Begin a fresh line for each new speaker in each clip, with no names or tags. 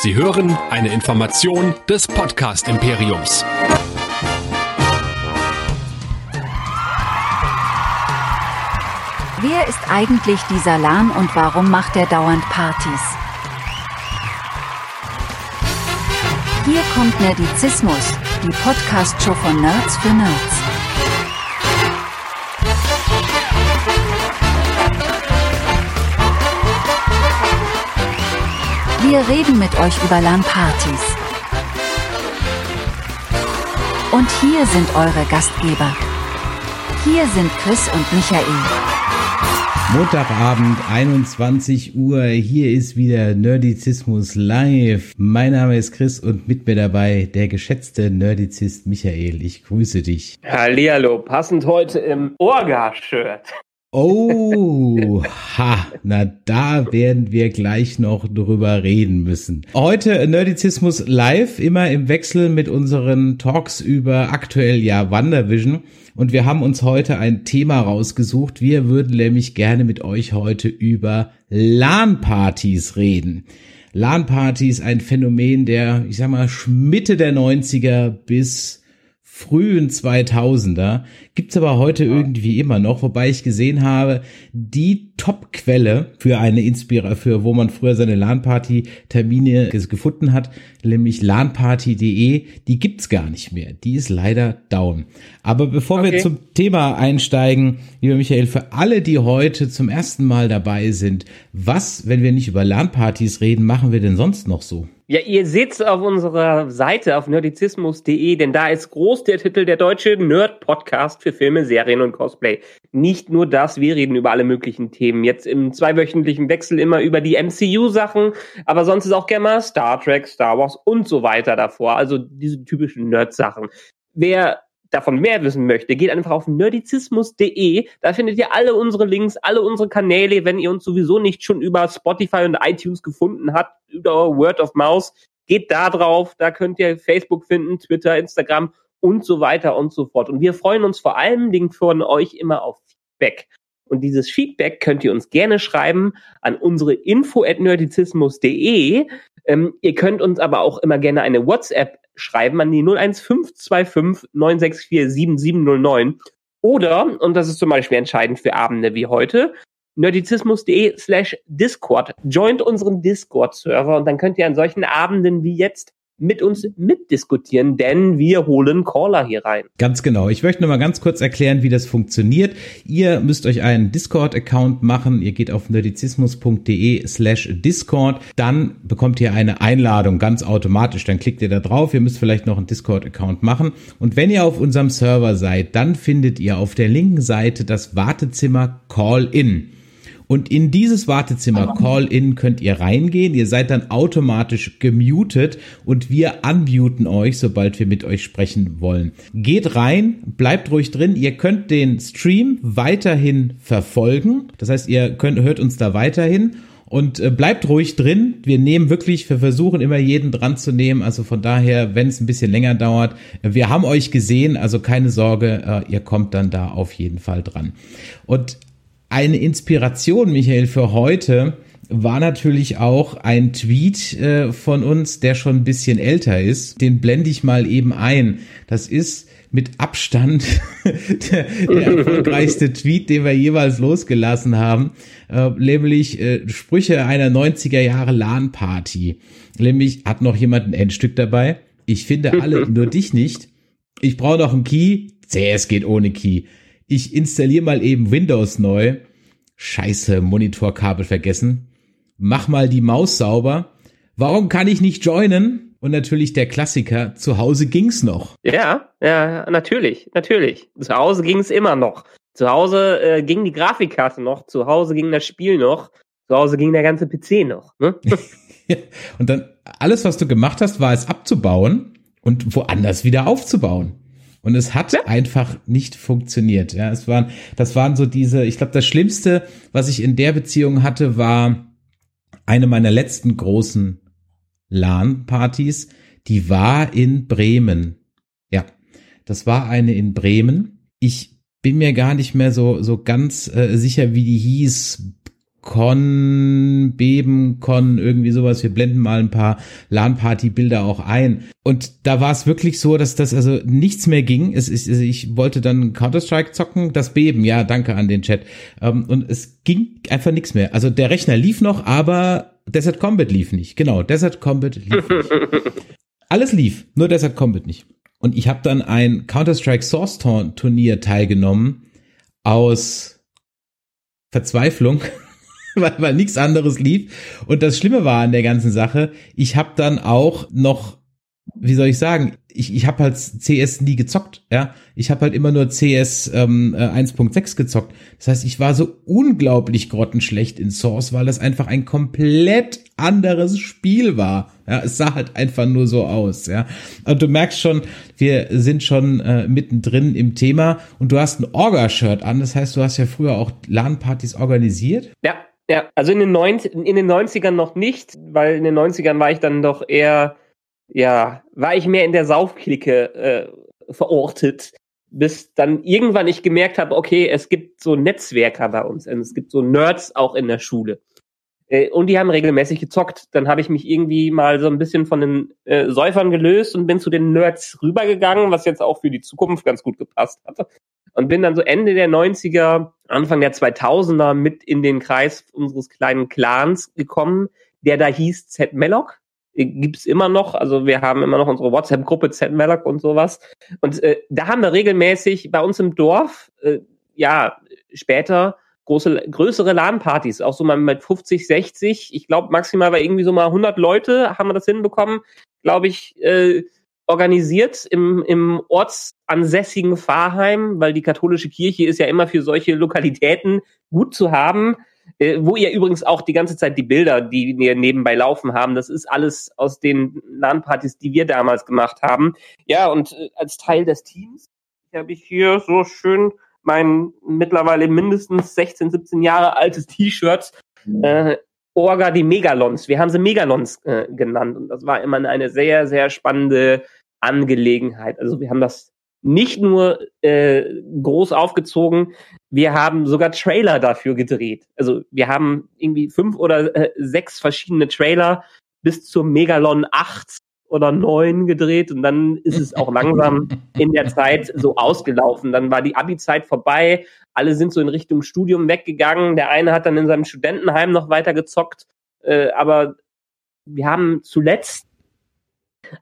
Sie hören eine Information des Podcast Imperiums.
Wer ist eigentlich dieser Lan und warum macht er dauernd Partys? Hier kommt Nerdizismus, die Podcast-Show von Nerds für Nerds. Wir reden mit euch über LAN-Partys. Und hier sind eure Gastgeber. Hier sind Chris und Michael.
Montagabend, 21 Uhr. Hier ist wieder Nerdizismus live. Mein Name ist Chris und mit mir dabei der geschätzte Nerdizist Michael. Ich grüße dich.
Hallihallo, passend heute im Orga-Shirt.
Oh, ha, na da werden wir gleich noch drüber reden müssen. Heute Nerdizismus live, immer im Wechsel mit unseren Talks über aktuell ja Wandervision. Und wir haben uns heute ein Thema rausgesucht. Wir würden nämlich gerne mit euch heute über LAN-Partys reden. LAN-Partys, ein Phänomen der, ich sag mal, Mitte der 90er bis frühen 2000er, gibt's aber heute irgendwie immer noch, wobei ich gesehen habe, die Top-Quelle für eine Inspira für wo man früher seine LAN-Party-Termine gefunden hat, nämlich lanparty.de, die gibt's gar nicht mehr. Die ist leider down. Aber bevor okay. wir zum Thema einsteigen, lieber Michael, für alle, die heute zum ersten Mal dabei sind, was, wenn wir nicht über LAN-Partys reden, machen wir denn sonst noch so?
Ja, ihr seht's auf unserer Seite auf nerdizismus.de, denn da ist groß der Titel der deutsche Nerd-Podcast für Filme, Serien und Cosplay. Nicht nur das, wir reden über alle möglichen Themen. Jetzt im zweiwöchentlichen Wechsel immer über die MCU-Sachen, aber sonst ist auch gerne mal Star Trek, Star Wars und so weiter davor. Also diese typischen Nerd-Sachen. Wer davon mehr wissen möchte, geht einfach auf nerdizismus.de. Da findet ihr alle unsere Links, alle unsere Kanäle, wenn ihr uns sowieso nicht schon über Spotify und iTunes gefunden habt, über Word of Mouse. Geht da drauf, da könnt ihr Facebook finden, Twitter, Instagram und so weiter und so fort. Und wir freuen uns vor allen Dingen von euch immer auf Feedback. Und dieses Feedback könnt ihr uns gerne schreiben an unsere info at nerdizismus.de. Ähm, ihr könnt uns aber auch immer gerne eine WhatsApp schreiben an die 01525 964 7709. Oder, und das ist zum Beispiel entscheidend für Abende wie heute, nerdizismus.de slash Discord. Joint unseren Discord-Server und dann könnt ihr an solchen Abenden wie jetzt mit uns mitdiskutieren, denn wir holen Caller hier rein.
Ganz genau. Ich möchte nur mal ganz kurz erklären, wie das funktioniert. Ihr müsst euch einen Discord-Account machen. Ihr geht auf nerdizismus.de slash Discord. Dann bekommt ihr eine Einladung ganz automatisch. Dann klickt ihr da drauf. Ihr müsst vielleicht noch einen Discord-Account machen. Und wenn ihr auf unserem Server seid, dann findet ihr auf der linken Seite das Wartezimmer Call-In. Und in dieses Wartezimmer Call-In könnt ihr reingehen. Ihr seid dann automatisch gemutet und wir unmuten euch, sobald wir mit euch sprechen wollen. Geht rein, bleibt ruhig drin. Ihr könnt den Stream weiterhin verfolgen. Das heißt, ihr könnt, hört uns da weiterhin und äh, bleibt ruhig drin. Wir nehmen wirklich, wir versuchen immer jeden dran zu nehmen. Also von daher, wenn es ein bisschen länger dauert, wir haben euch gesehen, also keine Sorge, äh, ihr kommt dann da auf jeden Fall dran. Und eine Inspiration, Michael, für heute war natürlich auch ein Tweet äh, von uns, der schon ein bisschen älter ist. Den blende ich mal eben ein. Das ist mit Abstand der, der erfolgreichste Tweet, den wir jeweils losgelassen haben, äh, nämlich äh, Sprüche einer 90er Jahre LAN-Party. Nämlich hat noch jemand ein Endstück dabei. Ich finde alle, nur dich nicht. Ich brauche noch einen Key. CS geht ohne Key ich installiere mal eben Windows neu. Scheiße, Monitorkabel vergessen. Mach mal die Maus sauber. Warum kann ich nicht joinen? Und natürlich der Klassiker, zu Hause ging's noch.
Ja, ja, natürlich, natürlich. Zu Hause ging's immer noch. Zu Hause äh, ging die Grafikkarte noch, zu Hause ging das Spiel noch, zu Hause ging der ganze PC noch. Ne?
und dann alles, was du gemacht hast, war es abzubauen und woanders wieder aufzubauen. Und es hat ja. einfach nicht funktioniert. Ja, es waren, das waren so diese, ich glaube, das Schlimmste, was ich in der Beziehung hatte, war eine meiner letzten großen LAN-Partys. Die war in Bremen. Ja, das war eine in Bremen. Ich bin mir gar nicht mehr so, so ganz äh, sicher, wie die hieß. Con, Beben, Con, irgendwie sowas. Wir blenden mal ein paar LAN-Party-Bilder auch ein. Und da war es wirklich so, dass das also nichts mehr ging. Es ist, also ich wollte dann Counter-Strike zocken, das Beben, ja, danke an den Chat. Ähm, und es ging einfach nichts mehr. Also der Rechner lief noch, aber Desert Combat lief nicht. Genau, Desert Combat lief nicht. Alles lief, nur Desert Combat nicht. Und ich habe dann ein Counter-Strike Source Turnier teilgenommen aus Verzweiflung weil, weil nichts anderes lief. Und das Schlimme war an der ganzen Sache, ich habe dann auch noch, wie soll ich sagen, ich, ich habe halt CS nie gezockt, ja. Ich habe halt immer nur CS ähm, 1.6 äh, gezockt. Das heißt, ich war so unglaublich grottenschlecht in Source, weil das einfach ein komplett anderes Spiel war. Ja, es sah halt einfach nur so aus, ja. Und du merkst schon, wir sind schon äh, mittendrin im Thema und du hast ein Orga-Shirt an. Das heißt, du hast ja früher auch LAN-Partys organisiert.
Ja, ja, also in den, 90, in den 90ern noch nicht, weil in den 90ern war ich dann doch eher, ja, war ich mehr in der Saufklicke äh, verortet, bis dann irgendwann ich gemerkt habe, okay, es gibt so Netzwerker bei uns, und es gibt so Nerds auch in der Schule. Äh, und die haben regelmäßig gezockt. Dann habe ich mich irgendwie mal so ein bisschen von den äh, Säufern gelöst und bin zu den Nerds rübergegangen, was jetzt auch für die Zukunft ganz gut gepasst hatte und bin dann so Ende der 90er, Anfang der 2000er mit in den Kreis unseres kleinen Clans gekommen, der da hieß Z Melloc. Gibt's immer noch, also wir haben immer noch unsere WhatsApp-Gruppe Z Melloc und sowas. Und äh, da haben wir regelmäßig bei uns im Dorf, äh, ja, später große, größere LAN-Partys, auch so mal mit 50, 60. Ich glaube, maximal war irgendwie so mal 100 Leute, haben wir das hinbekommen, glaube ich, äh, organisiert im, im ortsansässigen Pfarrheim, weil die katholische Kirche ist ja immer für solche Lokalitäten gut zu haben. Äh, wo ihr übrigens auch die ganze Zeit die Bilder, die wir nebenbei laufen haben, das ist alles aus den LAN-Partys, die wir damals gemacht haben. Ja, und äh, als Teil des Teams habe ich hier so schön mein mittlerweile mindestens 16, 17 Jahre altes T-Shirt äh, Orga die Megalons. Wir haben sie Megalons äh, genannt und das war immer eine sehr, sehr spannende Angelegenheit. Also wir haben das nicht nur äh, groß aufgezogen, wir haben sogar Trailer dafür gedreht. Also wir haben irgendwie fünf oder äh, sechs verschiedene Trailer bis zur Megalon 8 oder 9 gedreht und dann ist es auch langsam in der Zeit so ausgelaufen. Dann war die Abi-Zeit vorbei, alle sind so in Richtung Studium weggegangen. Der eine hat dann in seinem Studentenheim noch weiter gezockt, äh, aber wir haben zuletzt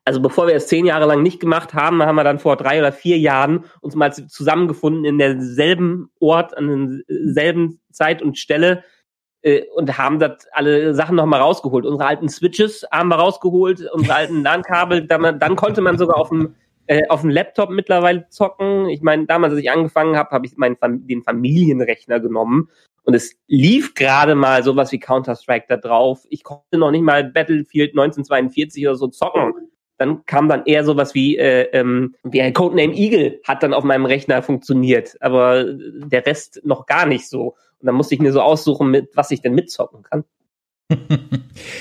also bevor wir es zehn Jahre lang nicht gemacht haben, haben wir dann vor drei oder vier Jahren uns mal zusammengefunden in derselben Ort, an derselben Zeit und Stelle äh, und haben das alle Sachen nochmal rausgeholt. Unsere alten Switches haben wir rausgeholt, unsere alten LAN-Kabel, dann, dann konnte man sogar auf dem äh, auf dem Laptop mittlerweile zocken. Ich meine, damals, als ich angefangen habe, habe ich meinen den Familienrechner genommen und es lief gerade mal sowas wie Counter-Strike da drauf. Ich konnte noch nicht mal Battlefield 1942 oder so zocken. Dann kam dann eher sowas wie, äh, ähm, wie ein Codename Eagle hat dann auf meinem Rechner funktioniert, aber der Rest noch gar nicht so. Und dann musste ich mir so aussuchen, mit was ich denn mitzocken kann.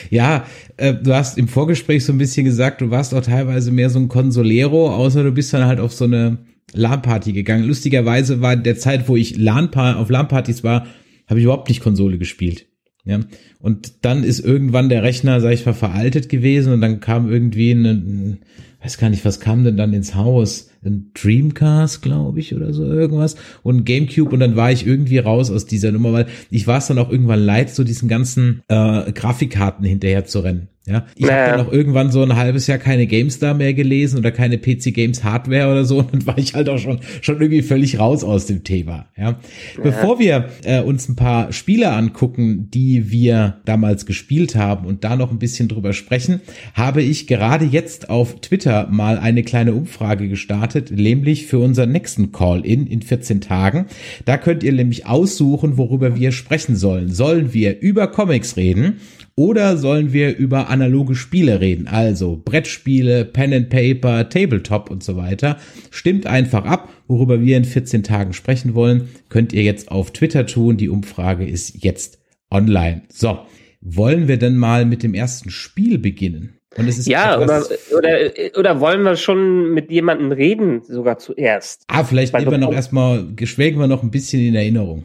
ja, äh, du hast im Vorgespräch so ein bisschen gesagt, du warst auch teilweise mehr so ein Consolero, außer du bist dann halt auf so eine LAN-Party gegangen. Lustigerweise war der Zeit, wo ich LAN auf LAN-Partys war, habe ich überhaupt nicht Konsole gespielt. Ja, und dann ist irgendwann der Rechner, sag ich mal, veraltet gewesen und dann kam irgendwie ein, weiß gar nicht, was kam denn dann ins Haus? Ein Dreamcast, glaube ich, oder so irgendwas und ein Gamecube und dann war ich irgendwie raus aus dieser Nummer, weil ich war es dann auch irgendwann leid, so diesen ganzen äh, Grafikkarten hinterher zu rennen. Ja, ich naja. habe dann auch irgendwann so ein halbes Jahr keine GameStar mehr gelesen oder keine PC Games Hardware oder so und dann war ich halt auch schon schon irgendwie völlig raus aus dem Thema. Ja, ja. bevor wir äh, uns ein paar Spiele angucken, die wir damals gespielt haben und da noch ein bisschen drüber sprechen, habe ich gerade jetzt auf Twitter mal eine kleine Umfrage gestartet, nämlich für unseren nächsten Call-in in 14 Tagen. Da könnt ihr nämlich aussuchen, worüber wir sprechen sollen. Sollen wir über Comics reden? Oder sollen wir über analoge Spiele reden? Also Brettspiele, Pen and Paper, Tabletop und so weiter. Stimmt einfach ab, worüber wir in 14 Tagen sprechen wollen. Könnt ihr jetzt auf Twitter tun. Die Umfrage ist jetzt online. So, wollen wir denn mal mit dem ersten Spiel beginnen?
Und es ist ja, oder, oder, oder wollen wir schon mit jemandem reden, sogar zuerst?
Ah, vielleicht nehmen wir noch erstmal, geschwelgen wir noch ein bisschen in Erinnerung.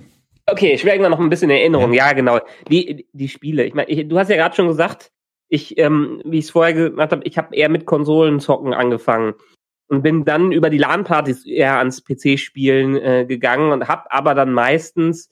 Okay, ich werde noch ein bisschen in Erinnerung. Ja, ja genau. Die, die Spiele. Ich meine, du hast ja gerade schon gesagt, ich, ähm, wie ich es vorher gemacht habe, ich habe eher mit Konsolenzocken angefangen und bin dann über die LAN-Partys eher ans PC-Spielen äh, gegangen und habe aber dann meistens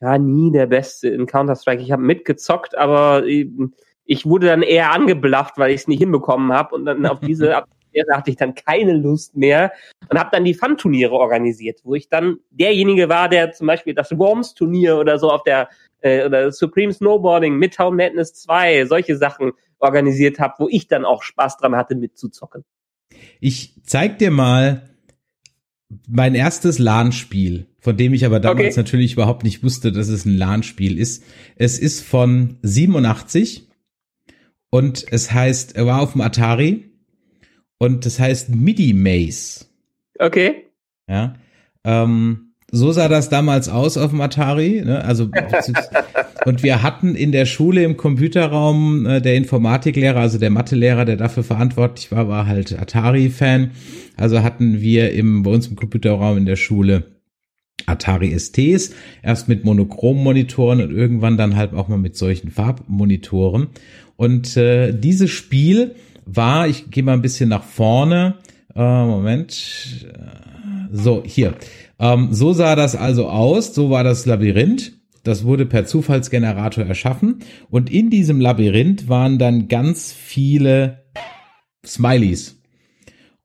ja nie der Beste in Counter-Strike. Ich habe mitgezockt, aber ich wurde dann eher angeblafft, weil ich es nicht hinbekommen habe und dann auf diese Atmosphäre hatte ich dann keine Lust mehr und habe dann die Fun-Turniere organisiert, wo ich dann derjenige war, der zum Beispiel das Worms-Turnier oder so auf der äh, oder Supreme Snowboarding, Midtown Madness 2, solche Sachen organisiert habe, wo ich dann auch Spaß dran hatte, mitzuzocken.
Ich zeig dir mal mein erstes LAN-Spiel, von dem ich aber damals okay. natürlich überhaupt nicht wusste, dass es ein LAN-Spiel ist. Es ist von 87 und es heißt, er war auf dem Atari und das heißt MIDI Maze.
Okay.
Ja. Ähm, so sah das damals aus auf dem Atari. Ne? Also und wir hatten in der Schule im Computerraum äh, der Informatiklehrer, also der Mathelehrer, der dafür verantwortlich war, war halt Atari-Fan. Also hatten wir im bei uns im Computerraum in der Schule Atari STs, erst mit Monochrom-Monitoren und irgendwann dann halt auch mal mit solchen Farbmonitoren. Und äh, dieses Spiel war, ich gehe mal ein bisschen nach vorne, äh, Moment, so hier, ähm, so sah das also aus, so war das Labyrinth. Das wurde per Zufallsgenerator erschaffen und in diesem Labyrinth waren dann ganz viele Smileys.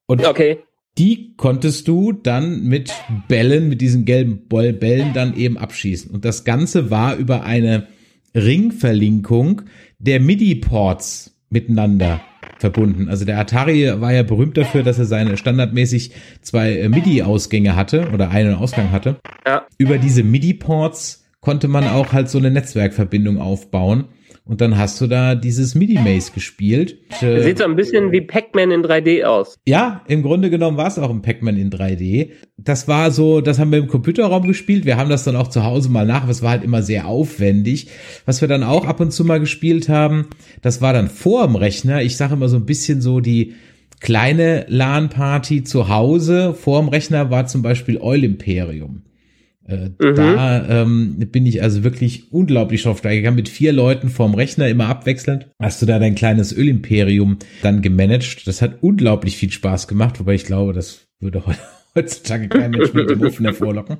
Und okay. die konntest du dann mit Bällen, mit diesen gelben Bällen dann eben abschießen. Und das Ganze war über eine Ringverlinkung der MIDI-Ports miteinander verbunden. Also der Atari war ja berühmt dafür, dass er seine standardmäßig zwei äh, MIDI-Ausgänge hatte oder einen Ausgang hatte. Ja. Über diese MIDI-Ports konnte man auch halt so eine Netzwerkverbindung aufbauen. Und dann hast du da dieses MIDI-Maze gespielt.
Äh, Sieht so ein bisschen wie Pac-Man in 3D aus.
Ja, im Grunde genommen war es auch ein Pac-Man in 3D. Das war so, das haben wir im Computerraum gespielt. Wir haben das dann auch zu Hause mal nach. Es war halt immer sehr aufwendig. Was wir dann auch ab und zu mal gespielt haben, das war dann vor dem Rechner. Ich sage immer so ein bisschen so die kleine LAN-Party zu Hause. Vor dem Rechner war zum Beispiel Oil Imperium. Äh, mhm. Da ähm, bin ich also wirklich unglaublich drauf kann mit vier Leuten vorm Rechner immer abwechselnd. Hast du da dein kleines Ölimperium dann gemanagt? Das hat unglaublich viel Spaß gemacht, wobei ich glaube, das würde heutzutage kein Mensch mit dem Ofen hervorlocken.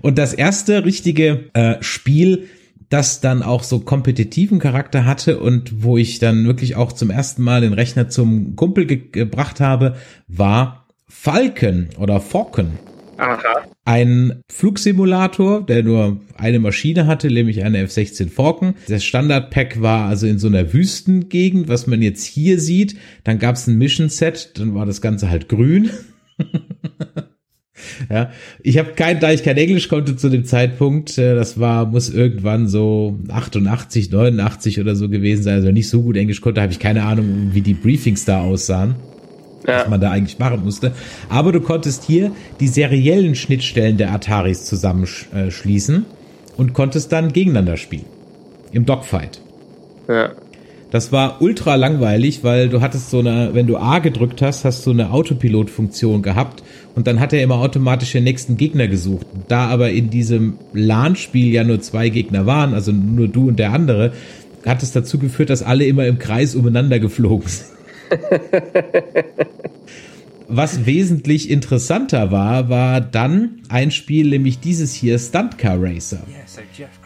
Und das erste richtige äh, Spiel, das dann auch so kompetitiven Charakter hatte und wo ich dann wirklich auch zum ersten Mal den Rechner zum Kumpel ge gebracht habe, war Falcon oder Falcon. Aha. Ein Flugsimulator, der nur eine Maschine hatte, nämlich eine F-16 Falcon. Das Standard-Pack war also in so einer Wüstengegend, was man jetzt hier sieht. Dann gab es ein Mission-Set, dann war das Ganze halt grün. ja, ich habe kein, da ich kein Englisch konnte zu dem Zeitpunkt, äh, das war, muss irgendwann so 88, 89 oder so gewesen sein, also nicht so gut Englisch konnte, habe ich keine Ahnung, wie die Briefings da aussahen ja. was man da eigentlich machen musste. Aber du konntest hier die seriellen Schnittstellen der Ataris zusammenschließen und konntest dann gegeneinander spielen. Im Dogfight. Ja. Das war ultra langweilig, weil du hattest so eine, wenn du A gedrückt hast, hast du eine Autopilot-Funktion gehabt und dann hat er immer automatisch den nächsten Gegner gesucht. Da aber in diesem LAN-Spiel ja nur zwei Gegner waren, also nur du und der andere, hat es dazu geführt, dass alle immer im Kreis umeinander geflogen sind. Was wesentlich interessanter war, war dann ein Spiel, nämlich dieses hier, Stunt Car Racer.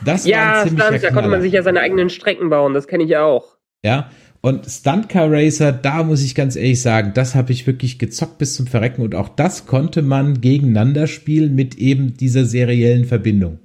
Das ja, Stunt, da konnte man sich ja seine eigenen Strecken bauen, das kenne ich auch.
Ja, und Stunt Car Racer, da muss ich ganz ehrlich sagen, das habe ich wirklich gezockt bis zum Verrecken und auch das konnte man gegeneinander spielen mit eben dieser seriellen Verbindung.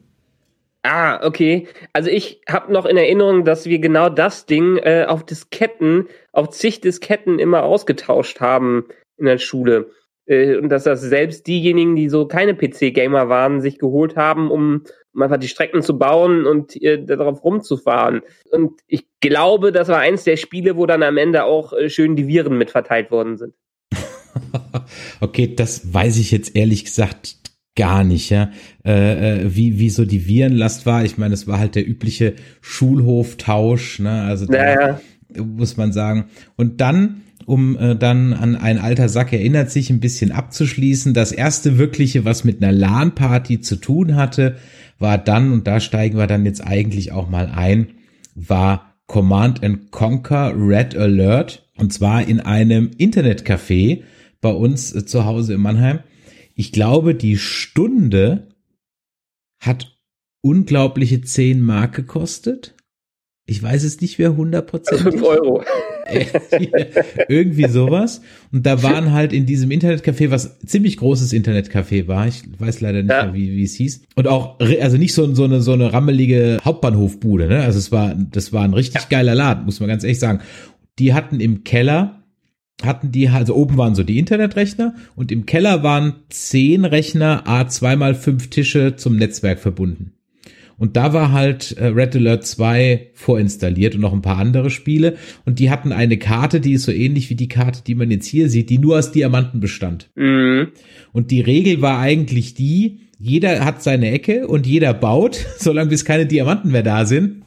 Ah, okay. Also ich habe noch in Erinnerung, dass wir genau das Ding äh, auf Disketten, auf zig Disketten immer ausgetauscht haben in der Schule. Äh, und dass das selbst diejenigen, die so keine PC-Gamer waren, sich geholt haben, um, um einfach die Strecken zu bauen und äh, darauf rumzufahren. Und ich glaube, das war eins der Spiele, wo dann am Ende auch äh, schön die Viren mitverteilt worden sind.
okay, das weiß ich jetzt ehrlich gesagt gar nicht, ja. Äh, äh, wie, wie so die Virenlast war. Ich meine, es war halt der übliche Schulhoftausch, ne? Also da ja, ja. muss man sagen. Und dann um äh, dann an ein alter Sack erinnert sich ein bisschen abzuschließen. Das erste wirkliche, was mit einer LAN-Party zu tun hatte, war dann, und da steigen wir dann jetzt eigentlich auch mal ein, war Command and Conquer Red Alert. Und zwar in einem Internetcafé bei uns äh, zu Hause in Mannheim. Ich glaube, die Stunde hat unglaubliche 10 Mark gekostet. Ich weiß es nicht mehr hundertprozentig.
5 Euro.
Irgendwie sowas. Und da waren halt in diesem Internetcafé, was ziemlich großes Internetcafé war, ich weiß leider nicht
Ja.
mehr, wie, wie es hieß. Und auch, also nicht so, so eine, so eine rammelige Hauptbahnhofbude, ne? Also es war, das war ein richtig geiler Laden, muss man ganz ehrlich sagen. Die hatten im Keller, hatten die, also oben waren so die Internetrechner und im Keller waren zehn Rechner, a zweimal fünf Tische zum Netzwerk verbunden. Und da war halt äh, Red Alert 2 vorinstalliert und noch ein paar andere Spiele. Und die hatten eine Karte, die ist so ähnlich wie die Karte, die man jetzt hier sieht, die nur aus Diamanten bestand.
Mhm.
Und die Regel war eigentlich die, jeder hat seine Ecke und jeder baut, solange bis keine Diamanten mehr da sind.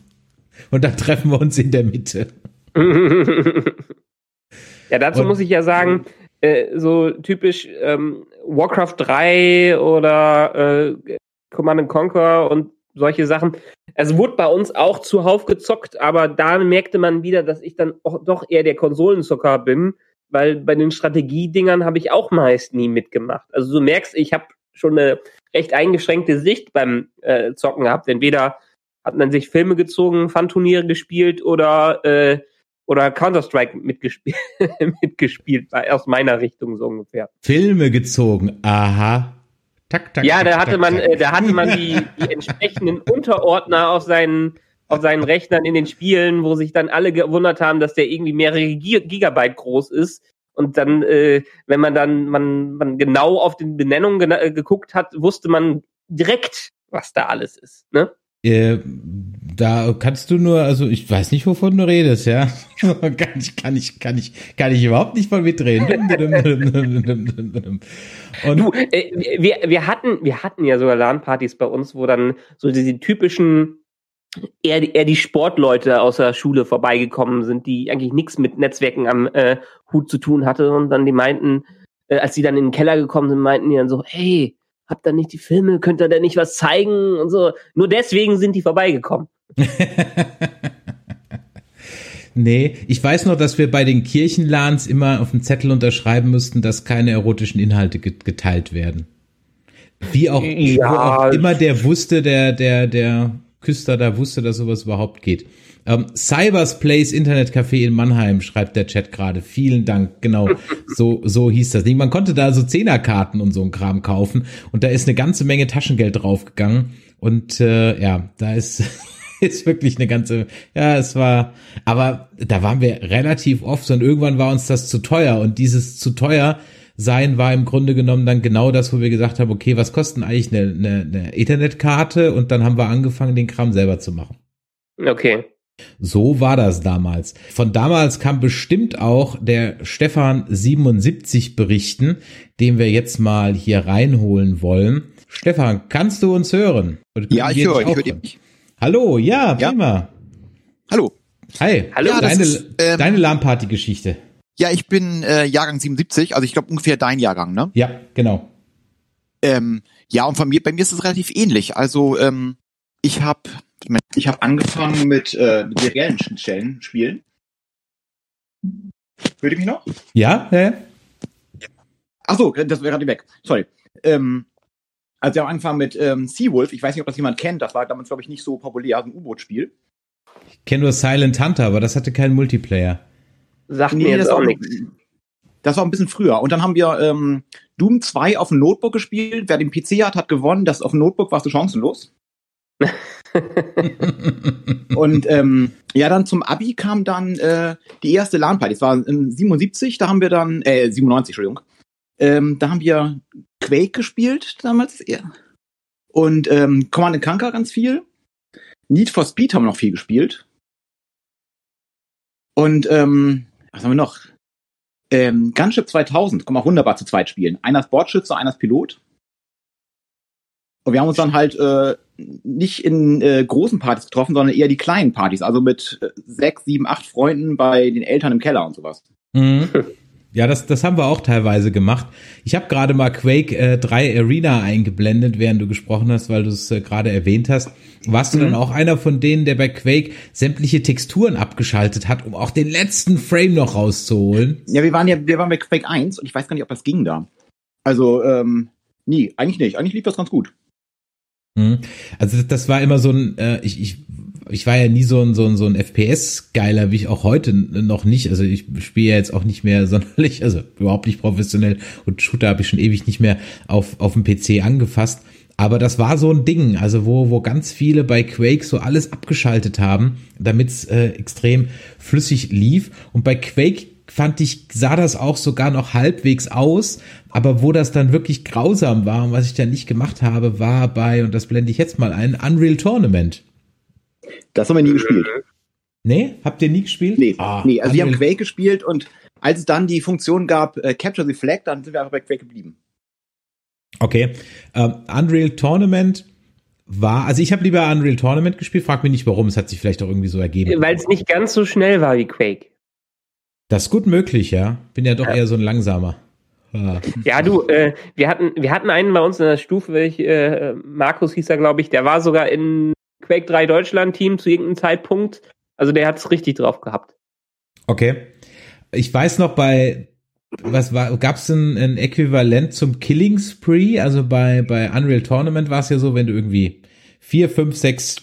Und dann treffen wir uns in der Mitte.
ja, dazu
Und-
muss ich ja sagen, äh, so typisch ähm, Warcraft 3 oder äh, Command and Conquer und solche Sachen. Es wurde bei uns auch zuhauf gezockt, aber da merkte man wieder, dass ich dann auch doch eher der Konsolenzocker bin, weil bei den Strategiedingern habe ich auch meist nie mitgemacht. Also du merkst, ich habe schon eine recht eingeschränkte Sicht beim äh, Zocken gehabt. Entweder hat man sich Filme gezogen, Fun-Turniere gespielt oder äh, oder Counter-Strike mitgespielt, mitgespielt, war aus meiner Richtung so ungefähr.
Filme gezogen. Aha. Tak, tak,
Ja, da hatte
tak,
man,
tak.
äh, da hatte man die, die entsprechenden Unterordner auf seinen, auf seinen Rechnern in den Spielen, wo sich dann alle gewundert haben, dass der irgendwie mehrere Gi- Gigabyte groß ist. Und dann, äh, wenn man dann man, man genau auf den Benennungen äh, geguckt hat, wusste man direkt, was da alles ist. Ne?
Äh, da kannst du nur, also ich weiß nicht, wovon du redest, ja. kann ich, kann ich, kann ich, kann ich überhaupt nicht von mitreden. Und
Du, äh, wir, wir hatten, wir hatten ja sogar LAN-Partys bei uns, wo dann so diese typischen eher, die- eher die Sportleute aus der Schule vorbeigekommen sind, die eigentlich nichts mit Netzwerken am äh, Hut zu tun hatte und dann die meinten, äh, als die dann in den Keller gekommen sind, meinten die dann so, hey, habt ihr nicht die Filme, könnt ihr denn nicht was zeigen und so. Nur deswegen sind die vorbeigekommen.
nee, ich weiß noch, dass wir bei den Kirchenlans immer auf dem Zettel unterschreiben müssten, dass keine erotischen Inhalte get- geteilt werden. Wie auch,
Ja.
auch immer der wusste, der, der, der Küster da wusste, dass sowas überhaupt geht. Ähm, Cyberspace Internetcafé in Mannheim, schreibt der Chat gerade. Vielen Dank. Genau, so, so hieß das Ding. Man konnte da so Zehnerkarten und so ein Kram kaufen und da ist eine ganze Menge Taschengeld draufgegangen. Und äh, ja, da ist, ist wirklich eine ganze, ja, es war, aber da waren wir relativ oft und irgendwann war uns das zu teuer und dieses zu teuer sein war im Grunde genommen dann genau das, wo wir gesagt haben, okay, was kostet denn eigentlich eine, eine, eine Ethernet-Karte? Und dann haben wir angefangen, den Kram selber zu machen.
Okay.
So war das damals. Von damals kann bestimmt auch der Stefan 77 berichten, den wir jetzt mal hier reinholen wollen. Stefan, kannst du uns hören?
Ja, ich höre,
dich
ich höre dich.
Hallo, ja,
Ja.
prima.
Hallo.
Hi.
Hallo,
Ja,
deine,
ist, ähm,
deine LAN-Party-Geschichte.
Ja, ich bin äh, Jahrgang 77, also ich glaube ungefähr dein Jahrgang, ne?
Ja, genau.
Ähm, ja, und von mir, bei mir ist es relativ ähnlich. Also ähm, ich habe ich habe angefangen mit äh, seriellen Schnittstellen spielen. Hört ihr mich noch?
Ja, ja, ja.
Ach so, das wäre gerade weg. Sorry. Ähm, also wir haben angefangen mit ähm, Seawolf. Ich weiß nicht, ob das jemand kennt. Das war damals, glaube ich, nicht so populär, so ein U-Boot-Spiel.
Ich kenne nur Silent Hunter, aber das hatte keinen Multiplayer.
Sagt mir jetzt
das
auch
war,
nichts.
das war ein bisschen früher. Und dann haben wir ähm, Doom 2 auf dem Notebook gespielt. Wer den PC hat, hat gewonnen. Das auf dem Notebook warst du chancenlos. Und ähm, ja, dann zum Abi kam dann äh, die erste LAN-Party. Das war in 77, da haben wir dann, äh, 97, Entschuldigung. Ähm, da haben wir Quake gespielt damals. Ja. Und ähm, Command Conquer ganz viel. Need for Speed haben wir noch viel gespielt. Und ähm, was haben wir noch? Ähm, Gunship 2000 kann man wunderbar zu zweit spielen. Einer ist Bordschütze, einer ist Pilot. Und wir haben uns dann halt äh, nicht in äh, großen Partys getroffen, sondern eher die kleinen Partys, also mit äh, sechs, sieben, acht Freunden bei den Eltern im Keller und sowas.
Mhm. Ja, das, das haben wir auch teilweise gemacht. Ich habe gerade mal Quake äh, 3 Arena eingeblendet, während du gesprochen hast, weil du es äh, gerade erwähnt hast. Warst du mhm. dann auch einer von denen, der bei Quake sämtliche Texturen abgeschaltet hat, um auch den letzten Frame noch rauszuholen?
Ja, wir waren ja, wir waren bei Quake 1 und ich weiß gar nicht, ob das ging da. Also, ähm, nie, eigentlich nicht. Eigentlich lief das ganz gut.
Mhm. Also das war immer so ein, äh, ich, ich ich war ja nie so ein, so ein, so ein FPS-Geiler, wie ich auch heute noch nicht. Also ich spiele ja jetzt auch nicht mehr sonderlich, also überhaupt nicht professionell und Shooter habe ich schon ewig nicht mehr auf, auf dem PC angefasst. Aber das war so ein Ding, also wo, wo ganz viele bei Quake so alles abgeschaltet haben, damit es äh, extrem flüssig lief. Und bei Quake fand ich, sah das auch sogar noch halbwegs aus, aber wo das dann wirklich grausam war und was ich dann nicht gemacht habe, war bei, und das blende ich jetzt mal ein, Unreal Tournament.
Das haben wir nie gespielt.
Nee? Habt ihr nie gespielt?
Nee, ah, nee. also wir haben Quake gespielt und als es dann die Funktion gab, äh, Capture the Flag, dann sind wir einfach bei Quake geblieben.
Okay. Ähm, Unreal Tournament war, also ich habe lieber Unreal Tournament gespielt, frag mich nicht warum, es hat sich vielleicht auch irgendwie so ergeben.
Weil es nicht ganz so schnell war wie Quake.
Das ist gut möglich, ja. Bin ja doch ja. eher so ein langsamer.
Ja, ja du, äh, wir hatten, wir hatten einen bei uns in der Stufe, welch, äh, Markus hieß er, glaube ich, der war sogar in Quake 3 Deutschland Team zu irgendeinem Zeitpunkt. Also der hat es richtig drauf gehabt.
Okay. Ich weiß noch bei was war, gab es ein, ein Äquivalent zum Killing Spree? Also bei, bei Unreal Tournament war es ja so, wenn du irgendwie vier, fünf, sechs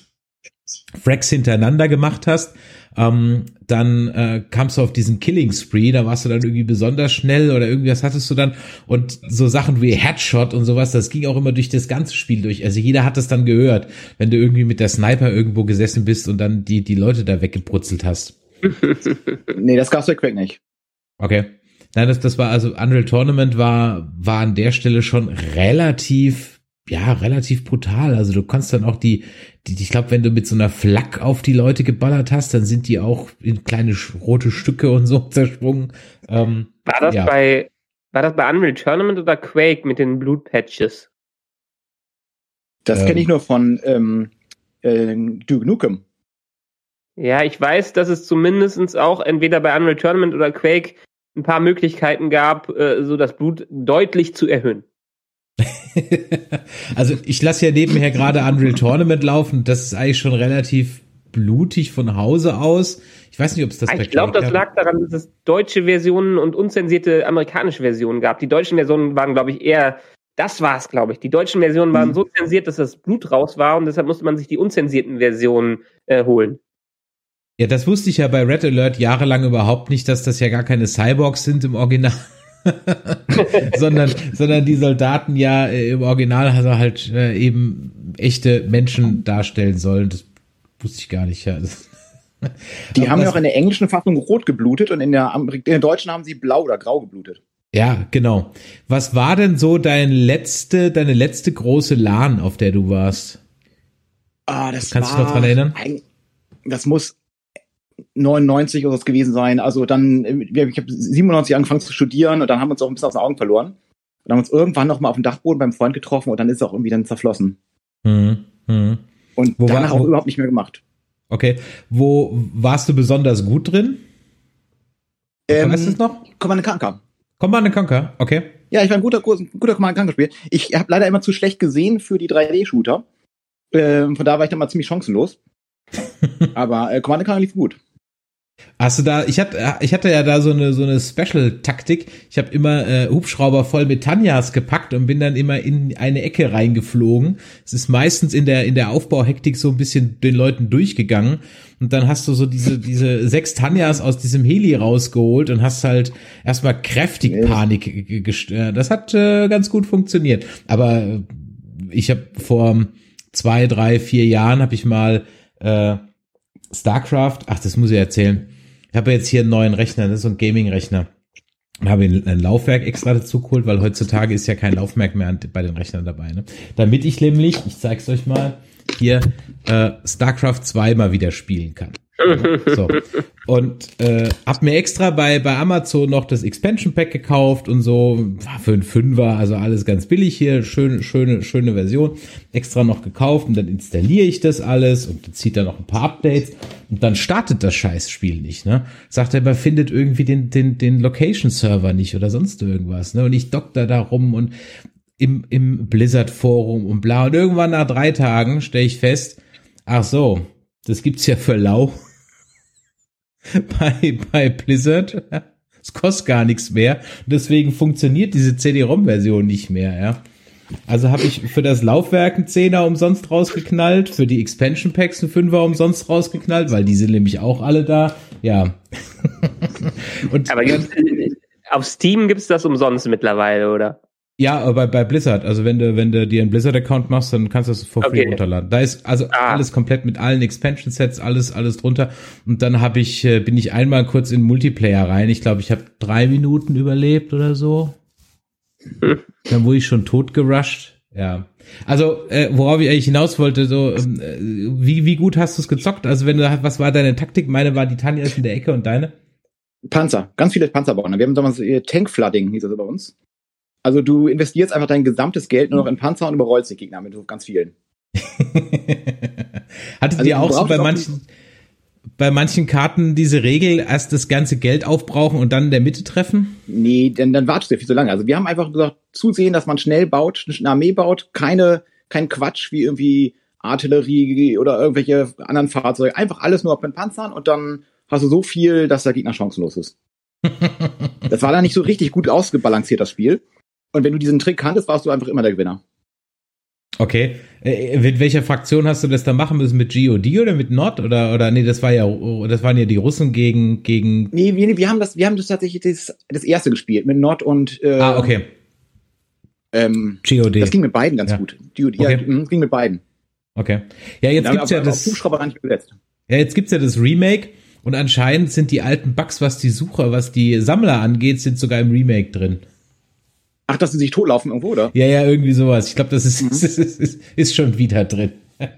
Fracks hintereinander gemacht hast, ähm, dann äh, kamst du auf diesen Killing Spree, da warst du dann irgendwie besonders schnell oder irgendwas hattest du dann und so Sachen wie Headshot und sowas, das ging auch immer durch das ganze Spiel durch. Also jeder hat das dann gehört, wenn du irgendwie mit der Sniper irgendwo gesessen bist und dann die, die Leute da weggebrutzelt hast.
nee, das gab's bei Quake nicht.
Okay. Nein, das, das war also Unreal Tournament war, war an der Stelle schon relativ ja, relativ brutal. Also du kannst dann auch die, die ich glaube, wenn du mit so einer Flak auf die Leute geballert hast, dann sind die auch in kleine rote Stücke und so zersprungen. Ähm,
war das ja. bei, war das bei Unreal Tournament oder Quake mit den Blutpatches?
Das ähm, kenne ich nur von ähm, äh, Duke Nukem.
Ja, ich weiß, dass es zumindestens auch entweder bei Unreal Tournament oder Quake ein paar Möglichkeiten gab, äh, so das Blut deutlich zu erhöhen.
also ich lasse ja nebenher gerade Unreal Tournament laufen. Das ist eigentlich schon relativ blutig von Hause aus. Ich weiß nicht, ob es das
Ich glaube, das lag daran, dass es deutsche Versionen und unzensierte amerikanische Versionen gab. Die deutschen Versionen waren, glaube ich, eher, das war es, glaube ich. Die deutschen Versionen waren mhm. so zensiert, dass das Blut raus war und deshalb musste man sich die unzensierten Versionen äh, holen.
Ja, das wusste ich ja bei Red Alert jahrelang überhaupt nicht, dass das ja gar keine Cyborgs sind im Original. sondern, sondern die Soldaten ja äh, im Original also halt äh, eben echte Menschen darstellen sollen. Das wusste ich gar nicht. Ja. Das,
die haben ja auch in der englischen Fassung rot geblutet und in der, in der deutschen haben sie blau oder grau geblutet.
Ja, genau. Was war denn so dein letzte, deine letzte große LAN, auf der du warst?
Ah, das
Kannst
du
dich noch dran erinnern?
Ein, das muss 99 oder was gewesen sein. Also dann, ich habe 97 angefangen zu studieren und dann haben wir uns auch ein bisschen aus den Augen verloren. Und haben uns irgendwann noch mal auf dem Dachboden beim Freund getroffen und dann ist es auch irgendwie dann zerflossen.
Mhm. Mhm.
Und wo danach war, auch überhaupt nicht mehr gemacht.
Okay. Wo warst du besonders gut drin?
Ähm, weißt du es noch? Command Conquer.
Command Conquer, okay.
Ja, ich war ein guter, guter Command Conquer Spiel. Ich habe leider immer zu schlecht gesehen für die 3D-Shooter. Ähm, von da war ich dann mal ziemlich chancenlos. Aber äh, Command Conquer lief gut.
Hast du da, ich hatte, ich hatte ja da so eine, so eine Special-Taktik. Ich habe immer äh, Hubschrauber voll mit Tanjas gepackt und bin dann immer in eine Ecke reingeflogen. Es ist meistens in der, in der Aufbauhektik so ein bisschen den Leuten durchgegangen. Und dann hast du so diese, diese sechs Tanjas aus diesem Heli rausgeholt und hast halt erstmal kräftig nee. Panik gestört. Das hat äh, ganz gut funktioniert. Aber äh, ich habe vor zwei, drei, vier Jahren habe ich mal äh, StarCraft, ach, das muss ich erzählen. Ich habe jetzt hier einen neuen Rechner, das ist so ein Gaming-Rechner. Habe ein Laufwerk extra dazu geholt, weil heutzutage ist ja kein Laufwerk mehr bei den Rechnern dabei. Ne? Damit ich nämlich, ich zeig's euch mal, hier äh, StarCraft 2 mal wieder spielen kann. So. Und äh, hab mir extra bei, bei Amazon noch das Expansion Pack gekauft und so. War für einen Fünfer, also alles ganz billig hier. Schöne, schöne, schöne Version. Extra noch gekauft und dann installiere ich das alles und zieht dann noch ein paar Updates. Und dann startet das Scheißspiel nicht, ne? Sagt er, man findet irgendwie den, den, den Location-Server nicht oder sonst irgendwas, ne? Und ich dokter da rum und im, im Blizzard-Forum und bla. Und irgendwann nach drei Tagen stelle ich fest, ach so, das gibt's ja für lau. bei, bei Blizzard. Es kostet gar nichts mehr. Deswegen funktioniert diese CD-ROM-Version nicht mehr, ja. Also habe ich für das Laufwerk einen Zehner umsonst rausgeknallt, für die Expansion Packs einen Fünfer umsonst rausgeknallt, weil die sind nämlich auch alle da. Ja.
Und, Aber auf Steam gibt's das umsonst mittlerweile, oder?
Ja, bei, bei Blizzard. Also wenn du, wenn du dir einen Blizzard-Account machst, dann kannst du das for free okay. runterladen. Da ist also ah. alles komplett mit allen Expansion-Sets, alles, alles drunter. Und dann habe ich, äh, bin ich einmal kurz in Multiplayer rein. Ich glaube, ich habe drei Minuten überlebt oder so. Hm. Dann wurde ich schon tot gerusht. Ja. Also, äh, worauf ich eigentlich hinaus wollte, so, ähm, äh, wie, wie gut hast du es gezockt? Also, wenn du, was war deine Taktik? Meine war die Tanja ist in der Ecke und deine?
Panzer, ganz viele Panzer bauen. Wir haben damals äh, Tank-Flooding, hieß das bei uns. Also du investierst einfach dein gesamtes Geld nur noch in Panzer und überrollst die Gegner mit ganz vielen.
Hattet also ihr auch so bei manchen, bei manchen Karten diese Regel, erst das ganze Geld aufbrauchen und dann in der Mitte treffen?
Nee, denn dann wartest du viel zu lange. Also wir haben einfach gesagt, zusehen, dass man schnell baut, eine Armee baut, keine, kein Quatsch wie irgendwie Artillerie oder irgendwelche anderen Fahrzeuge. Einfach alles nur auf den Panzern und dann hast du so viel, dass der Gegner chancenlos ist. das war dann nicht so richtig gut ausgebalanciert, das Spiel. Und wenn du diesen Trick kanntest, warst du einfach immer der Gewinner.
Okay. Äh, mit welcher Fraktion hast du das da machen müssen? Mit GOD oder mit Nord? Oder, oder nee, das war ja, das waren ja die Russen gegen, gegen.
Nee, wir, wir haben das, wir haben das tatsächlich das, das erste gespielt, mit Nord und,
äh, Ah, okay.
Ähm, GOD. Das ging mit beiden ganz ja. gut. GOD, okay. ja, das mhm, ging mit beiden.
Okay. Ja, jetzt gibt's ja das. Ja, jetzt gibt's ja das Remake. Und anscheinend sind die alten Bugs, was die Sucher, was die Sammler angeht, sind sogar im Remake drin.
Ach, dass sie sich totlaufen irgendwo, oder?
Ja, ja, irgendwie sowas. Ich glaube, das ist, mhm. ist, ist, ist, schon wieder drin.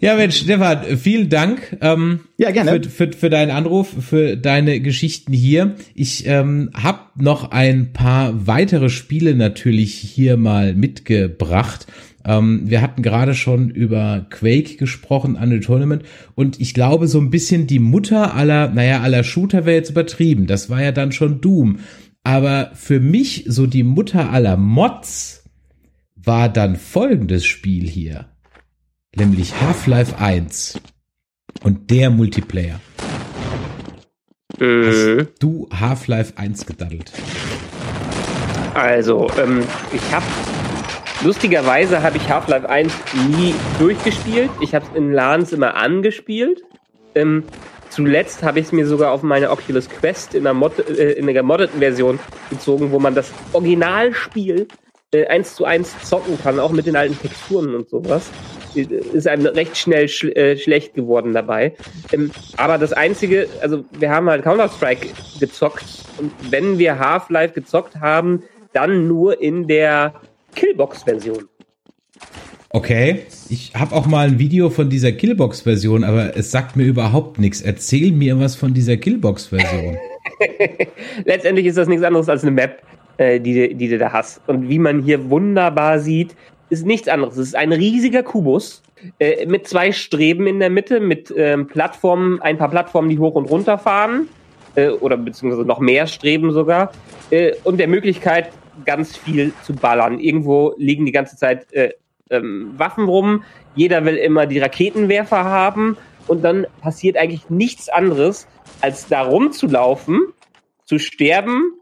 ja, Mensch, Stefan, vielen Dank ähm,
ja, gerne.
Für, für, für deinen Anruf, für deine Geschichten hier. Ich ähm, habe noch ein paar weitere Spiele natürlich hier mal mitgebracht. Ähm, wir hatten gerade schon über Quake gesprochen, Unreal Tournament, und ich glaube, so ein bisschen die Mutter aller, naja, aller Shooter wäre jetzt übertrieben. Das war ja dann schon Doom. Aber für mich so die Mutter aller Mods war dann folgendes Spiel hier. Nämlich Half-Life 1 und der Multiplayer. Mhm. Hast du Half-Life 1 gedaddelt?
Also, ähm, ich habe lustigerweise habe ich Half-Life 1 nie durchgespielt. Ich habe es in LANs immer angespielt. Ähm, Zuletzt habe ich es mir sogar auf meine Oculus Quest in der, Mod äh, in der gemoddeten Version gezogen, wo man das Originalspiel äh, eins zu eins zocken kann, auch mit den alten Texturen und sowas. Äh, ist einem recht schnell sch äh, schlecht geworden dabei. Ähm, aber das Einzige, also wir haben halt Counter-Strike gezockt und wenn wir Half-Life gezockt haben, dann nur in der Killbox-Version.
Okay, ich habe auch mal ein Video von dieser Killbox-Version, aber es sagt mir überhaupt nichts. Erzähl mir was von dieser Killbox-Version.
Letztendlich ist das nichts anderes als eine Map, äh, die, die du da hast. Und wie man hier wunderbar sieht, ist nichts anderes. Es ist ein riesiger Kubus äh, mit zwei Streben in der Mitte, mit ähm, Plattformen, ein paar Plattformen, die hoch und runter fahren. Äh, oder beziehungsweise noch mehr Streben sogar. Äh, und der Möglichkeit, ganz viel zu ballern. Irgendwo liegen die ganze Zeit äh, ähm, Waffen rum, jeder will immer die Raketenwerfer haben. Und dann passiert eigentlich nichts anderes, als da rumzulaufen, zu sterben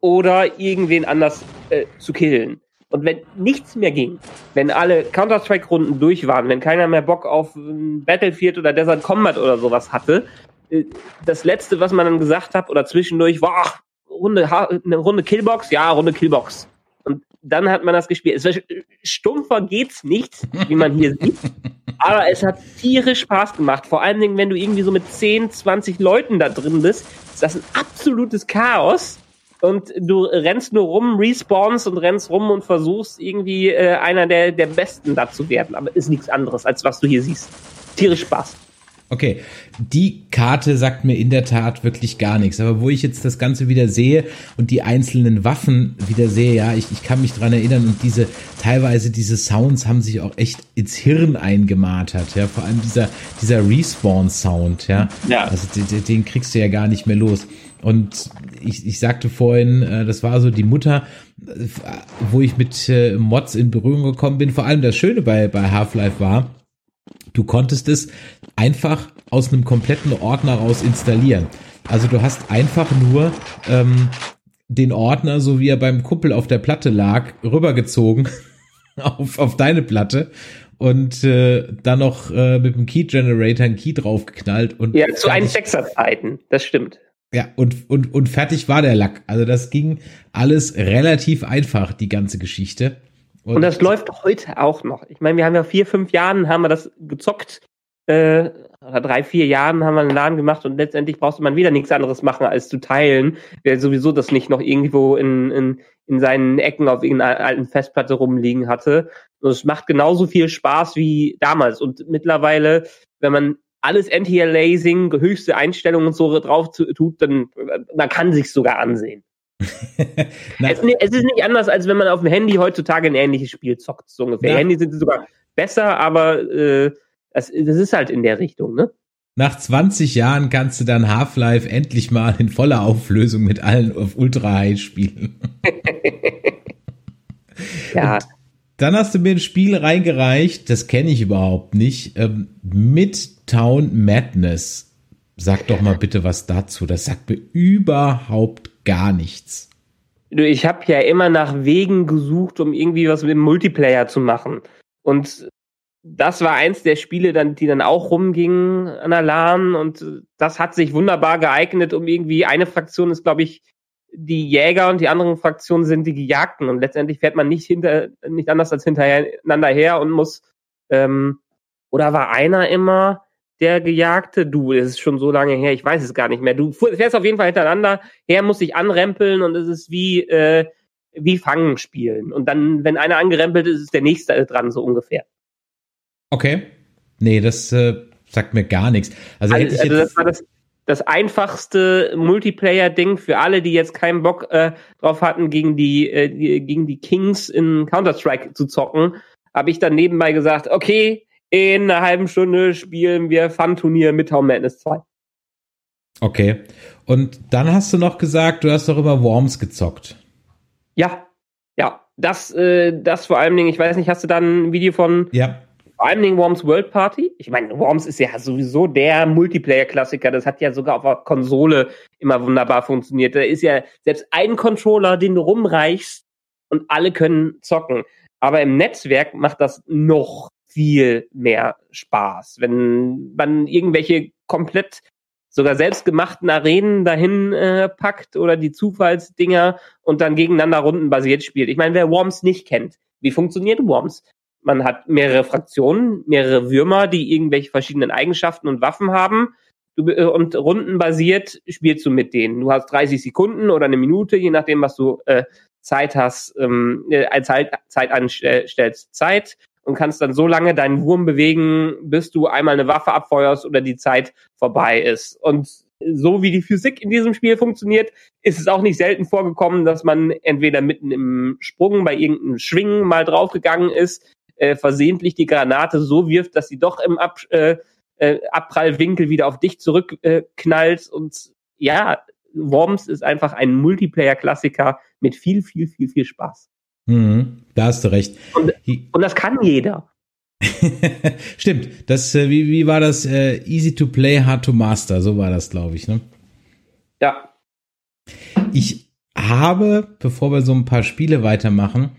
oder irgendwen anders äh, zu killen. Und wenn nichts mehr ging, wenn alle Counter-Strike-Runden durch waren, wenn keiner mehr Bock auf Battlefield oder Desert Combat oder sowas hatte, äh, das letzte, was man dann gesagt hat oder zwischendurch war, ach, Runde, eine Runde Killbox, ja, Runde Killbox dann hat man das gespielt. Es stumpfer geht's nicht, wie man hier sieht. Aber es hat tierisch Spaß gemacht. Vor allen Dingen, wenn du irgendwie so mit 10, 20 Leuten da drin bist, ist das ein absolutes Chaos. Und du rennst nur rum, respawnst und rennst rum und versuchst irgendwie äh, einer der, der Besten da zu werden. Aber ist nichts anderes, als was du hier siehst. Tierisch Spaß.
Okay, die Karte sagt mir in der Tat wirklich gar nichts. Aber wo ich jetzt das Ganze wieder sehe und die einzelnen Waffen wieder sehe, ja, ich, ich kann mich dran erinnern und diese, teilweise diese Sounds haben sich auch echt ins Hirn eingemartert, ja. Vor allem dieser, dieser Respawn-Sound, ja.
Ja.
Also den, den kriegst du ja gar nicht mehr los. Und ich, ich sagte vorhin, äh, das war so die Mutter, äh, wo ich mit äh, Mods in Berührung gekommen bin. Vor allem das Schöne bei, bei Half-Life war, du konntest es einfach aus einem kompletten Ordner raus installieren. Also du hast einfach nur ähm, den Ordner, so wie er beim Kuppel auf der Platte lag, rübergezogen auf, auf deine Platte und äh, dann noch äh, mit dem Key Generator einen Key draufgeknallt und
Ja, zu
fertig-
1.6er Zeiten, das stimmt.
ja, und, und, und fertig war der Lack. Also das ging alles relativ einfach, die ganze Geschichte.
Und das läuft heute auch noch. Ich meine, wir haben ja vier, fünf Jahren haben wir das gezockt. Äh, oder drei, vier Jahren haben wir einen Laden gemacht und letztendlich brauchte man wieder nichts anderes machen, als zu teilen. Wer sowieso das nicht noch irgendwo in, in, in seinen Ecken auf irgendeiner alten Festplatte rumliegen hatte. Und es macht genauso viel Spaß wie damals. Und mittlerweile, wenn man alles Anti-Aliasing, höchste Einstellungen und so drauf tut, dann man kann sich sogar ansehen. Es, es ist nicht anders, als wenn man auf dem Handy heutzutage ein ähnliches Spiel zockt, so ungefähr.
Ja.
Handy sind sogar besser, aber äh, das, das ist halt in der Richtung, ne?
nach 20 Jahren kannst du dann Half-Life endlich mal in voller Auflösung mit allen auf Ultra High spielen.
Ja,
Dann hast du mir ein Spiel reingereicht, das kenne ich überhaupt nicht, ähm, Midtown Madness. Sag doch mal bitte was dazu. Das sagt mir überhaupt gar nichts.
ich habe ja immer nach Wegen gesucht, um irgendwie was mit dem Multiplayer zu machen. Und das war eins der Spiele, dann, die dann auch rumgingen an der LAN und das hat sich wunderbar geeignet, um irgendwie eine Fraktion ist, glaube ich, die Jäger und die anderen Fraktionen sind die Gejagten und letztendlich fährt man nicht hinter nicht anders als hintereinander her und muss ähm, oder war einer immer der Gejagte? Du, das ist schon so lange her, ich weiß es gar nicht mehr. Du fährst auf jeden Fall hintereinander her, musst dich anrempeln und es ist wie äh, wie Fangen spielen und dann, wenn einer angerempelt ist, ist der nächste dran so ungefähr.
Okay. Nee, das äh, sagt mir gar nichts. Also,
Also, also das war das, das einfachste Multiplayer-Ding für alle, die jetzt keinen Bock äh, drauf hatten, gegen die, äh, die, gegen die Kings in Counter-Strike zu zocken, habe ich dann nebenbei gesagt, okay, in einer halben Stunde spielen wir Fun-Turnier mit Town Madness 2.
okay. Und dann hast du noch gesagt, du hast doch immer Worms gezockt.
Ja, ja, das, äh, das vor allen Dingen, ich weiß nicht, hast du da ein Video von
Ja.
vor allen Dingen Worms World Party? Ich meine, Worms ist ja sowieso der Multiplayer-Klassiker, das hat ja sogar auf der Konsole immer wunderbar funktioniert. Da ist ja selbst ein Controller, den du rumreichst und alle können zocken. Aber im Netzwerk macht das noch viel mehr Spaß, wenn man irgendwelche komplett sogar selbstgemachten Arenen dahin äh, packt oder die Zufallsdinger und dann gegeneinander rundenbasiert spielt. Ich meine, wer Worms nicht kennt, wie funktioniert Worms? Man hat mehrere Fraktionen, mehrere Würmer, die irgendwelche verschiedenen Eigenschaften und Waffen haben. Du, äh, und rundenbasiert spielst du mit denen. Du hast 30 Sekunden oder eine Minute, je nachdem, was du äh, Zeit hast, ähm, äh, als Zeit, Zeit anstellst, Zeit und kannst dann so lange deinen Wurm bewegen, bis du einmal eine Waffe abfeuerst oder die Zeit vorbei ist. Und so wie die Physik in diesem Spiel funktioniert, ist es auch nicht selten vorgekommen, dass man entweder mitten im Sprung bei irgendeinem Schwingen mal draufgegangen ist, äh, versehentlich die Granate so wirft, dass sie doch im Ab, äh, äh, Abprallwinkel wieder auf dich zurückknallt. Äh, und ja, Worms ist einfach ein Multiplayer-Klassiker mit viel, viel, viel, viel Spaß.
Mhm, da hast du recht.
Und- Und das kann jeder.
Stimmt. Das, äh, wie, wie war das? Äh, easy to play, hard to master. So war das, glaube ich. Ne?
Ja.
Ich habe, bevor wir so ein paar Spiele weitermachen,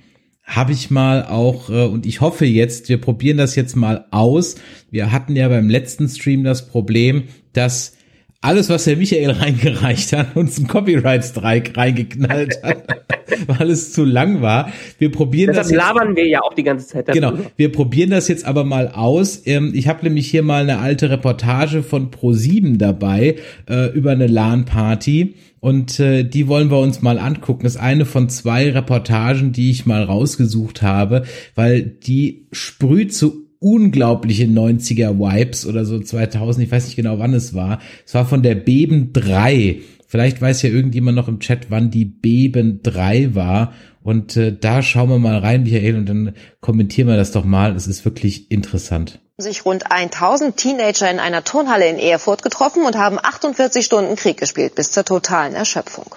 habe ich mal auch, äh, und ich hoffe jetzt, wir probieren das jetzt mal aus. Wir hatten ja beim letzten Stream das Problem, dass alles, was der Michael reingereicht hat, uns einen Copyright-Strike reingeknallt hat, weil es zu lang war. Wir probieren
Deshalb
das jetzt
labern wir ja auch die ganze Zeit darüber.
Genau, wir probieren das jetzt aber mal aus. Ähm, Ich habe nämlich hier mal eine alte Reportage von Pro7 dabei äh, über eine LAN-Party und äh, die wollen wir uns mal angucken. Das ist eine von zwei Reportagen, die ich mal rausgesucht habe, weil die sprüht so unglaubliche 90er Vibes oder so 2000, ich weiß nicht genau wann es war. Es war von der Beben 3. Vielleicht weiß ja irgendjemand noch im Chat, wann die Beben 3 war. Und äh, da schauen wir mal rein, Michael, und dann kommentieren wir das doch mal. Es ist wirklich interessant
sich rund 1000 Teenager in einer Turnhalle in Erfurt getroffen und haben 48 Stunden Krieg gespielt bis zur totalen Erschöpfung.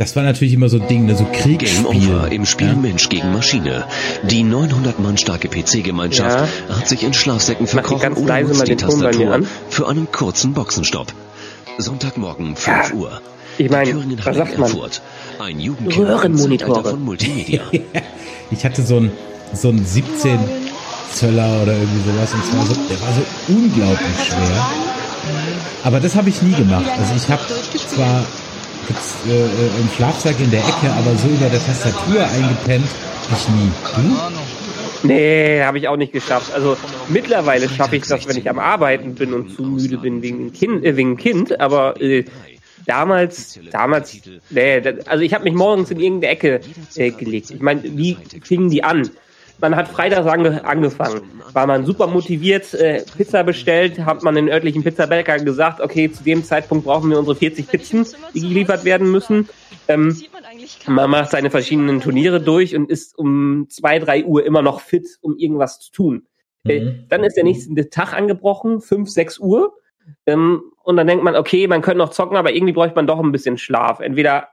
Das war natürlich immer so ein Ding, ne, so Kriegsspiel.
Game Over im Spiel ja? Mensch gegen Maschine. Die 900 Mann starke PC-Gemeinschaft ja. hat sich in Schlafsäcken verkrochen und nutzt die Tastatur für einen kurzen Boxenstopp. Sonntagmorgen 5 ja. Uhr.
Ich meine, was sagt man?
Erfurt. Ein Jugendkiller von Multimedia.
ich hatte so ein, so ein 17 Zöller oder irgendwie sowas und zwar so, der war so unglaublich schwer. Aber das habe ich nie gemacht. Also ich habe zwar jetzt, äh, im Schlafsack in der Ecke, aber so über der Tastatur eingepennt, ich nie.
Du? Nee, habe ich auch nicht geschafft. Also mittlerweile schaffe ich das, wenn ich am Arbeiten bin und zu müde bin wegen Kind, äh, wegen Kind. Aber äh, damals, damals, nee, also ich habe mich morgens in irgendeine Ecke äh, gelegt. Ich meine, wie fingen die an? Man hat freitags ange angefangen, war man super motiviert, äh, Pizza bestellt, hat man den örtlichen Pizzabäcker gesagt, okay, zu dem Zeitpunkt brauchen wir unsere 40 Pizzen, die geliefert werden müssen. Ähm, man macht seine verschiedenen Turniere durch und ist um zwei, drei Uhr immer noch fit, um irgendwas zu tun. Äh, mhm. dann ist der nächste Tag angebrochen, fünf, sechs Uhr. Ähm, und dann denkt man, okay, man könnte noch zocken, aber irgendwie bräuchte man doch ein bisschen Schlaf. Entweder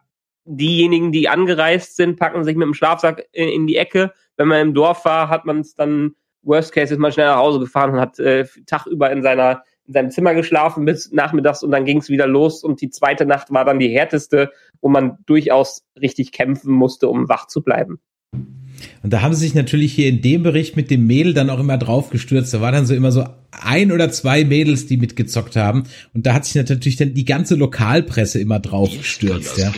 diejenigen, die angereist sind, packen sich mit dem Schlafsack in, in die Ecke wenn man im Dorf war, hat man es dann, worst case, ist man schnell nach Hause gefahren und hat äh, Tag in seiner in seinem Zimmer geschlafen bis nachmittags und dann ging es wieder los und die zweite Nacht war dann die härteste, wo man durchaus richtig kämpfen musste, um wach zu bleiben.
Und da haben sie sich natürlich hier in dem Bericht mit dem Mädel dann auch immer drauf gestürzt. Da war dann so immer so ein oder zwei Mädels, die mitgezockt haben. Und da hat sich natürlich dann die ganze Lokalpresse immer drauf gestürzt. Ja.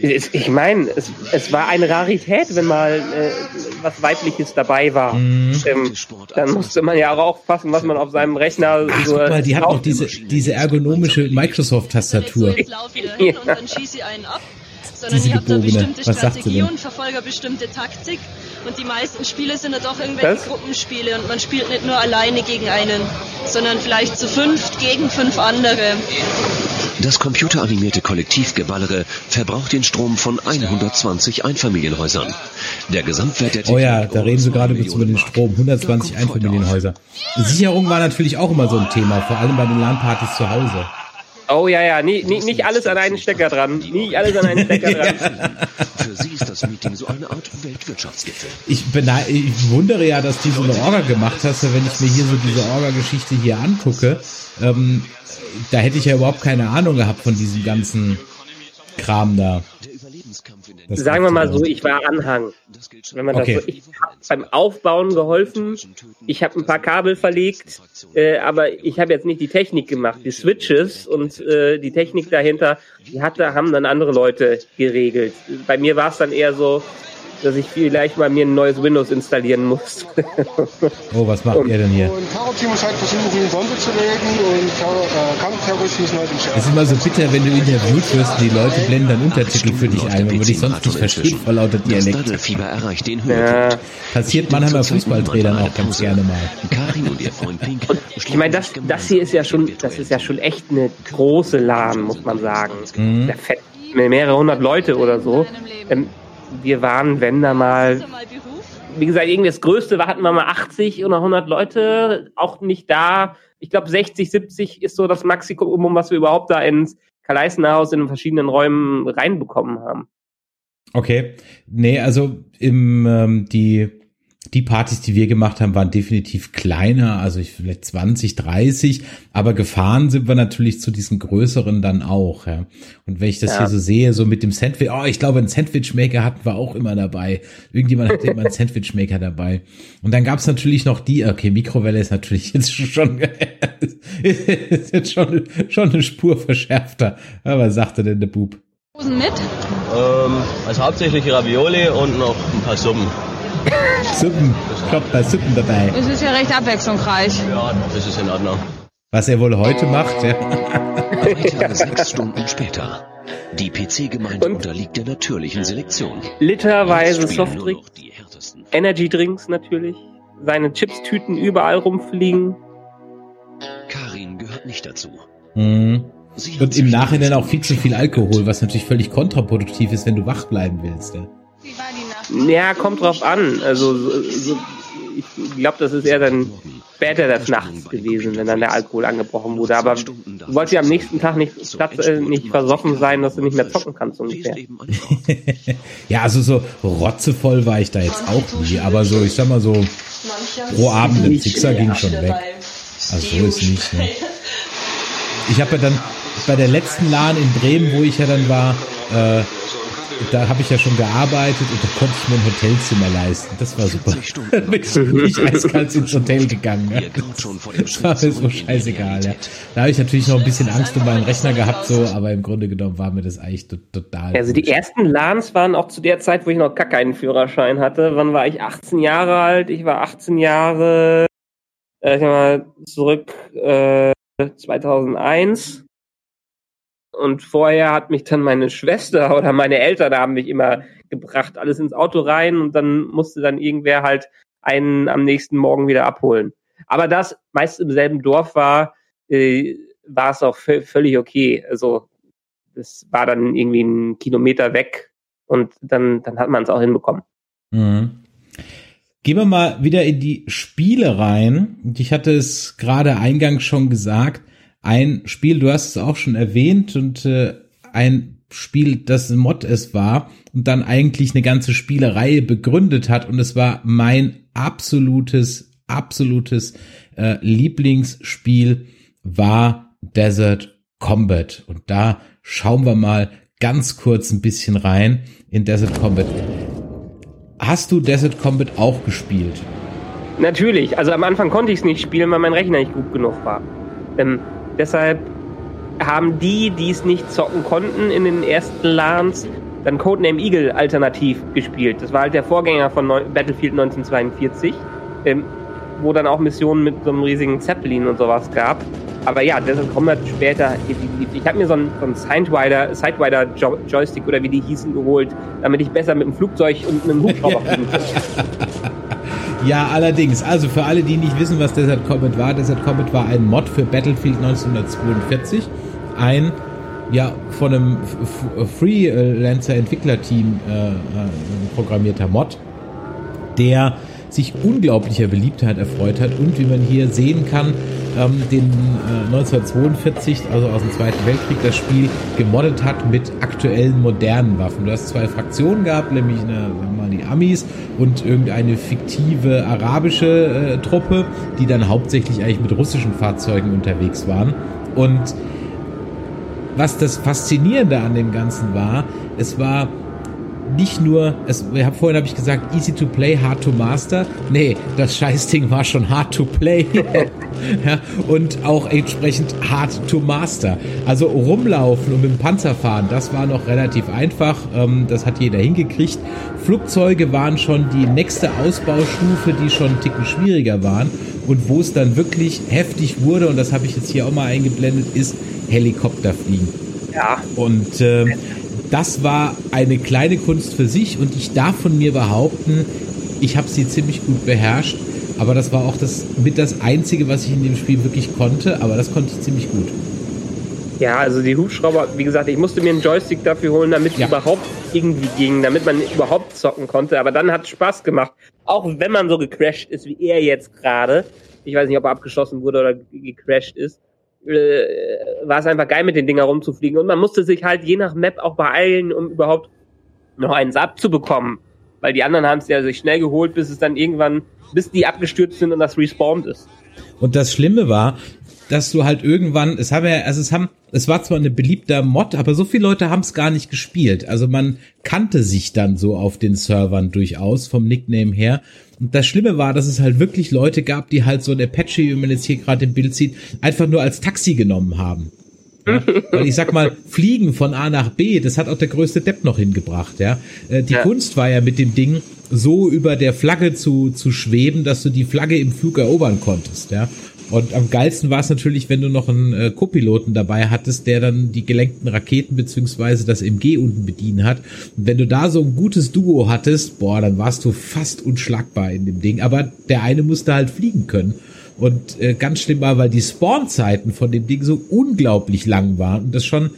Ich meine, es, es war eine Rarität, wenn mal äh, was Weibliches dabei war. Mhm. Ähm, dann musste man ja auch aufpassen, was man auf seinem Rechner
Ach, so. Guck mal, die hat auch diese, diese ergonomische Microsoft-Tastatur. Ja
sondern Diese ihr habt da bestimmte Strategie und verfolge bestimmte Taktik. Und die meisten Spiele sind ja doch irgendwelche Was? Gruppenspiele und man spielt nicht nur alleine gegen einen, sondern vielleicht zu fünft gegen fünf andere.
Das computeranimierte Kollektivgeballere verbraucht den Strom von 120 Einfamilienhäusern. Der Gesamtwert der
Oh ja, da reden sie gerade über den Strom. 120 Einfamilienhäuser. Sicherung war natürlich auch immer so ein Thema, vor allem bei den LAN-Partys zu Hause.
Oh ja, ja, nie, nie, nicht alles an einen Stecker dran. Nie alles an einen Stecker dran.
Für sie ist das Meeting so eine Art Weltwirtschaftsgipfel.
Ich, ich wundere ja, dass du so eine Orga gemacht hast, wenn ich mir hier so diese Orga-Geschichte hier angucke. Ähm, da hätte ich ja überhaupt keine Ahnung gehabt von diesem ganzen Kram da.
Sagen wir mal so, ich war Anhang. Wenn man okay. das so, ich habe beim Aufbauen geholfen, ich habe ein paar Kabel verlegt, äh, aber ich habe jetzt nicht die Technik gemacht. Die Switches und äh, die Technik dahinter, die hatte, haben dann andere Leute geregelt. Bei mir war es dann eher so, dass ich vielleicht mal mir ein neues Windows installieren muss.
oh, was macht und, ihr denn hier? Und
Karotti muss halt versuchen, Sonde zu legen und äh, Counterterroristen müssen halt im
Es ist immer so bitter, wenn du interviewt wirst, die Leute blenden dann Untertitel für dich ein, wenn man dich sonst nicht versteht vor lauter Dialekt.
erreicht den Ja.
Passiert Mannheimer Fußballtrainern auch ganz gerne mal.
Und ich meine, das, das hier ist ja schon, das ist ja schon echt eine große LAN, muss man sagen. Mhm. Da fett mehrere hundert Leute oder so. Ähm, wir waren, wenn da mal, wie gesagt, irgendwie das Größte war, hatten wir mal 80 oder 100 Leute, auch nicht da. Ich glaube, 60, 70 ist so das Maximum, was wir überhaupt da ins Kaleisenhaus in den verschiedenen Räumen reinbekommen haben.
Okay. Nee, also im ähm, die die Partys, die wir gemacht haben, waren definitiv kleiner, also ich, vielleicht 20, 30, aber gefahren sind wir natürlich zu diesen größeren dann auch, ja. Und wenn ich das ja. hier so sehe, so mit dem Sandwich, oh, ich glaube, ein Sandwichmaker hatten wir auch immer dabei. Irgendjemand hatte immer einen Sandwichmaker dabei. Und dann gab's natürlich noch die, okay, Mikrowelle ist natürlich jetzt schon, ist jetzt schon, schon eine Spur verschärfter. Aber was sagte denn der Bub?
mit? Ähm, also hauptsächlich Ravioli und noch ein paar Suppen.
Suppen, kommt bei Suppen dabei.
Es ist ja recht abwechslungsreich.
Ja, das ist in Ordnung.
Was er wohl heute macht, ja.
Weitere sechs Stunden später. Die PC-Gemeinde unterliegt der natürlichen Selektion.
Literweise Softdrinks, Energy Drinks natürlich. seine Chips-Tüten überall rumfliegen.
Karin gehört nicht dazu.
Mhm. Und im Nachhinein auch viel zu viel Alkohol, was natürlich völlig kontraproduktiv ist, wenn du wach bleiben willst. Ja,
ja kommt drauf an. Also so, so, ich glaube, das ist eher dann später des Nachts gewesen, wenn dann der Alkohol angebrochen wurde. Aber du wolltest ja am nächsten Tag nicht, Platz, äh, nicht versoffen sein, dass du nicht mehr zocken kannst ungefähr.
ja, also so rotzevoll war ich da jetzt auch nie, aber so, ich sag mal so, pro Abend im Sixer ging schon weg. Also so ist nicht. Ne? Ich habe ja dann bei der letzten LAN in Bremen, wo ich ja dann war, äh, da habe ich ja schon gearbeitet und da konnte ich mir ein Hotelzimmer leisten. Das war super. bin ich eiskalt ins Hotel gegangen. Ja. Das war mir so scheißegal. Ja. Da habe ich natürlich noch ein bisschen Angst um meinen Rechner gehabt, so, aber im Grunde genommen war mir das eigentlich total.
Also die ersten LANs waren auch zu der Zeit, wo ich noch gar keinen Führerschein hatte. Wann war ich? 18 Jahre alt. Ich war 18 Jahre. Äh, ich mal zurück äh, 2001 und vorher hat mich dann meine Schwester oder meine Eltern haben mich immer gebracht, alles ins Auto rein und dann musste dann irgendwer halt einen am nächsten Morgen wieder abholen. Aber das meist im selben Dorf war, äh, war es auch völlig okay. Also das war dann irgendwie ein Kilometer weg und dann, dann hat man es auch hinbekommen.
Mhm. Gehen wir mal wieder in die Spiele rein. Und ich hatte es gerade eingangs schon gesagt ein Spiel, du hast es auch schon erwähnt und äh, ein Spiel, das Mod es war und dann eigentlich eine ganze Spielereihe begründet hat und es war mein absolutes, absolutes äh, Lieblingsspiel war Desert Combat und da schauen wir mal ganz kurz ein bisschen rein in Desert Combat. Hast du Desert Combat auch gespielt?
Natürlich, also am Anfang konnte ich es nicht spielen, weil mein Rechner nicht gut genug war. Ähm, Deshalb haben die, die es nicht zocken konnten in den ersten LANs, dann Codename Eagle alternativ gespielt. Das war halt der Vorgänger von Battlefield 1942, ähm, wo dann auch Missionen mit so einem riesigen Zeppelin und sowas gab. Aber ja, das kommt halt später. Ich habe mir so einen, so einen Sidewider, Sidewider Joystick oder wie die hießen geholt, damit ich besser mit dem Flugzeug und einem Hubschrauber fliegen kann.
Ja, allerdings. Also für alle, die nicht wissen, was Desert Combat war, Desert Combat war ein Mod für Battlefield 1942. Ein ja von einem Freelancer-Entwicklerteam äh, äh, programmierter Mod, der sich unglaublicher Beliebtheit erfreut hat und wie man hier sehen kann, ähm, den äh, 1942, also aus dem Zweiten Weltkrieg, das Spiel gemoddet hat mit aktuellen modernen Waffen. Du hast zwei Fraktionen gehabt, nämlich eine, mal, die Amis und irgendeine fiktive arabische äh, Truppe, die dann hauptsächlich eigentlich mit russischen Fahrzeugen unterwegs waren. Und was das Faszinierende an dem Ganzen war, es war nicht nur, es, hab, vorhin habe ich gesagt, easy to play, hard to master. Nee, das Scheißding war schon hard to play. ja, und auch entsprechend hard to master. Also rumlaufen und mit dem Panzer fahren, das war noch relativ einfach. Ähm, das hat jeder hingekriegt. Flugzeuge waren schon die nächste Ausbaustufe, die schon einen Ticken schwieriger waren. Und wo es dann wirklich heftig wurde, und das habe ich jetzt hier auch mal eingeblendet, ist Helikopterfliegen. Ja. Und äh, das war eine kleine Kunst für sich und ich darf von mir behaupten, ich habe sie ziemlich gut beherrscht. Aber das war auch das mit das Einzige, was ich in dem Spiel wirklich konnte. Aber das konnte ich ziemlich gut.
Ja, also die Hubschrauber, wie gesagt, ich musste mir einen Joystick dafür holen, damit ja. überhaupt irgendwie ging, damit man überhaupt zocken konnte. Aber dann hat es Spaß gemacht. Auch wenn man so gecrashed ist wie er jetzt gerade. Ich weiß nicht, ob er abgeschossen wurde oder gecrashed ist äh, war es einfach geil, mit den Dinger rumzufliegen. Und man musste sich halt je nach Map auch beeilen, um überhaupt noch eins abzubekommen. Weil die anderen haben es ja sich schnell geholt, bis es dann irgendwann, bis die abgestürzt sind und das respawned ist.
Und das Schlimme war, dass du halt irgendwann, es haben ja, also es haben, es war zwar eine beliebter Mod, aber so viele Leute haben es gar nicht gespielt. Also man kannte sich dann so auf den Servern durchaus vom Nickname her. Und das Schlimme war, dass es halt wirklich Leute gab, die halt so ein Apache, wie man jetzt hier gerade im Bild sieht, einfach nur als Taxi genommen haben. Ja? Weil ich sag mal, Fliegen von A nach B, das hat auch der größte Depp noch hingebracht, ja. Äh, die ja. Kunst war ja mit dem Ding so über der Flagge zu, zu schweben, dass du die Flagge im Flug erobern konntest, ja. Und am geilsten war es natürlich, wenn du noch einen äh, Co-Piloten dabei hattest, der dann die gelenkten Raketen beziehungsweise das MG unten bedienen hat. Und wenn du da so ein gutes Duo hattest, boah, dann warst du fast unschlagbar in dem Ding. Aber der eine musste halt fliegen können. Und äh, ganz schlimm war, weil die Spawnzeiten von dem Ding so unglaublich lang waren und das schon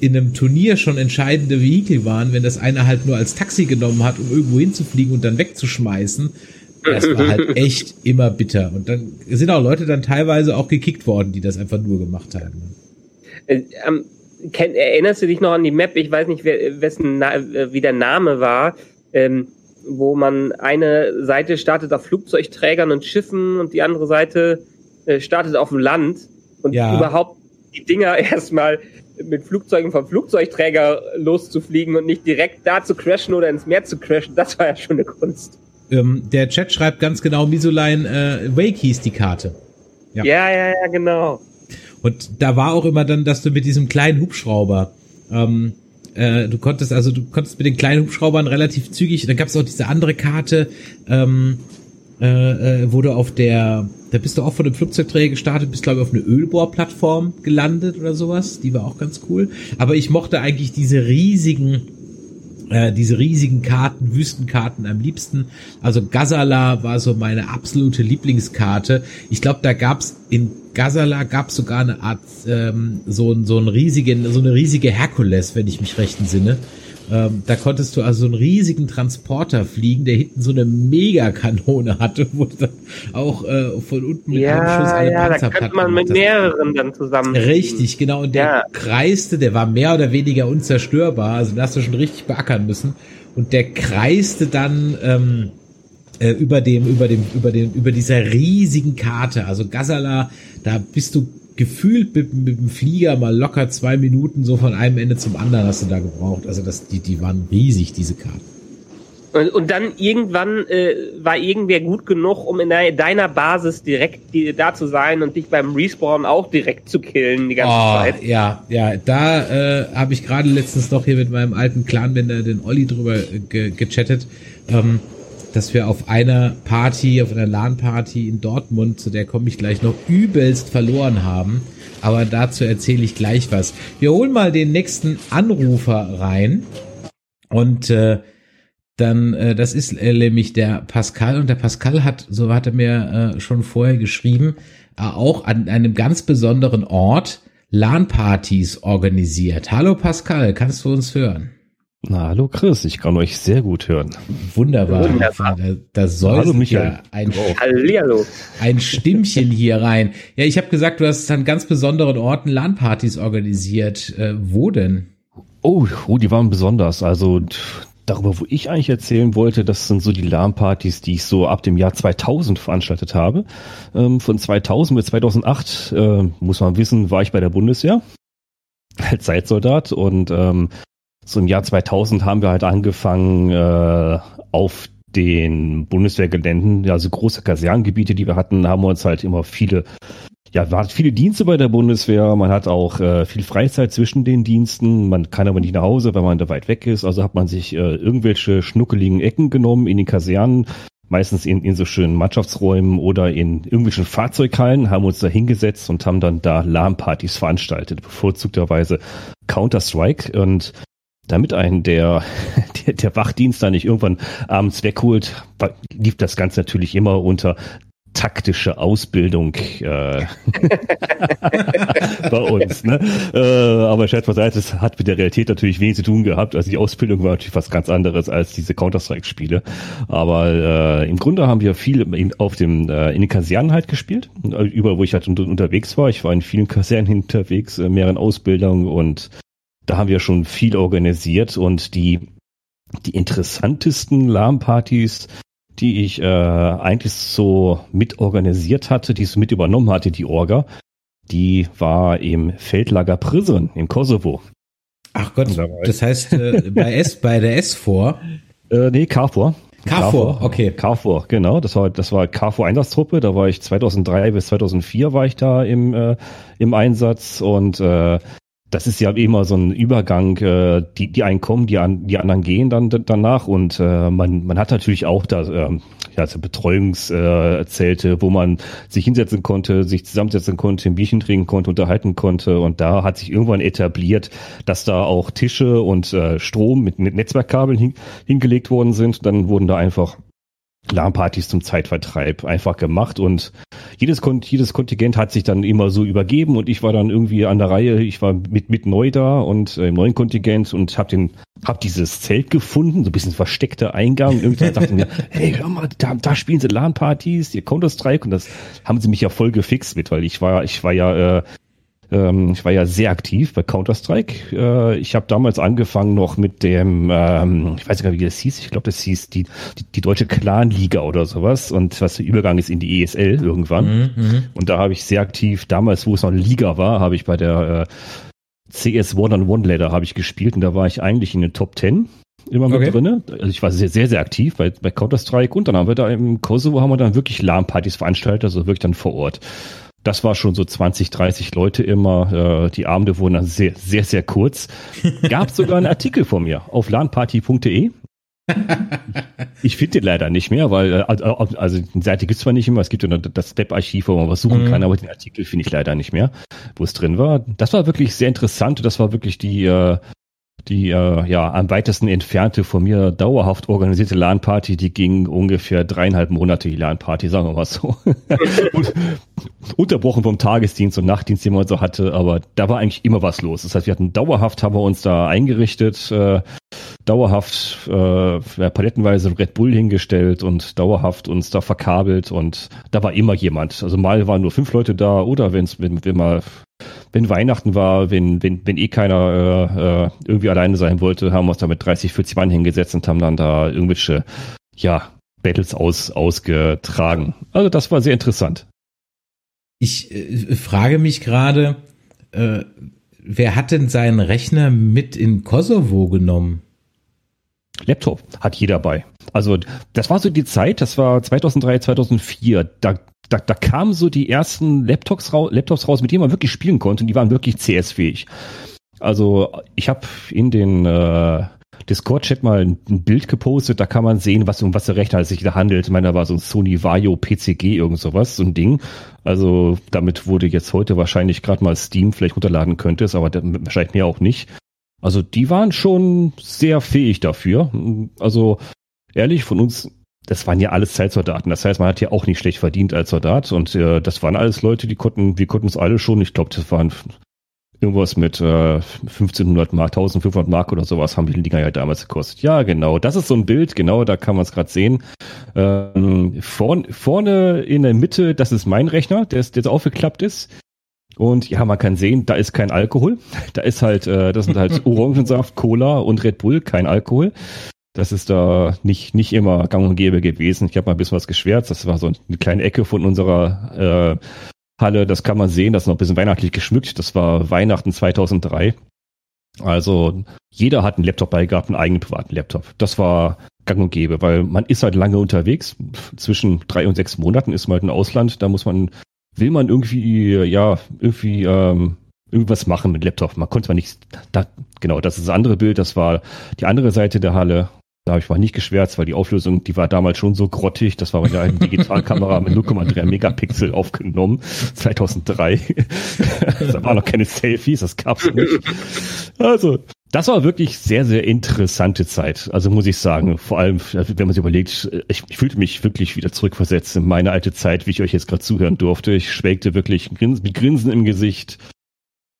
in einem Turnier schon entscheidende Vehikel waren, wenn das eine halt nur als Taxi genommen hat, um irgendwo hinzufliegen und dann wegzuschmeißen, das war halt echt immer bitter. Und dann sind auch Leute dann teilweise auch gekickt worden, die das einfach nur gemacht haben.
Äh, ähm, erinnerst du dich noch an die Map? Ich weiß nicht, wer, wessen, äh, wie der Name war, ähm, wo man eine Seite startet auf Flugzeugträgern und Schiffen und die andere Seite äh, startet auf dem Land und ja. überhaupt die Dinger erstmal mit Flugzeugen vom Flugzeugträger loszufliegen und nicht direkt da zu crashen oder ins Meer zu crashen, das war ja schon eine Kunst.
Ähm, der Chat schreibt ganz genau, Misoline äh, Wake hieß die Karte.
Ja. ja, ja, ja, genau.
Und da war auch immer dann, dass du mit diesem kleinen Hubschrauber, ähm, äh, du konntest also, du konntest mit den kleinen Hubschraubern relativ zügig, dann gab es auch diese andere Karte, ähm, äh, äh, wo du auf der, da bist du auch von dem Flugzeugträger gestartet, bist glaube ich auf eine Ölbohrplattform gelandet oder sowas, die war auch ganz cool. Aber ich mochte eigentlich diese riesigen äh, diese riesigen Karten, Wüstenkarten am liebsten. Also Gazala war so meine absolute Lieblingskarte. Ich glaube, da gab's in Gazala gab's sogar eine Art ähm, so, so ein riesigen, so eine riesige Herkules, wenn ich mich recht entsinne. Ähm, da konntest du also einen riesigen Transporter fliegen, der hinten so eine Megakanone hatte, wo du dann auch äh, von unten
mit ja, einem Schuss eine ja, da könnte man mit mehreren dann zusammen.
Richtig, genau. Und der ja. kreiste, der war mehr oder weniger unzerstörbar. Also da hast du schon richtig beackern müssen. Und der kreiste dann ähm, äh, über dem, über dem, über dem, über dieser riesigen Karte. Also Gazala, da bist du gefühlt mit, mit dem Flieger mal locker zwei Minuten so von einem Ende zum anderen hast du da gebraucht. Also das, die, die waren riesig, diese Karten.
Und, und dann irgendwann äh, war irgendwer gut genug, um in deiner Basis direkt die, da zu sein und dich beim Respawn auch direkt zu killen die ganze oh, Zeit.
Ja, ja, da äh, habe ich gerade letztens noch hier mit meinem alten Clanbänder, den Olli, drüber ge gechattet. Ähm, dass wir auf einer Party, auf einer LAN-Party in Dortmund, zu der komme ich gleich noch, übelst verloren haben. Aber dazu erzähle ich gleich was. Wir holen mal den nächsten Anrufer rein. Und äh, dann, äh, das ist äh, nämlich der Pascal. Und der Pascal hat, so hat er mir äh, schon vorher geschrieben, äh, auch an einem ganz besonderen Ort LAN-Partys organisiert. Hallo Pascal, kannst du uns hören?
Na, hallo Chris, ich kann euch sehr gut hören.
Wunderbar. Wunderbar. Da, da soll hallo ja ein,
hallo.
ein Stimmchen hier rein. Ja, ich habe gesagt, du hast an ganz besonderen Orten LAN-Partys organisiert. Äh, wo denn?
Oh, oh, die waren besonders. Also darüber, wo ich eigentlich erzählen wollte, das sind so die LAN-Partys, die ich so ab dem Jahr 2000 veranstaltet habe. Ähm, von 2000 bis 2008, äh, muss man wissen, war ich bei der Bundeswehr als Zeitsoldat und ähm, so im Jahr 2000 haben wir halt angefangen, äh, auf den Bundeswehrgeländen, also große Kaserngebiete, die wir hatten, haben wir uns halt immer viele, ja, wir hatten viele Dienste bei der Bundeswehr, man hat auch äh, viel Freizeit zwischen den Diensten, man kann aber nicht nach Hause, weil man da weit weg ist, also hat man sich äh, irgendwelche schnuckeligen Ecken genommen in den Kasernen, meistens in, in so schönen Mannschaftsräumen oder in irgendwelchen Fahrzeughallen, haben uns da hingesetzt und haben dann da LAN-Partys veranstaltet, bevorzugterweise Counter-Strike. Und damit einen der, der, der Wachdienst da nicht irgendwann abends wegholt, lief das Ganze natürlich immer unter taktische Ausbildung äh, bei uns. Ne? Äh, aber Scherz beiseite, es hat mit der Realität natürlich wenig zu tun gehabt. Also die Ausbildung war natürlich was ganz anderes als diese Counter-Strike-Spiele. Aber äh, im Grunde haben wir viel auf dem äh, in den Kasernen halt gespielt. Überall, wo ich halt unter, unterwegs war. Ich war in vielen Kasernen unterwegs, äh, mehreren Ausbildungen und da haben wir schon viel organisiert und die, die interessantesten LAN-Partys, die ich äh, eigentlich so mit organisiert hatte, die ich so mit übernommen hatte, die Orga, die war im Feldlager Prison im Kosovo.
Ach Gott, das heißt äh, bei S, bei der S vor?
Äh, nee, KFOR.
KFOR, okay.
KFOR, genau. Das war, das war KFOR Einsatztruppe. Da war ich 2003 bis 2004 war ich da im, äh, im Einsatz und äh, das ist ja immer so ein Übergang, äh, die, die einen kommen, die, an, die anderen gehen dann danach und äh, man, man hat natürlich auch da äh, ja, so Betreuungszelte, äh, wo man sich hinsetzen konnte, sich zusammensetzen konnte, ein Bierchen trinken konnte, unterhalten konnte und da hat sich irgendwann etabliert, dass da auch Tische und äh, Strom mit, mit Netzwerkkabeln hin, hingelegt worden sind. Dann wurden da einfach LAN-Partys zum Zeitvertreib einfach gemacht und jedes, jedes Kontingent hat sich dann immer so übergeben und ich war dann irgendwie an der Reihe, ich war mit, mit neu da und äh, im neuen Kontingent und hab den, hab dieses Zelt gefunden, so ein bisschen versteckter Eingang. Und irgendwann dachte mir, hey, hör mal, da, da spielen sie LAN-Partys, ihr Counter-Strike. Und das haben sie mich ja voll gefixt mit, weil ich war, ich war ja, äh, ähm, ich war ja sehr aktiv bei Counter-Strike. Äh, ich habe damals angefangen noch mit dem, ähm, ich weiß gar nicht, wie das hieß, ich glaube, das hieß die, die, die deutsche Clan-Liga oder sowas und was der Übergang ist in die ESL irgendwann. Mhm, mhm, und da habe ich sehr aktiv, damals, wo es noch eine Liga war, habe ich bei der äh, CS One-on-One-Ladder habe ich gespielt und da war ich eigentlich in den Top 10 immer mit okay. drinne. Also ich war sehr, sehr, sehr aktiv bei, bei Counter-Strike und dann haben wir da im Kosovo haben wir dann wirklich LAN-Partys veranstaltet, also wirklich dann vor Ort das war schon so 20, 30 Leute immer. Äh, die Abende wurden dann sehr, sehr, sehr kurz. Gab sogar einen Artikel von mir auf lanparty.de. ich finde den leider nicht mehr, weil, äh, also die Seite gibt es zwar nicht immer, es gibt ja das Step-Archiv, wo man was suchen mhm. kann, aber den Artikel finde ich leider nicht mehr, wo es drin war. Das war wirklich sehr interessant. Das war wirklich die, äh, die äh, ja am weitesten entfernte von mir dauerhaft organisierte LAN-Party, die ging ungefähr dreieinhalb Monate, die LAN-Party, sagen wir mal so. und, unterbrochen vom Tagesdienst und Nachtdienst, den man so hatte, aber da war eigentlich immer was los. Das heißt, wir hatten dauerhaft, haben wir uns da eingerichtet, äh, dauerhaft äh, palettenweise Red Bull hingestellt und dauerhaft uns da verkabelt und da war immer jemand. Also mal waren nur fünf Leute da oder wenn's, wenn, wenn mal wenn Weihnachten war, wenn, wenn, wenn eh keiner äh, äh, irgendwie alleine sein wollte, haben wir uns da mit 30, 40 Mann hingesetzt und haben dann da irgendwelche, ja, Battles aus, ausgetragen. Also das war sehr interessant.
Ich äh, frage mich gerade, äh, wer hat denn seinen Rechner mit in Kosovo genommen?
Laptop hat jeder bei. Also das war so die Zeit, das war 2003, 2004. Da da, da kamen so die ersten Laptops, raus, Laptops raus, mit denen man wirklich spielen konnte und die waren wirklich CS-fähig. Also ich habe in den äh, Discord-Chat mal ein, ein, Bild gepostet, da kann man sehen, was um was der Rechner sich da handelt. Ich meine, da war so ein Sony Vaio PCG, irgend sowas, so ein Ding. Also damit wurde jetzt heute wahrscheinlich gerade mal Steam vielleicht runterladen könntest, aber wahrscheinlich mehr auch nicht. Also die waren schon sehr fähig dafür. Also ehrlich, von uns das waren ja alles Zeitsoldaten. Das heißt, man hat ja auch nicht schlecht verdient als Soldat. Und äh, das waren alles Leute, die konnten, wir konnten es alle schon. Ich glaube, das waren irgendwas mit äh, 1500 Mark, 1500 Mark oder sowas haben die Dinger ja damals gekostet. Ja, genau. Das ist so ein Bild. Genau, da kann man es gerade sehen. Ähm, vorn, vorne in der Mitte, das ist mein Rechner, der, der aufgeklappt ist. Und ja, man kann sehen, da ist kein Alkohol. Da ist halt, äh, das sind halt Orangensaft, Cola und Red Bull, kein Alkohol. Das ist da nicht, nicht immer gang und gäbe gewesen. Ich habe mal ein bisschen was geschwärzt. Das war so eine kleine Ecke von unserer äh, Halle. Das kann man sehen. Das ist noch ein bisschen weihnachtlich geschmückt. Das war Weihnachten 2003. Also jeder hat einen Laptop bei gehabt, einen eigenen privaten Laptop. Das war gang und gäbe, weil man ist halt lange unterwegs. Zwischen drei und sechs Monaten ist man halt im Ausland. Da muss man, will man irgendwie, ja, irgendwie ähm, irgendwas machen mit Laptop. Man konnte zwar nicht, da, genau, das ist das andere Bild, das war die andere Seite der Halle. Da habe ich mal nicht geschwärzt, weil die Auflösung, die war damals schon so grottig. Das war mit einer Digitalkamera mit 0,3 Megapixel aufgenommen, 2003. da waren noch keine Selfies, das gab's nicht. Also, das war wirklich sehr, sehr interessante Zeit. Also muss ich sagen, vor allem, wenn man sich überlegt, ich, ich fühlte mich wirklich wieder zurückversetzt in meine alte Zeit, wie ich euch jetzt gerade zuhören durfte. Ich schwelgte wirklich mit Grinsen im Gesicht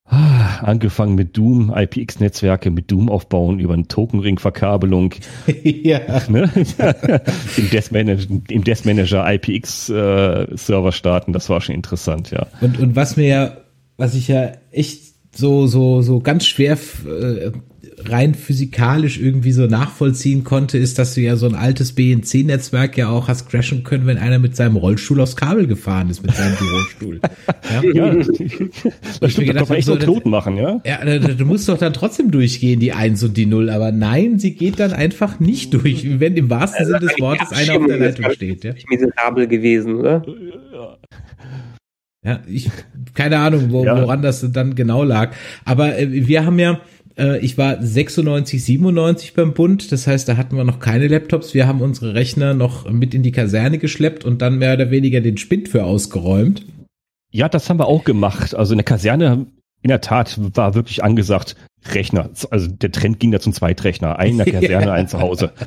Ah, angefangen mit Doom, IPX-Netzwerke mit Doom aufbauen über eine Tokenring-Verkabelung. ja. Ne? Im, Death Manager, Im Death Manager IPX-Server äh, starten, das war schon interessant, ja.
Und, und was mir ja, was ich ja echt so, so, so ganz schwer äh, rein physikalisch irgendwie so nachvollziehen konnte, ist, dass du ja so ein altes BNC-Netzwerk ja auch hast crashen können, wenn einer mit seinem Rollstuhl aufs Kabel gefahren ist, mit seinem Bürostuhl.
ja, ja das stimmt, gedacht, da man echt so Knoten machen, ja?
Ja, du musst doch dann trotzdem durchgehen, die Eins und die Null, aber nein, sie geht dann einfach nicht durch, wenn im wahrsten also Sinne des Wortes einer auf der Leitung steht. Ja?
Miserabel gewesen, oder?
Ja, ich, keine Ahnung, wo, ja. woran das dann genau lag. Aber äh, wir haben ja, äh, ich war 96, 97 beim Bund, das heißt, da hatten wir noch keine Laptops. Wir haben unsere Rechner noch mit in die Kaserne geschleppt und dann mehr oder weniger den Spind für ausgeräumt.
Ja, das haben wir auch gemacht. Also in der Kaserne, in der Tat, war wirklich angesagt, Rechner. Also der Trend ging da zum Zweitrechner. Ein in der Kaserne, ein zu Hause.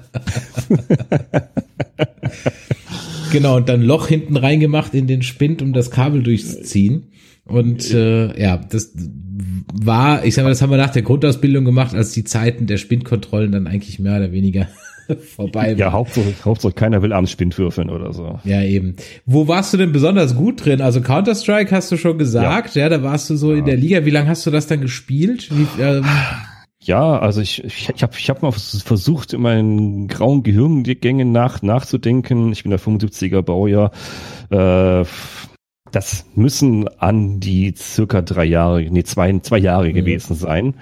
genau, und dann Loch hinten reingemacht in den Spind, um das Kabel durchzuziehen. Und äh, ja, das war, ich sag mal, das haben wir nach der Grundausbildung gemacht, als die Zeiten der Spindkontrollen dann eigentlich mehr oder weniger vorbei
waren. Ja, Hauptsache, Hauptsache keiner will abends Spind würfeln oder so.
Ja, eben. Wo warst du denn besonders gut drin? Also Counter-Strike hast du schon gesagt, ja, ja da warst du so ja. in der Liga. Wie lange hast du das dann gespielt? Wie, ähm,
ja, also ich, ich, ich habe ich hab mal versucht, in meinen grauen Gehirngängen nach, nachzudenken. Ich bin der 75er Baujahr. Äh, das müssen an die circa drei Jahre, nee, zwei, zwei Jahre mhm. gewesen sein.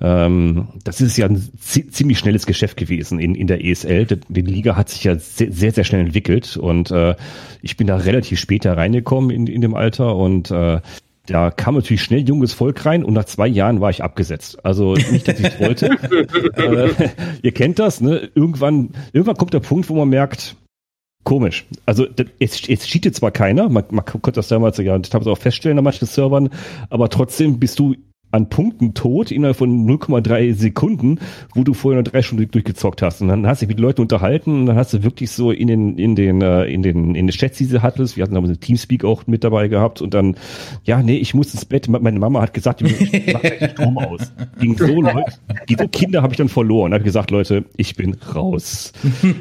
Ähm, das ist ja ein ziemlich schnelles Geschäft gewesen in, in der ESL. Die, die Liga hat sich ja sehr, sehr, sehr schnell entwickelt und äh, ich bin da relativ später reingekommen in, in dem Alter und äh, da kam natürlich schnell junges Volk rein und nach zwei Jahren war ich abgesetzt. Also nicht, dass ich wollte. äh, ihr kennt das, ne? Irgendwann, irgendwann kommt der Punkt, wo man merkt, komisch. Also es, es cheatet zwar keiner, man, man konnte das damals ja, ich habe es auch feststellen an manchen Servern, aber trotzdem bist du an Punkten tot innerhalb von 0,3 Sekunden, wo du vorher noch drei Stunden durchgezockt hast. Und dann hast du dich mit Leuten unterhalten und dann hast du wirklich so in den, in den, äh, in den, in den Chats, die sie hattest, wir hatten damals eine Teamspeak auch mit dabei gehabt und dann, ja, nee, ich muss ins Bett. Meine Mama hat gesagt, ich mach gleich Strom aus. Gegen so Leute, gegen so Kinder habe ich dann verloren. Habe gesagt, Leute, ich bin raus.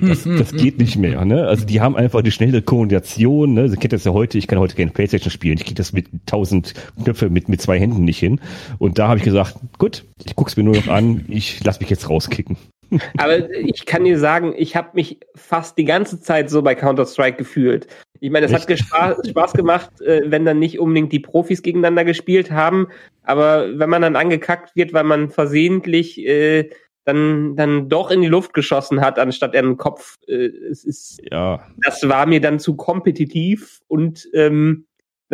Das, das geht nicht mehr. Ne? Also die haben einfach eine schnelle Koordination. Ne? Sie kennt das ja heute, ich kann heute keine Playstation spielen. Ich kriege das mit tausend Knöpfe mit, mit zwei Händen nicht hin. Und da habe ich gesagt, gut, ich guck's mir nur noch an, ich lass mich jetzt rauskicken.
Aber ich kann dir sagen, ich habe mich fast die ganze Zeit so bei Counter-Strike gefühlt. Ich meine, es hat Spaß, Spaß gemacht, äh, wenn dann nicht unbedingt die Profis gegeneinander gespielt haben, aber wenn man dann angekackt wird, weil man versehentlich äh, dann, dann doch in die Luft geschossen hat, anstatt in den Kopf, äh, es ist, ja. das war mir dann zu kompetitiv und ähm,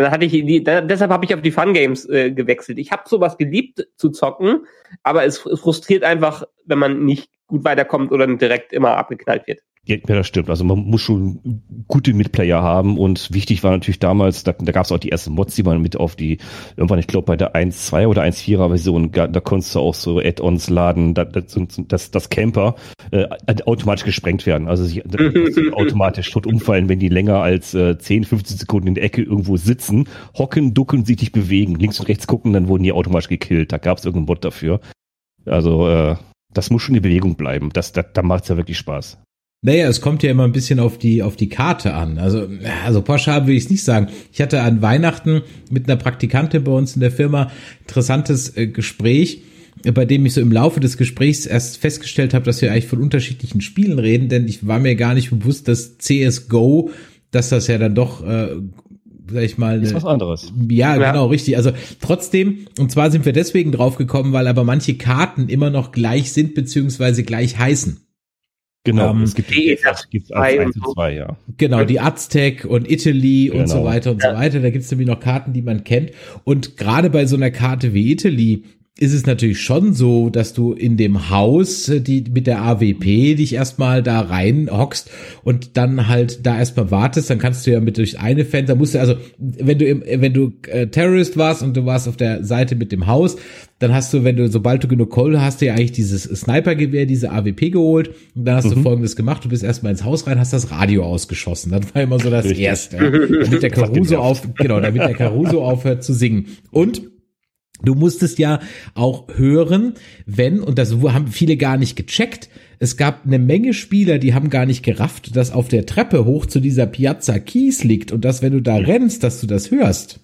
dann hatte ich die, da, deshalb habe ich auf die Fun Games äh, gewechselt. Ich habe sowas geliebt zu zocken, aber es frustriert einfach, wenn man nicht gut weiterkommt oder direkt immer abgeknallt wird.
Ja, das stimmt. Also man muss schon gute Mitplayer haben und wichtig war natürlich damals, da, da gab es auch die ersten Mods, die man mit auf die, irgendwann, ich glaube bei der 1.2 oder 1.4er Version, da, da konntest du auch so Add-ons laden, da, das, das, Camper äh, automatisch gesprengt werden. Also sie, automatisch tot umfallen, wenn die länger als äh, 10, 15 Sekunden in der Ecke irgendwo sitzen, hocken, ducken, sich nicht bewegen, links und rechts gucken, dann wurden die automatisch gekillt. Da gab es irgendeinen Bot dafür. Also äh, das muss schon in Bewegung bleiben. Das, das, da macht's ja wirklich Spaß.
Naja, es kommt ja immer ein bisschen auf die, auf die Karte an. Also, also pauschal will ich es nicht sagen. Ich hatte an Weihnachten mit einer Praktikantin bei uns in der Firma interessantes äh, Gespräch, bei dem ich so im Laufe des Gesprächs erst festgestellt habe, dass wir eigentlich von unterschiedlichen Spielen reden, denn ich war mir gar nicht bewusst, dass CSGO, dass das ja dann doch äh, sag ich mal.
Ist was anderes.
Ja, ja, genau, richtig. Also trotzdem, und zwar sind wir deswegen drauf gekommen, weil aber manche Karten immer noch gleich sind, beziehungsweise gleich heißen.
Genau, ähm, es gibt die gibt's als 1 und 2, ja.
Genau, die Aztec und Italy genau. und so genau. weiter und ja. so weiter. Da gibt es nämlich noch Karten, die man kennt. Und gerade bei so einer Karte wie Italy ist es natürlich schon so, dass du in dem Haus äh, die mit der AWP dich erstmal da rein hockst und dann halt da erstmal wartest, dann kannst du ja mit durch eine Fenster musst du also wenn du im, wenn du äh, Terrorist warst und du warst auf der Seite mit dem Haus, dann hast du, wenn du sobald du genug Kohle hast, dir eigentlich dieses Snipergewehr, diese AWP geholt und dann hast mhm. du folgendes gemacht, du bist erstmal ins Haus rein, hast das Radio ausgeschossen. Das war immer so das Richtig. erste, damit der Caruso auf genau, damit der Caruso aufhört zu singen. Und Du musstest ja auch hören, wenn, und das haben viele gar nicht gecheckt, es gab eine Menge Spieler, die haben gar nicht gerafft, dass auf der Treppe hoch zu dieser Piazza Kies liegt und dass, wenn du da rennst, dass du das hörst.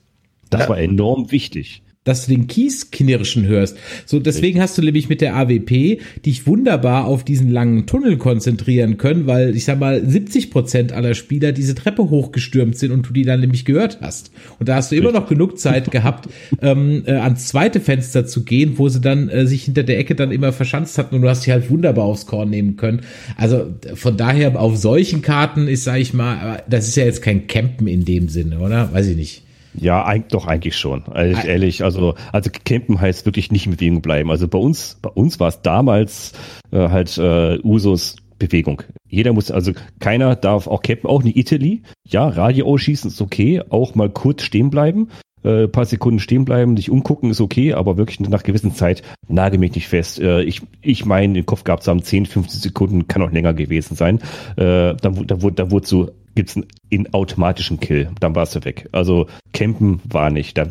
Das war enorm wichtig
dass du den Kies knirschen hörst. So, deswegen hast du nämlich mit der AWP dich wunderbar auf diesen langen Tunnel konzentrieren können, weil ich sag mal 70 Prozent aller Spieler diese Treppe hochgestürmt sind und du die dann nämlich gehört hast. Und da hast du immer noch genug Zeit gehabt, ähm, äh, ans zweite Fenster zu gehen, wo sie dann äh, sich hinter der Ecke dann immer verschanzt hatten und du hast sie halt wunderbar aufs Korn nehmen können. Also von daher auf solchen Karten ist, sag ich mal, das ist ja jetzt kein Campen in dem Sinne, oder? Weiß ich nicht.
Ja, eigentlich, doch eigentlich schon. Also, ehrlich, also also campen heißt wirklich nicht in Bewegung bleiben. Also bei uns bei uns war es damals äh, halt äh, Usus Bewegung. Jeder muss also keiner darf auch campen, auch in Italy. Ja, Radio ausschießen ist okay, auch mal kurz stehen bleiben. Äh, paar Sekunden stehen bleiben, sich umgucken ist okay, aber wirklich nach gewissen Zeit nage mich nicht fest. Äh, ich ich meine, den Kopf gehabt zu haben, 10, 15 Sekunden kann auch länger gewesen sein. Äh, da, da, wurde, da wurde so gibt's einen in automatischen Kill, dann warst du weg. Also campen war nicht. Da,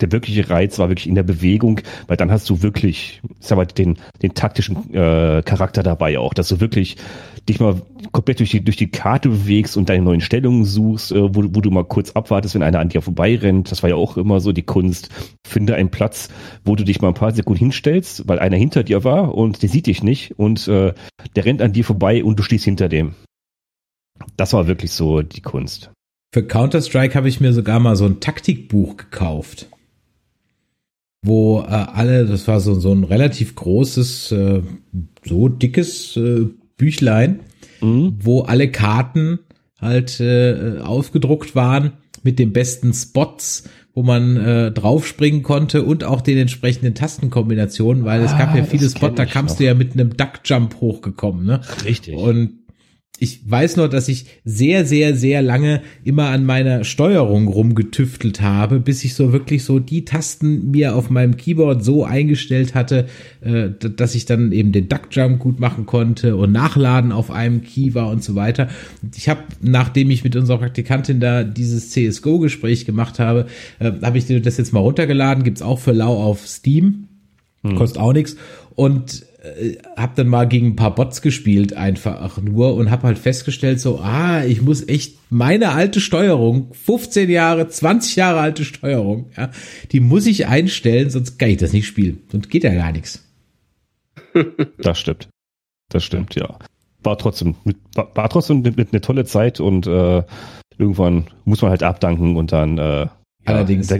der wirkliche Reiz war wirklich in der Bewegung, weil dann hast du wirklich, sag mal, den, den taktischen äh, Charakter dabei auch, dass du wirklich dich mal komplett durch die, durch die Karte bewegst und deine neuen Stellungen suchst, äh, wo, wo du mal kurz abwartest, wenn einer an dir vorbeirennt. Das war ja auch immer so die Kunst. Finde einen Platz, wo du dich mal ein paar Sekunden hinstellst, weil einer hinter dir war und der sieht dich nicht und äh, der rennt an dir vorbei und du stehst hinter dem. Das war wirklich so die Kunst.
Für Counter-Strike habe ich mir sogar mal so ein Taktikbuch gekauft, wo äh, alle, das war so, so ein relativ großes, äh, so dickes äh, Büchlein, mhm. wo alle Karten halt äh, ausgedruckt waren mit den besten Spots, wo man äh, draufspringen konnte und auch den entsprechenden Tastenkombinationen, weil ah, es gab ja ah, viele Spots, da kamst noch. du ja mit einem Duckjump hochgekommen, ne?
Richtig.
Und ich weiß nur, dass ich sehr, sehr, sehr lange immer an meiner Steuerung rumgetüftelt habe, bis ich so wirklich so die Tasten mir auf meinem Keyboard so eingestellt hatte, äh, dass ich dann eben den Duckjump gut machen konnte und nachladen auf einem Key war und so weiter. Ich habe, nachdem ich mit unserer Praktikantin da dieses CSGO-Gespräch gemacht habe, äh, habe ich das jetzt mal runtergeladen, gibt's auch für lau auf Steam, hm. kostet auch nichts und äh, hab dann mal gegen ein paar Bots gespielt einfach nur und hab halt festgestellt so, ah, ich muss echt meine alte Steuerung, 15 Jahre, 20 Jahre alte Steuerung, ja, die muss ich einstellen, sonst kann ich das nicht spielen. Sonst geht ja gar nichts.
Das stimmt. Das stimmt, ja. War trotzdem, war, war trotzdem eine, eine tolle Zeit und äh, irgendwann muss man halt abdanken und dann äh,
Allerdings. Ja,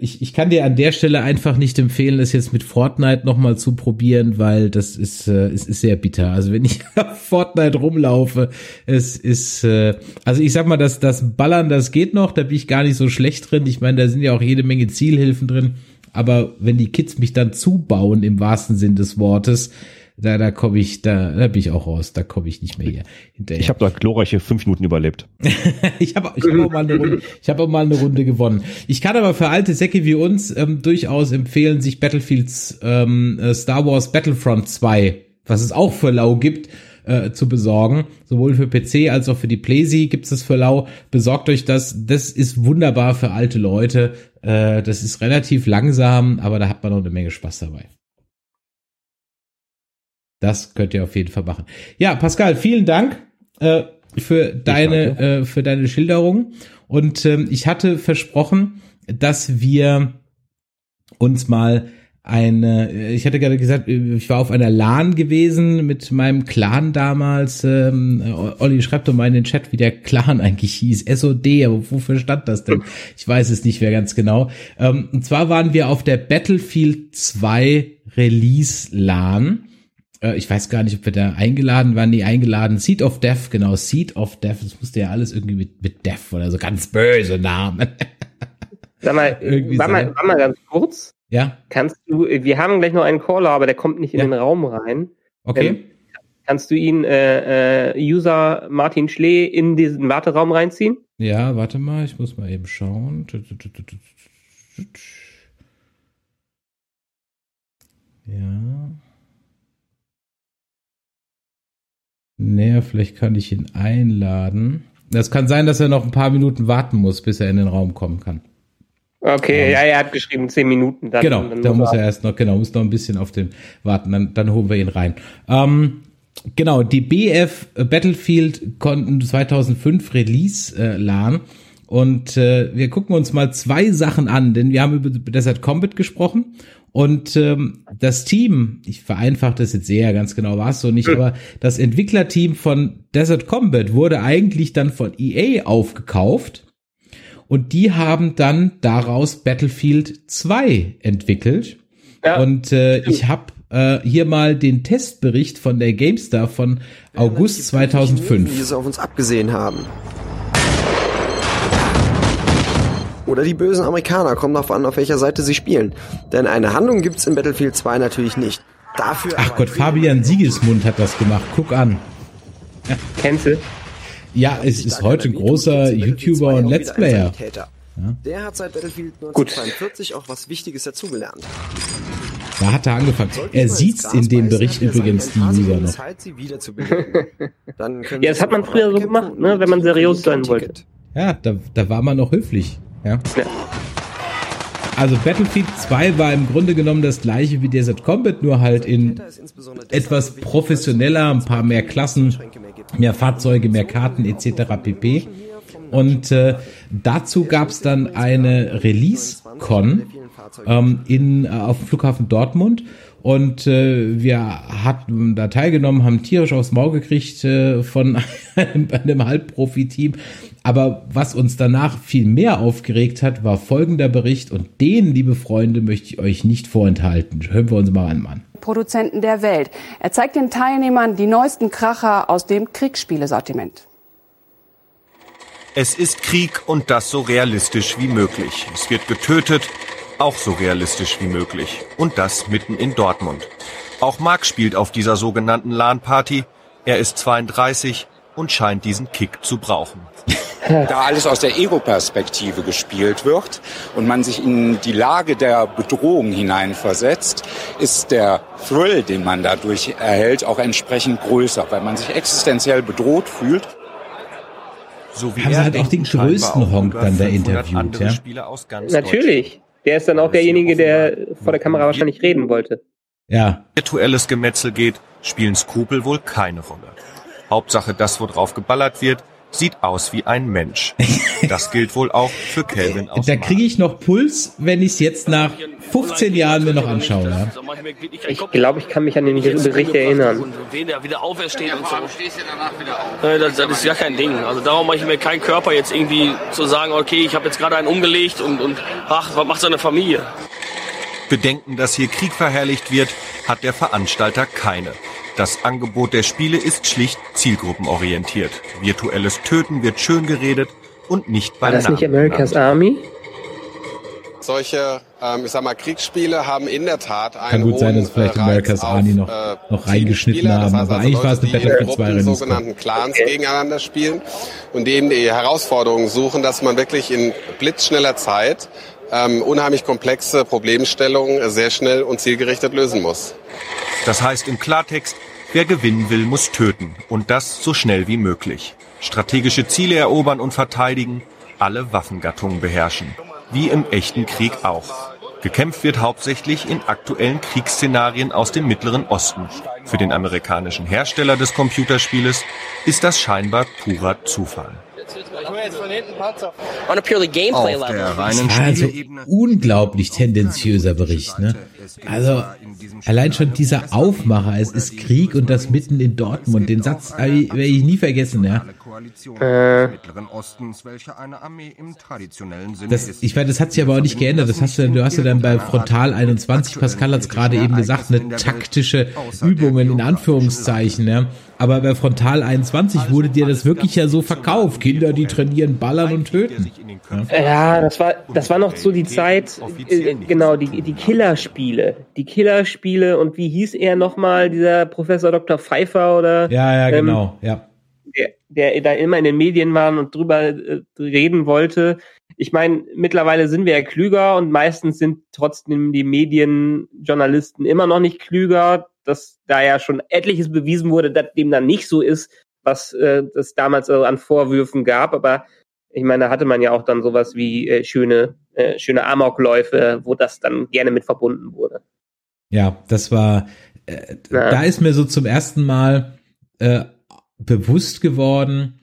ich, ich kann dir an der Stelle einfach nicht empfehlen, das jetzt mit Fortnite nochmal zu probieren, weil das ist, äh, ist, ist sehr bitter. Also wenn ich auf Fortnite rumlaufe, es ist, äh, also ich sag mal, das, das Ballern, das geht noch, da bin ich gar nicht so schlecht drin. Ich meine, da sind ja auch jede Menge Zielhilfen drin. Aber wenn die Kids mich dann zubauen, im wahrsten Sinn des Wortes, da, da komme ich, da, da bin ich auch raus, da komme ich nicht mehr hier
hinterher. Ich habe da glorreiche fünf Minuten überlebt.
ich habe ich hab auch, mal eine Runde, ich hab auch mal eine Runde gewonnen. Ich kann aber für alte Säcke wie uns ähm, durchaus empfehlen, sich Battlefields ähm, äh, Star Wars Battlefront 2, was es auch für lau gibt, äh, zu besorgen. Sowohl für PC als auch für die PlayStation gibt es das für lau. Besorgt euch das. Das ist wunderbar für alte Leute. Äh, das ist relativ langsam, aber da hat man noch eine Menge Spaß dabei. Das könnt ihr auf jeden Fall machen. Ja, Pascal, vielen Dank äh, für deine äh, für deine Schilderung. Und ähm, ich hatte versprochen, dass wir uns mal eine, ich hatte gerade gesagt, ich war auf einer LAN gewesen mit meinem Clan damals. Ähm, Olli schreibt doch mal in den Chat, wie der Clan eigentlich hieß. SOD, aber wofür stand das denn? Ich weiß es nicht mehr ganz genau. Ähm, und zwar waren wir auf der Battlefield 2 Release LAN äh, ich weiß gar nicht, ob wir da eingeladen waren. Nee, eingeladen. Seed of Death, genau. Seed of Death. Das musste ja alles irgendwie mit, mit Death oder so ganz böse Namen.
Sag mal, war mal, war mal ganz kurz.
Ja.
Kannst du, wir haben gleich noch einen Caller, aber der kommt nicht in ja. den Raum rein.
Okay. Ähm,
kannst du ihn, äh, äh, User Martin Schlee, in diesen Warteraum reinziehen?
Ja, warte mal, ich muss mal eben schauen. Ja. Naja, vielleicht kann ich ihn einladen. Das kann sein, dass er noch ein paar Minuten warten muss, bis er in den Raum kommen kann.
Okay, ja, er hat geschrieben zehn Minuten.
Dann, genau, dann da muss er erst noch, genau, muss noch ein bisschen auf den warten, dann, dann holen wir ihn rein. Ähm, genau, die BF Battlefield konnten 2005 Release äh, LAN und äh, wir gucken uns mal zwei Sachen an, denn wir haben über Desert Combat gesprochen und ähm, das Team, ich vereinfache das jetzt sehr, ganz genau war es so nicht, aber das Entwicklerteam von Desert Combat wurde eigentlich dann von EA aufgekauft. Und die haben dann daraus Battlefield 2 entwickelt. Ja. Und äh, ich habe äh, hier mal den Testbericht von der GameStar von August 2005.
Die es auf uns abgesehen haben. Oder die bösen Amerikaner, kommt darauf an, auf welcher Seite sie spielen. Denn eine Handlung gibt's in Battlefield 2 natürlich nicht. Dafür
Ach Gott, Fabian Siegesmund hat das gemacht. Guck an.
Du?
Ja, es ist heute ein großer YouTuber und Let's Player.
Ja. Der hat seit Battlefield 1942 Gut. auch was Wichtiges dazugelernt.
Da hat er angefangen. Er sieht in dem Bericht übrigens die User noch.
ja, das hat man früher so gemacht, ne, wenn man seriös sein wollte.
Ja, da, da war man noch höflich. Ja. ja. Also Battlefield 2 war im Grunde genommen das gleiche wie Desert Combat, nur halt in etwas professioneller, ein paar mehr Klassen, mehr Fahrzeuge, mehr Karten etc. pp. Und äh, dazu gab es dann eine Release-Con ähm, in, äh, auf dem Flughafen Dortmund. Und äh, wir hatten da teilgenommen, haben tierisch aufs Maul gekriegt äh, von einem, einem Halbprofi-Team. Aber was uns danach viel mehr aufgeregt hat, war folgender Bericht. Und den, liebe Freunde, möchte ich euch nicht vorenthalten. Hören wir uns mal an, Mann.
Produzenten der Welt. Er zeigt den Teilnehmern die neuesten Kracher aus dem Kriegsspielesortiment.
Es ist Krieg und das so realistisch wie möglich. Es wird getötet, auch so realistisch wie möglich. Und das mitten in Dortmund. Auch Marc spielt auf dieser sogenannten LAN-Party. Er ist 32 und scheint diesen Kick zu brauchen.
Da alles aus der Ego-Perspektive gespielt wird und man sich in die Lage der Bedrohung hineinversetzt, ist der Thrill, den man dadurch erhält, auch entsprechend größer, weil man sich existenziell bedroht fühlt
so wie haben sie halt auch den größten Honk dann da interviewt, ja?
Natürlich. Der ist dann auch derjenige, der vor der Kamera wahrscheinlich reden wollte.
Ja.
Virtuelles Gemetzel geht, spielen Skrupel wohl keine Rolle. Hauptsache das, wo drauf geballert wird, sieht aus wie ein Mensch. Das gilt wohl auch für Kelvin aus
Da kriege ich noch Puls, wenn ich es jetzt nach 15 Jahren mir noch anschaue. Ja?
Ich glaube, ich kann mich an den Bericht erinnern.
Das, das ist ja kein Ding. Also darum mache ich mir keinen Körper jetzt irgendwie zu sagen, okay, ich habe jetzt gerade einen umgelegt und, und ach, was macht seine Familie?
Bedenken, dass hier Krieg verherrlicht wird, hat der Veranstalter keine. Das Angebot der Spiele ist schlicht zielgruppenorientiert. Virtuelles Töten wird schön geredet und nicht bei
War das nicht America's Army?
Solche, ähm, ich sag mal, Kriegsspiele haben in der Tat einen
Kann gut sein, dass vielleicht America's Army noch, äh, noch reingeschnitten haben,
das heißt,
aber
also
eigentlich war es eine Battlefield 2
Gruppen, sogenannten Clans okay. gegeneinander spielen und denen die Herausforderungen suchen, dass man wirklich in blitzschneller Zeit ähm, unheimlich komplexe Problemstellungen sehr schnell und zielgerichtet lösen muss.
Das heißt im Klartext, wer gewinnen will, muss töten und das so schnell wie möglich. Strategische Ziele erobern und verteidigen, alle Waffengattungen beherrschen. Wie im echten Krieg auch. Gekämpft wird hauptsächlich in aktuellen Kriegsszenarien aus dem Mittleren Osten. Für den amerikanischen Hersteller des Computerspieles ist das scheinbar purer Zufall.
On a purely gameplay level. Also unglaublich tendenziöser Bericht, ne? Also allein schon dieser Aufmacher, es ist Krieg und das mitten in Dortmund, den Satz werde ich nie vergessen, ja. Äh, das, ich weiß, das hat sich aber auch nicht geändert. Das hast du, du hast ja dann bei Frontal 21, Pascal hat es gerade eben gesagt, eine taktische Übungen in Anführungszeichen, ja. Aber bei Frontal 21 wurde dir das wirklich ja so verkauft. Kinder, die trainieren, ballern und töten.
Ja, ja das war, das war noch so die Zeit, äh, genau, die, die Killerspiele. Die Killerspiele und wie hieß er nochmal, dieser Professor Dr. Pfeiffer oder?
Ja, ja, ähm, genau, ja
der, der da immer in den Medien war und drüber äh, reden wollte. Ich meine, mittlerweile sind wir ja klüger und meistens sind trotzdem die Medienjournalisten immer noch nicht klüger, dass da ja schon etliches bewiesen wurde, dass dem dann nicht so ist, was äh, das damals also an Vorwürfen gab. Aber ich meine, da hatte man ja auch dann sowas wie äh, schöne, äh, schöne Amokläufe, wo das dann gerne mit verbunden wurde.
Ja, das war, äh, da ist mir so zum ersten Mal äh, bewusst geworden.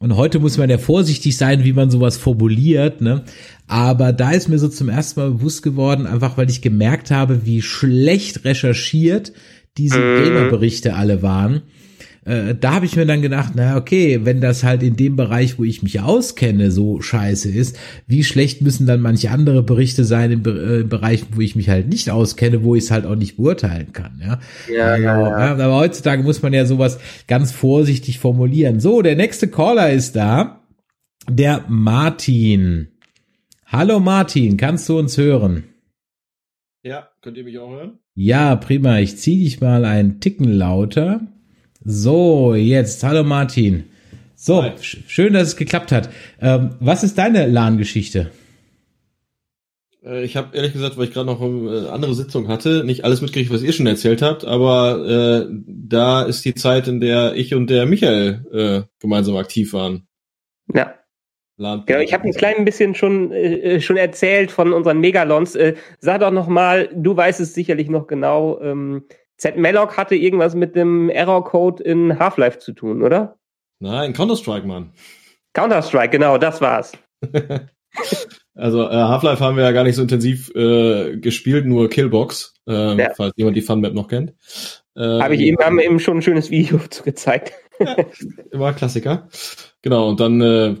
Und heute muss man ja vorsichtig sein, wie man sowas formuliert, ne? Aber da ist mir so zum ersten Mal bewusst geworden, einfach weil ich gemerkt habe, wie schlecht recherchiert diese mhm. Gamerberichte alle waren äh, da habe ich mir dann gedacht, na okay, wenn das halt in dem Bereich, wo ich mich auskenne, so scheiße ist, wie schlecht müssen dann manche andere Berichte sein in, äh, in Bereichen, wo ich mich halt nicht auskenne, wo ich es halt auch nicht beurteilen kann, ja. Ja, also, ja, ja. Aber heutzutage muss man ja sowas ganz vorsichtig formulieren. So, der nächste Caller ist da. Der Martin. Hallo Martin, kannst du uns hören?
Ja, könnt ihr mich auch hören?
Ja, prima. Ich zieh dich mal einen Ticken lauter. So, jetzt. Hallo Martin. So, sch schön, dass es geklappt hat. Ähm, was ist deine LAN-Geschichte?
Äh, ich habe ehrlich gesagt, weil ich gerade noch eine andere Sitzung hatte, nicht alles mitgekriegt, was ihr schon erzählt habt, aber äh, da ist die Zeit, in der ich und der Michael äh, gemeinsam aktiv waren.
Ja. Genau, ich habe ein klein bisschen schon äh, schon erzählt von unseren Megalons. Äh, sag doch noch mal, du weißt es sicherlich noch genau. Ähm, Z Malloc hatte irgendwas mit dem Error Code in Half-Life zu tun, oder?
Nein, Counter-Strike, Mann.
Counter-Strike, genau, das war's.
also äh, Half-Life haben wir ja gar nicht so intensiv äh, gespielt, nur Killbox, äh, ja. falls jemand die Fun-Map noch kennt.
Äh, Habe ich eben, haben eben schon ein schönes Video gezeigt.
ja, immer Klassiker. Genau, und dann, äh,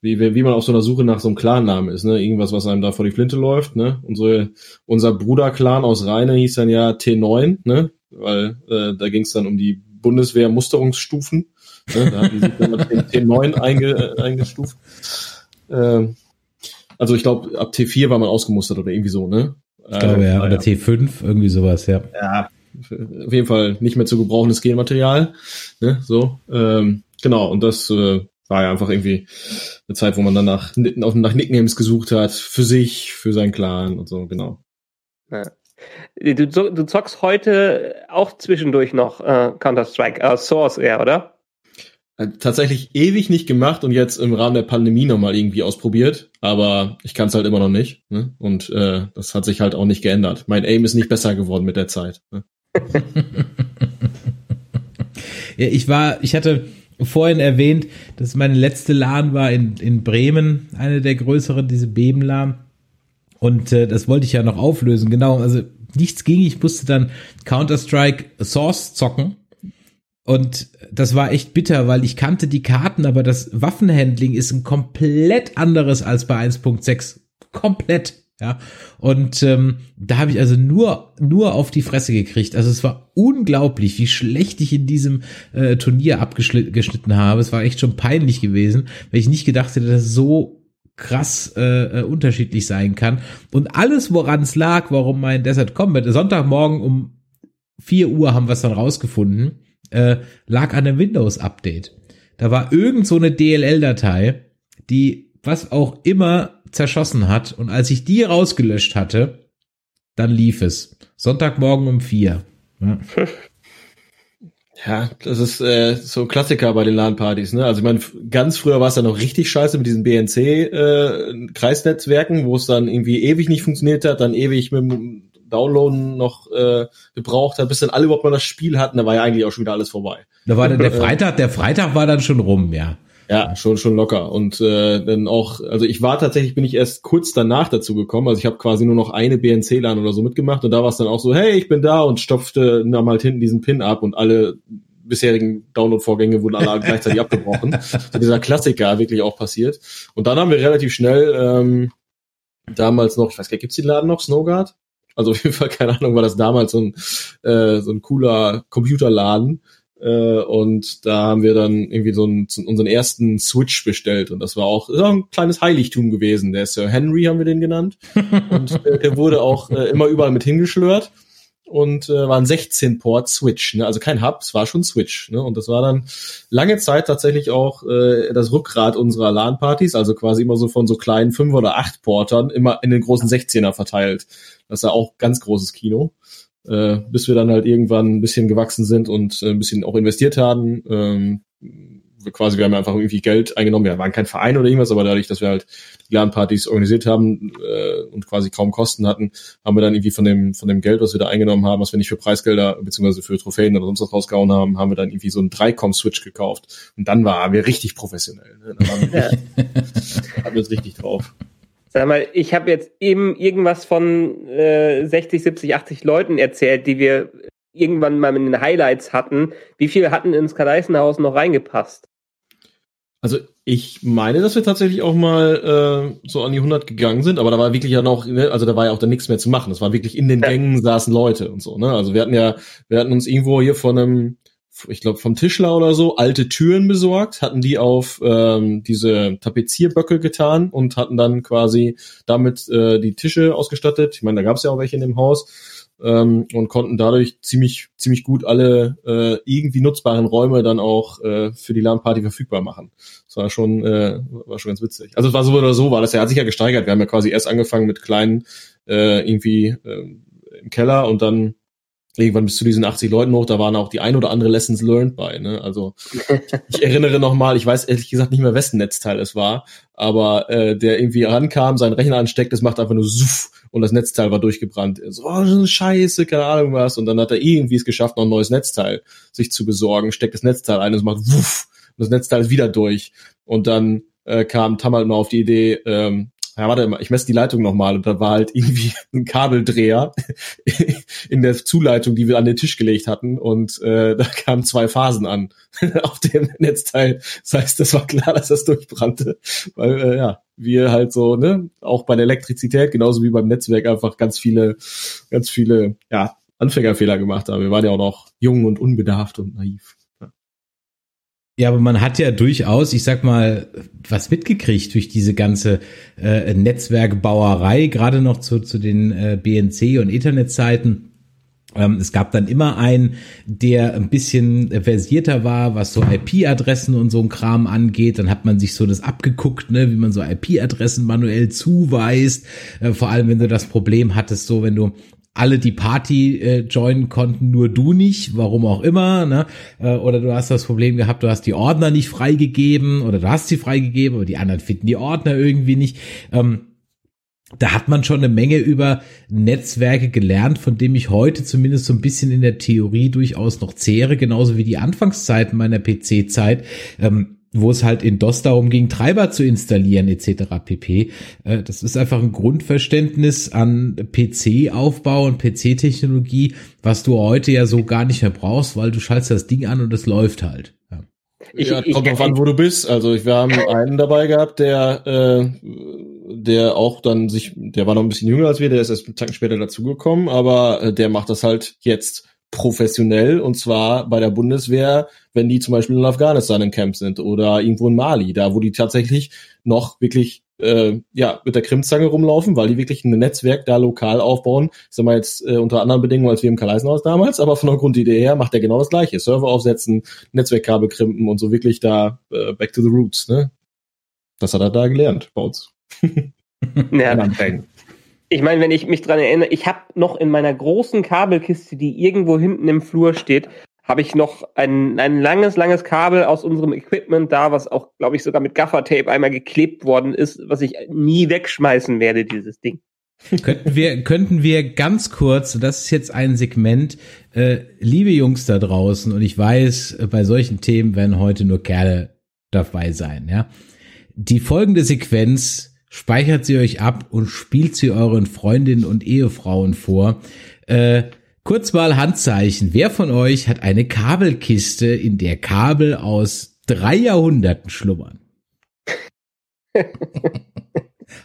wie, wie man auf so einer Suche nach so einem Clan-Namen ist, ne? Irgendwas, was einem da vor die Flinte läuft, ne? Unsere, unser Bruder-Clan aus Rheine hieß dann ja T9, ne? Weil äh, da ging es dann um die Bundeswehr-Musterungsstufen. Ne? Da hatten sie dann T9 einge, äh, eingestuft. Ähm, also ich glaube, ab T4 war man ausgemustert oder irgendwie so, ne?
Ich glaube ja, äh, oder T5, irgendwie sowas, ja.
Ja, auf jeden Fall nicht mehr zu gebrauchendes Genmaterial. Ne? So, ähm, genau, und das äh, war ja einfach irgendwie eine Zeit, wo man dann nach, nach Nicknames gesucht hat, für sich, für seinen Clan und so, genau.
Ja. Du, du zockst heute auch zwischendurch noch äh, Counter-Strike, äh, Source eher, oder?
Äh, tatsächlich ewig nicht gemacht und jetzt im Rahmen der Pandemie nochmal irgendwie ausprobiert, aber ich kann es halt immer noch nicht. Ne? Und äh, das hat sich halt auch nicht geändert. Mein Aim ist nicht besser geworden mit der Zeit. Ne?
ja, ich war, ich hatte vorhin erwähnt, dass meine letzte LAN war in, in Bremen, eine der größeren, diese Beben-LAN. Und äh, das wollte ich ja noch auflösen. Genau, also nichts ging. Ich musste dann Counter-Strike Source zocken. Und das war echt bitter, weil ich kannte die Karten, aber das Waffenhandling ist ein komplett anderes als bei 1.6. Komplett. Ja, und ähm, da habe ich also nur nur auf die Fresse gekriegt. Also es war unglaublich, wie schlecht ich in diesem äh, Turnier abgeschnitten habe. Es war echt schon peinlich gewesen, weil ich nicht gedacht hätte, dass es so krass äh, äh, unterschiedlich sein kann. Und alles, woran es lag, warum mein Desert Combat Sonntagmorgen um 4 Uhr haben wir es dann rausgefunden, äh, lag an einem Windows-Update. Da war irgend so eine DLL-Datei, die was auch immer zerschossen hat. Und als ich die rausgelöscht hatte, dann lief es. Sonntagmorgen um vier. Ja.
Ja, das ist äh, so ein Klassiker bei den LAN-Partys. Ne? Also ich meine, ganz früher war es ja noch richtig scheiße mit diesen BNC-Kreisnetzwerken, äh, wo es dann irgendwie ewig nicht funktioniert hat, dann ewig mit dem Downloaden noch äh, gebraucht hat, bis dann alle überhaupt mal das Spiel hatten. Da war ja eigentlich auch schon wieder alles vorbei.
Da war der, der Freitag, der Freitag war dann schon rum, ja.
Ja, schon schon locker und äh, dann auch, also ich war tatsächlich, bin ich erst kurz danach dazu gekommen, also ich habe quasi nur noch eine BNC-LAN oder so mitgemacht und da war es dann auch so, hey, ich bin da und stopfte dann halt hinten diesen Pin ab und alle bisherigen Download-Vorgänge wurden alle gleichzeitig abgebrochen. So dieser Klassiker wirklich auch passiert. Und dann haben wir relativ schnell ähm, damals noch, ich weiß gar nicht, gibt's den Laden noch, Snowguard? Also auf jeden Fall, keine Ahnung, war das damals so ein, äh, so ein cooler Computerladen und da haben wir dann irgendwie so einen, unseren ersten Switch bestellt. Und das war auch, das ein kleines Heiligtum gewesen. Der Sir Henry haben wir den genannt. und äh, der wurde auch äh, immer überall mit hingeschlört. Und äh, war ein 16-Port Switch, ne? also kein Hub, es war schon Switch. Ne? Und das war dann lange Zeit tatsächlich auch äh, das Rückgrat unserer LAN-Partys, also quasi immer so von so kleinen 5 oder 8 Portern immer in den großen 16er verteilt. Das war auch ganz großes Kino äh, bis wir dann halt irgendwann ein bisschen gewachsen sind und äh, ein bisschen auch investiert haben. Ähm, quasi, wir haben einfach irgendwie Geld eingenommen. Wir waren kein Verein oder irgendwas, aber dadurch, dass wir halt die LAN-Partys organisiert haben äh, und quasi kaum Kosten hatten, haben wir dann irgendwie von dem von dem Geld, was wir da eingenommen haben, was wir nicht für Preisgelder beziehungsweise für Trophäen oder sonst was rausgehauen haben, haben wir dann irgendwie so einen 3-Com-Switch gekauft. Und dann waren wir richtig professionell. Ne? Dann waren wir richtig, hatten wir uns richtig drauf.
Sag mal, ich habe jetzt eben irgendwas von äh, 60, 70, 80 Leuten erzählt, die wir irgendwann mal in den Highlights hatten. Wie viel hatten ins Kadeisenhaus noch reingepasst?
Also ich meine, dass wir tatsächlich auch mal äh, so an die 100 gegangen sind, aber da war wirklich ja noch, ne, also da war ja auch dann nichts mehr zu machen. Das war wirklich in den Gängen saßen Leute und so. Ne? Also wir hatten ja, wir hatten uns irgendwo hier von einem ich glaube vom Tischler oder so, alte Türen besorgt, hatten die auf ähm, diese Tapezierböcke getan und hatten dann quasi damit äh, die Tische ausgestattet. Ich meine, da gab es ja auch welche in dem Haus ähm, und konnten dadurch ziemlich ziemlich gut alle äh, irgendwie nutzbaren Räume dann auch äh, für die LAN-Party verfügbar machen. Das war schon äh, war schon ganz witzig. Also es war so oder so, war das ja hat sich ja gesteigert. Wir haben ja quasi erst angefangen mit kleinen äh, irgendwie äh, im Keller und dann irgendwann bis zu diesen 80 Leuten hoch, da waren auch die ein oder andere Lessons learned bei. Ne? Also ich erinnere noch mal, ich weiß ehrlich gesagt nicht mehr, wessen Netzteil es war, aber äh, der irgendwie rankam, seinen Rechner ansteckt, das macht einfach nur suff und das Netzteil war durchgebrannt. So, oh, Scheiße, keine Ahnung was. Und dann hat er irgendwie es geschafft, noch ein neues Netzteil sich zu besorgen, steckt das Netzteil ein und es macht wuff und das Netzteil ist wieder durch. Und dann äh, kam Tam halt mal auf die Idee, ähm, ja, warte mal, ich messe die Leitung nochmal und da war halt irgendwie ein Kabeldreher in der Zuleitung, die wir an den Tisch gelegt hatten und äh, da kamen zwei Phasen an auf dem Netzteil. Das heißt, das war klar, dass das durchbrannte, weil äh, ja, wir halt so, ne, auch bei der Elektrizität, genauso wie beim Netzwerk einfach ganz viele, ganz viele, ja, Anfängerfehler gemacht haben. Wir waren ja auch noch jung und unbedarft und naiv.
Ja, aber man hat ja durchaus, ich sag mal, was mitgekriegt durch diese ganze äh, Netzwerkbauerei, gerade noch zu, zu den äh, BNC und Internetzeiten. Ähm, es gab dann immer einen, der ein bisschen versierter war, was so IP-Adressen und so ein Kram angeht. Dann hat man sich so das abgeguckt, ne, wie man so IP-Adressen manuell zuweist. Äh, vor allem, wenn du das Problem hattest, so wenn du alle die Party äh, joinen konnten, nur du nicht, warum auch immer, ne? Äh, oder du hast das Problem gehabt, du hast die Ordner nicht freigegeben oder du hast sie freigegeben, aber die anderen finden die Ordner irgendwie nicht. Ähm, da hat man schon eine Menge über Netzwerke gelernt, von dem ich heute zumindest so ein bisschen in der Theorie durchaus noch zehre, genauso wie die Anfangszeiten meiner PC-Zeit. Ähm, wo es halt in DOS darum ging, Treiber zu installieren etc. pp. Äh, das ist einfach ein Grundverständnis an PC-Aufbau und PC-Technologie, was du heute ja so gar nicht mehr brauchst, weil du schaltest das Ding an und es läuft halt.
Ja. Ich, ja, kommt drauf an, wo du bist. Also wir haben einen dabei gehabt, der äh, der auch dann sich, der war noch ein bisschen jünger als wir, der ist erst einen Tag später dazugekommen, aber äh, der macht das halt jetzt professionell und zwar bei der Bundeswehr, wenn die zum Beispiel in Afghanistan im Camp sind oder irgendwo in Mali, da wo die tatsächlich noch wirklich äh, ja mit der Krimzange rumlaufen, weil die wirklich ein Netzwerk da lokal aufbauen. Ich sag mal jetzt äh, unter anderen Bedingungen als wir im Kaleisenhaus damals, aber von der Grundidee her macht er genau das gleiche. Server aufsetzen, Netzwerkkabel krimpen und so wirklich da äh, back to the roots, ne? Das hat er da gelernt bei uns.
ja, ich meine, wenn ich mich dran erinnere, ich habe noch in meiner großen Kabelkiste, die irgendwo hinten im Flur steht, habe ich noch ein, ein langes, langes Kabel aus unserem Equipment da, was auch, glaube ich, sogar mit Gaffertape einmal geklebt worden ist, was ich nie wegschmeißen werde, dieses Ding.
könnten wir, könnten wir ganz kurz, das ist jetzt ein Segment, äh, liebe Jungs da draußen, und ich weiß, bei solchen Themen werden heute nur Kerle dabei sein, ja. Die folgende Sequenz speichert sie euch ab und spielt sie euren Freundinnen und Ehefrauen vor. Äh, kurz mal Handzeichen. Wer von euch hat eine Kabelkiste, in der Kabel aus drei Jahrhunderten schlummern?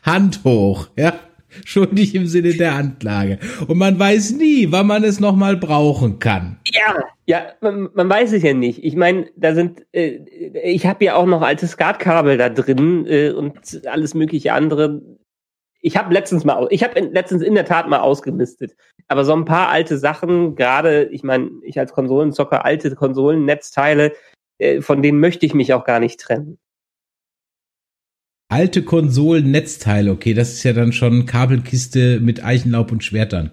Hand hoch, ja schuldig im Sinne der Anklage. Und man weiß nie, wann man es nochmal brauchen kann.
Ja, ja, man, man, weiß es ja nicht. Ich meine, da sind, äh, ich habe ja auch noch alte Skatkabel da drin äh, und alles mögliche andere. Ich habe letztens mal, ich habe letztens in der Tat mal ausgemistet. Aber so ein paar alte Sachen, gerade, ich meine, ich als Konsolenzocker, alte Konsolennetzteile, äh, von denen möchte ich mich auch gar nicht trennen.
Alte Konsolen, Netzteile, okay, das ist ja dann schon Kabelkiste mit Eichenlaub und Schwertern.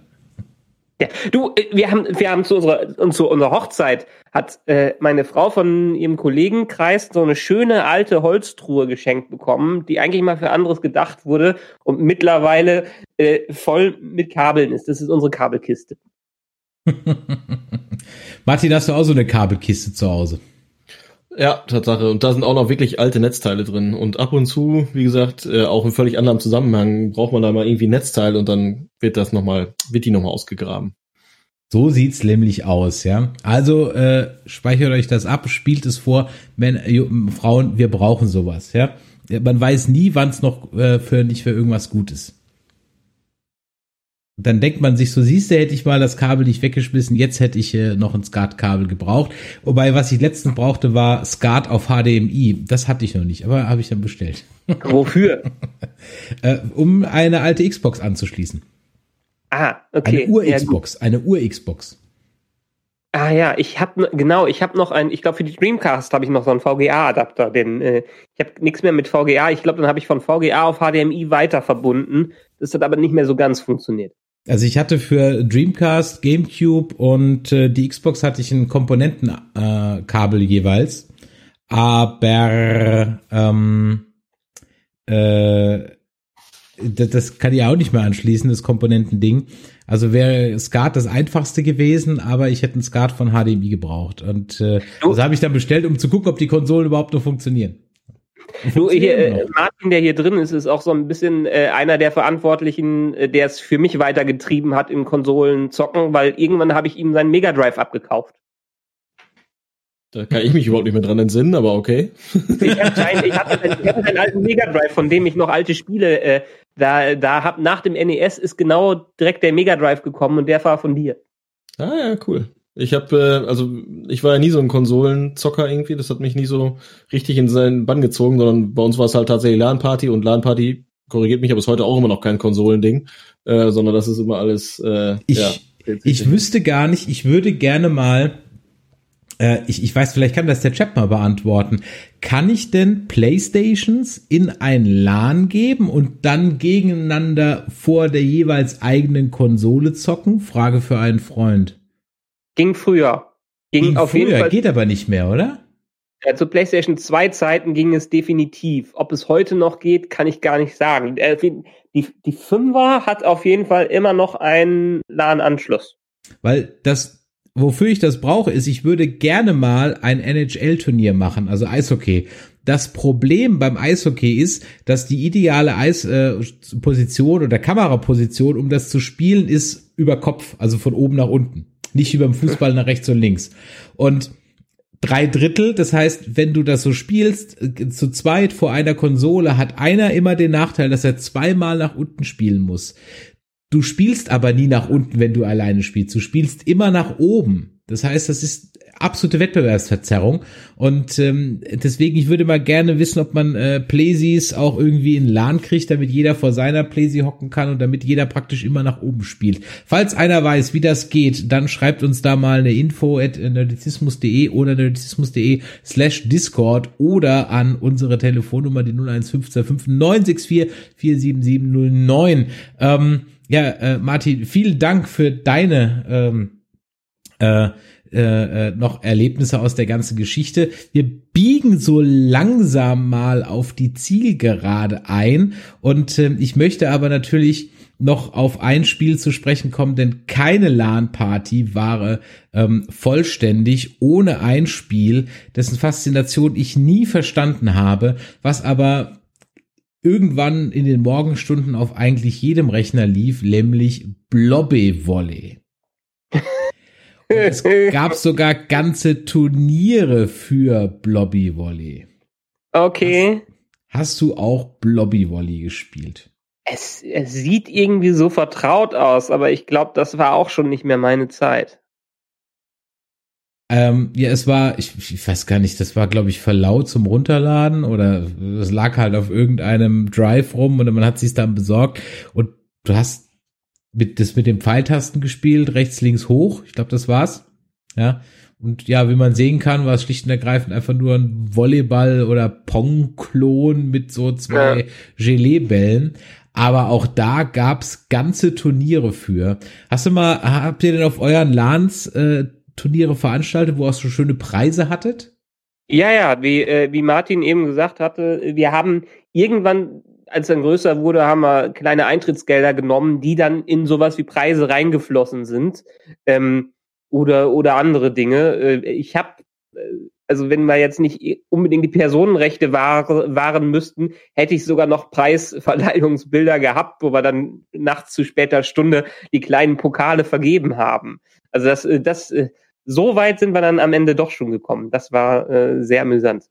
Ja, du, äh, wir haben, wir haben zu unserer, zu unserer Hochzeit hat äh, meine Frau von ihrem Kollegenkreis so eine schöne alte Holztruhe geschenkt bekommen, die eigentlich mal für anderes gedacht wurde und mittlerweile äh, voll mit Kabeln ist. Das ist unsere Kabelkiste.
Martin, hast du auch so eine Kabelkiste zu Hause?
Ja, Tatsache. Und da sind auch noch wirklich alte Netzteile drin. Und ab und zu, wie gesagt, äh, auch in völlig anderem Zusammenhang braucht man da mal irgendwie ein Netzteil und dann wird das nochmal, wird die nochmal ausgegraben.
So sieht's nämlich aus, ja. Also äh, speichert euch das ab, spielt es vor, wenn äh, Frauen, wir brauchen sowas, ja. Man weiß nie, wann es noch äh, für nicht für irgendwas gut ist. Dann denkt man sich so, siehst du, hätte ich mal das Kabel nicht weggeschmissen, jetzt hätte ich äh, noch ein SCART-Kabel gebraucht. Wobei, was ich letztens brauchte, war SCART auf HDMI. Das hatte ich noch nicht, aber habe ich dann bestellt.
Wofür?
äh, um eine alte Xbox anzuschließen.
Ah, okay.
Eine Ur-Xbox, ja, eine Ur-Xbox.
Ah ja, ich habe genau, ich habe noch ein, ich glaube für die Dreamcast habe ich noch so einen VGA-Adapter, denn äh, ich habe nichts mehr mit VGA. Ich glaube, dann habe ich von VGA auf HDMI weiter verbunden. Das hat aber nicht mehr so ganz funktioniert.
Also ich hatte für Dreamcast, GameCube und äh, die Xbox hatte ich ein Komponentenkabel äh, jeweils, aber ähm, äh, das, das kann ich auch nicht mehr anschließen, das Komponentending. Also wäre SCART das einfachste gewesen, aber ich hätte ein SCART von HDMI gebraucht. Und äh, das habe ich dann bestellt, um zu gucken, ob die Konsolen überhaupt noch funktionieren.
Du, hier, äh, Martin, der hier drin ist, ist auch so ein bisschen äh, einer der Verantwortlichen, äh, der es für mich weitergetrieben hat in Konsolen zocken, weil irgendwann habe ich ihm seinen Mega Drive abgekauft.
Da kann ich mich überhaupt nicht mehr dran entsinnen, aber okay.
Ich hatte, einen, ich hatte, einen, ich hatte einen alten Mega Drive, von dem ich noch alte Spiele äh, da, da hab nach dem NES ist genau direkt der Mega Drive gekommen und der war von dir.
Ah ja, cool. Ich habe, äh, also ich war ja nie so ein Konsolenzocker irgendwie, das hat mich nie so richtig in seinen Bann gezogen, sondern bei uns war es halt tatsächlich LAN-Party und LAN-Party korrigiert mich, aber ist heute auch immer noch kein Konsolending, äh, sondern das ist immer alles. Äh,
ich,
ja,
ich wüsste gar nicht, ich würde gerne mal äh, ich, ich weiß, vielleicht kann das der Chat mal beantworten. Kann ich denn Playstations in ein LAN geben und dann gegeneinander vor der jeweils eigenen Konsole zocken? Frage für einen Freund.
Ging früher.
Ging, ging auf früher, jeden Fall. Geht aber nicht mehr, oder?
Ja, zu PlayStation 2 Zeiten ging es definitiv. Ob es heute noch geht, kann ich gar nicht sagen. Äh, die, die 5er hat auf jeden Fall immer noch einen LAN-Anschluss.
Weil das, wofür ich das brauche, ist, ich würde gerne mal ein NHL-Turnier machen, also Eishockey. Das Problem beim Eishockey ist, dass die ideale Eisposition äh, oder Kameraposition, um das zu spielen, ist über Kopf, also von oben nach unten nicht wie beim Fußball nach rechts und links. Und drei Drittel, das heißt, wenn du das so spielst, äh, zu zweit vor einer Konsole, hat einer immer den Nachteil, dass er zweimal nach unten spielen muss. Du spielst aber nie nach unten, wenn du alleine spielst. Du spielst immer nach oben. Das heißt, das ist absolute Wettbewerbsverzerrung. Und ähm, deswegen, ich würde mal gerne wissen, ob man äh, Playsys auch irgendwie in LAN kriegt, damit jeder vor seiner Playsy hocken kann und damit jeder praktisch immer nach oben spielt. Falls einer weiß, wie das geht, dann schreibt uns da mal eine Info at nerdizismus.de oder nerdizismus.de slash Discord oder an unsere Telefonnummer, die 01525 47709. Ähm, ja, äh, Martin, vielen Dank für deine ähm, äh, äh, äh, noch Erlebnisse aus der ganzen Geschichte. Wir biegen so langsam mal auf die Zielgerade ein und äh, ich möchte aber natürlich noch auf ein Spiel zu sprechen kommen, denn keine LAN-Party war ähm, vollständig ohne ein Spiel, dessen Faszination ich nie verstanden habe, was aber irgendwann in den Morgenstunden auf eigentlich jedem Rechner lief, nämlich Blobby Volley. Und es gab sogar ganze Turniere für Blobby Volley.
Okay.
Hast, hast du auch Blobby Volley gespielt?
Es, es sieht irgendwie so vertraut aus, aber ich glaube, das war auch schon nicht mehr meine Zeit.
Ähm, ja, es war, ich, ich weiß gar nicht, das war, glaube ich, verlaut zum Runterladen oder es lag halt auf irgendeinem Drive rum und man hat sich dann besorgt und du hast mit, das mit den Pfeiltasten gespielt, rechts, links, hoch. Ich glaube, das war's. Ja. Und ja, wie man sehen kann, war es schlicht und ergreifend einfach nur ein Volleyball- oder Pong-Klon mit so zwei ja. Gelee-Bällen. Aber auch da gab's ganze Turniere für. Hast du mal, habt ihr denn auf euren LANs äh, Turniere veranstaltet, wo ihr so schöne Preise hattet?
Ja, ja, wie, äh, wie Martin eben gesagt hatte, wir haben irgendwann als er größer wurde, haben wir kleine Eintrittsgelder genommen, die dann in sowas wie Preise reingeflossen sind ähm, oder oder andere Dinge. Äh, ich habe äh, also wenn wir jetzt nicht unbedingt die Personenrechte wahr, wahren müssten, hätte ich sogar noch Preisverleihungsbilder gehabt, wo wir dann nachts zu später Stunde die kleinen Pokale vergeben haben. Also das, äh, das, so weit sind wir dann am Ende doch schon gekommen. Das war äh, sehr amüsant.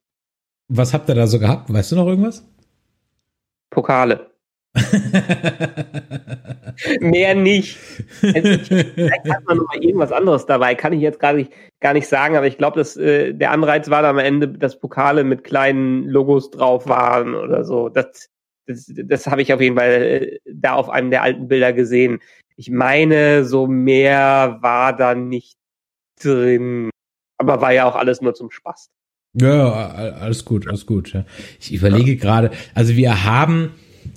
Was habt ihr da so gehabt? Weißt du noch irgendwas?
Pokale. Mehr nicht. Also, vielleicht hat man noch mal irgendwas anderes dabei, kann ich jetzt gar nicht, gar nicht sagen, aber ich glaube, dass äh, der Anreiz war am Ende, dass Pokale mit kleinen Logos drauf waren oder so. Das, das, das habe ich auf jeden Fall äh, da auf einem der alten Bilder gesehen. Ich meine, so mehr war da nicht drin. Aber war ja auch alles nur zum Spaß.
Ja, alles gut, alles gut. Ja. Ich überlege ja. gerade, also wir haben,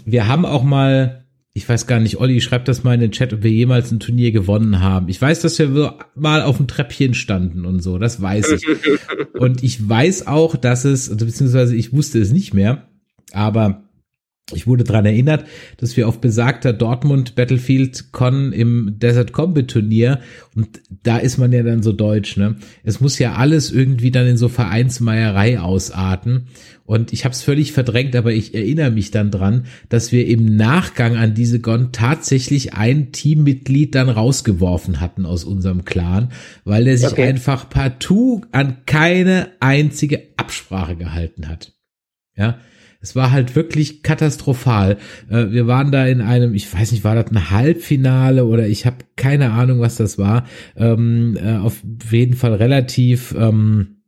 wir haben auch mal, ich weiß gar nicht, Olli, schreibt das mal in den Chat, ob wir jemals ein Turnier gewonnen haben. Ich weiß, dass wir mal auf dem Treppchen standen und so, das weiß ich. und ich weiß auch, dass es, beziehungsweise ich wusste es nicht mehr, aber ich wurde dran erinnert, dass wir auf besagter Dortmund Battlefield Con im Desert Combat Turnier und da ist man ja dann so deutsch, ne? Es muss ja alles irgendwie dann in so Vereinsmeierei ausarten und ich habe es völlig verdrängt, aber ich erinnere mich dann dran, dass wir im Nachgang an diese Gon tatsächlich ein Teammitglied dann rausgeworfen hatten aus unserem Clan, weil der sich okay. einfach partout an keine einzige Absprache gehalten hat. Ja, es war halt wirklich katastrophal. Äh, wir waren da in einem, ich weiß nicht, war das ein Halbfinale oder ich habe keine Ahnung, was das war. Ähm, äh, auf jeden Fall relativ ähm,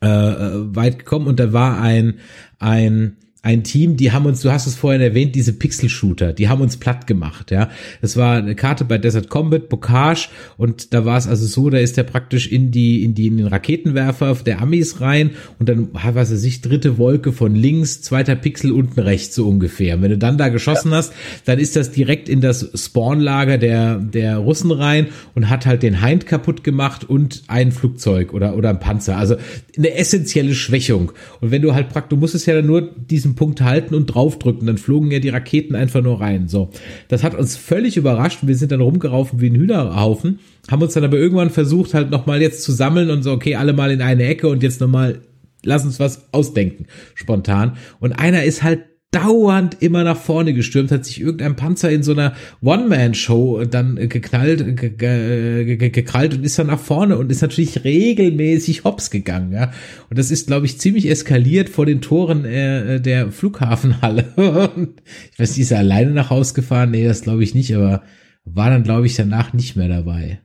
äh, weit gekommen und da war ein ein ein Team, die haben uns, du hast es vorhin erwähnt, diese Pixel-Shooter, die haben uns platt gemacht, ja. Das war eine Karte bei Desert Combat, Bocage und da war es also so, da ist der praktisch in die, in die, in den Raketenwerfer der Amis rein und dann, was weiß ich, dritte Wolke von links, zweiter Pixel unten rechts so ungefähr. Und wenn du dann da geschossen ja. hast, dann ist das direkt in das Spawnlager der, der Russen rein und hat halt den Hind kaputt gemacht und ein Flugzeug oder, oder ein Panzer. Also eine essentielle Schwächung. Und wenn du halt praktisch, du musstest ja dann nur diesen Punkt halten und draufdrücken. Dann flogen ja die Raketen einfach nur rein. So. Das hat uns völlig überrascht. Wir sind dann rumgeraufen wie ein Hühnerhaufen, haben uns dann aber irgendwann versucht, halt nochmal jetzt zu sammeln und so, okay, alle mal in eine Ecke und jetzt nochmal, lass uns was ausdenken, spontan. Und einer ist halt dauernd immer nach vorne gestürmt, hat sich irgendein Panzer in so einer One-Man-Show dann geknallt, ge ge ge gekrallt und ist dann nach vorne und ist natürlich regelmäßig hops gegangen, ja. Und das ist, glaube ich, ziemlich eskaliert vor den Toren äh, der Flughafenhalle. ich weiß, die ist er alleine nach Haus gefahren? Nee, das glaube ich nicht, aber war dann, glaube ich, danach nicht mehr dabei.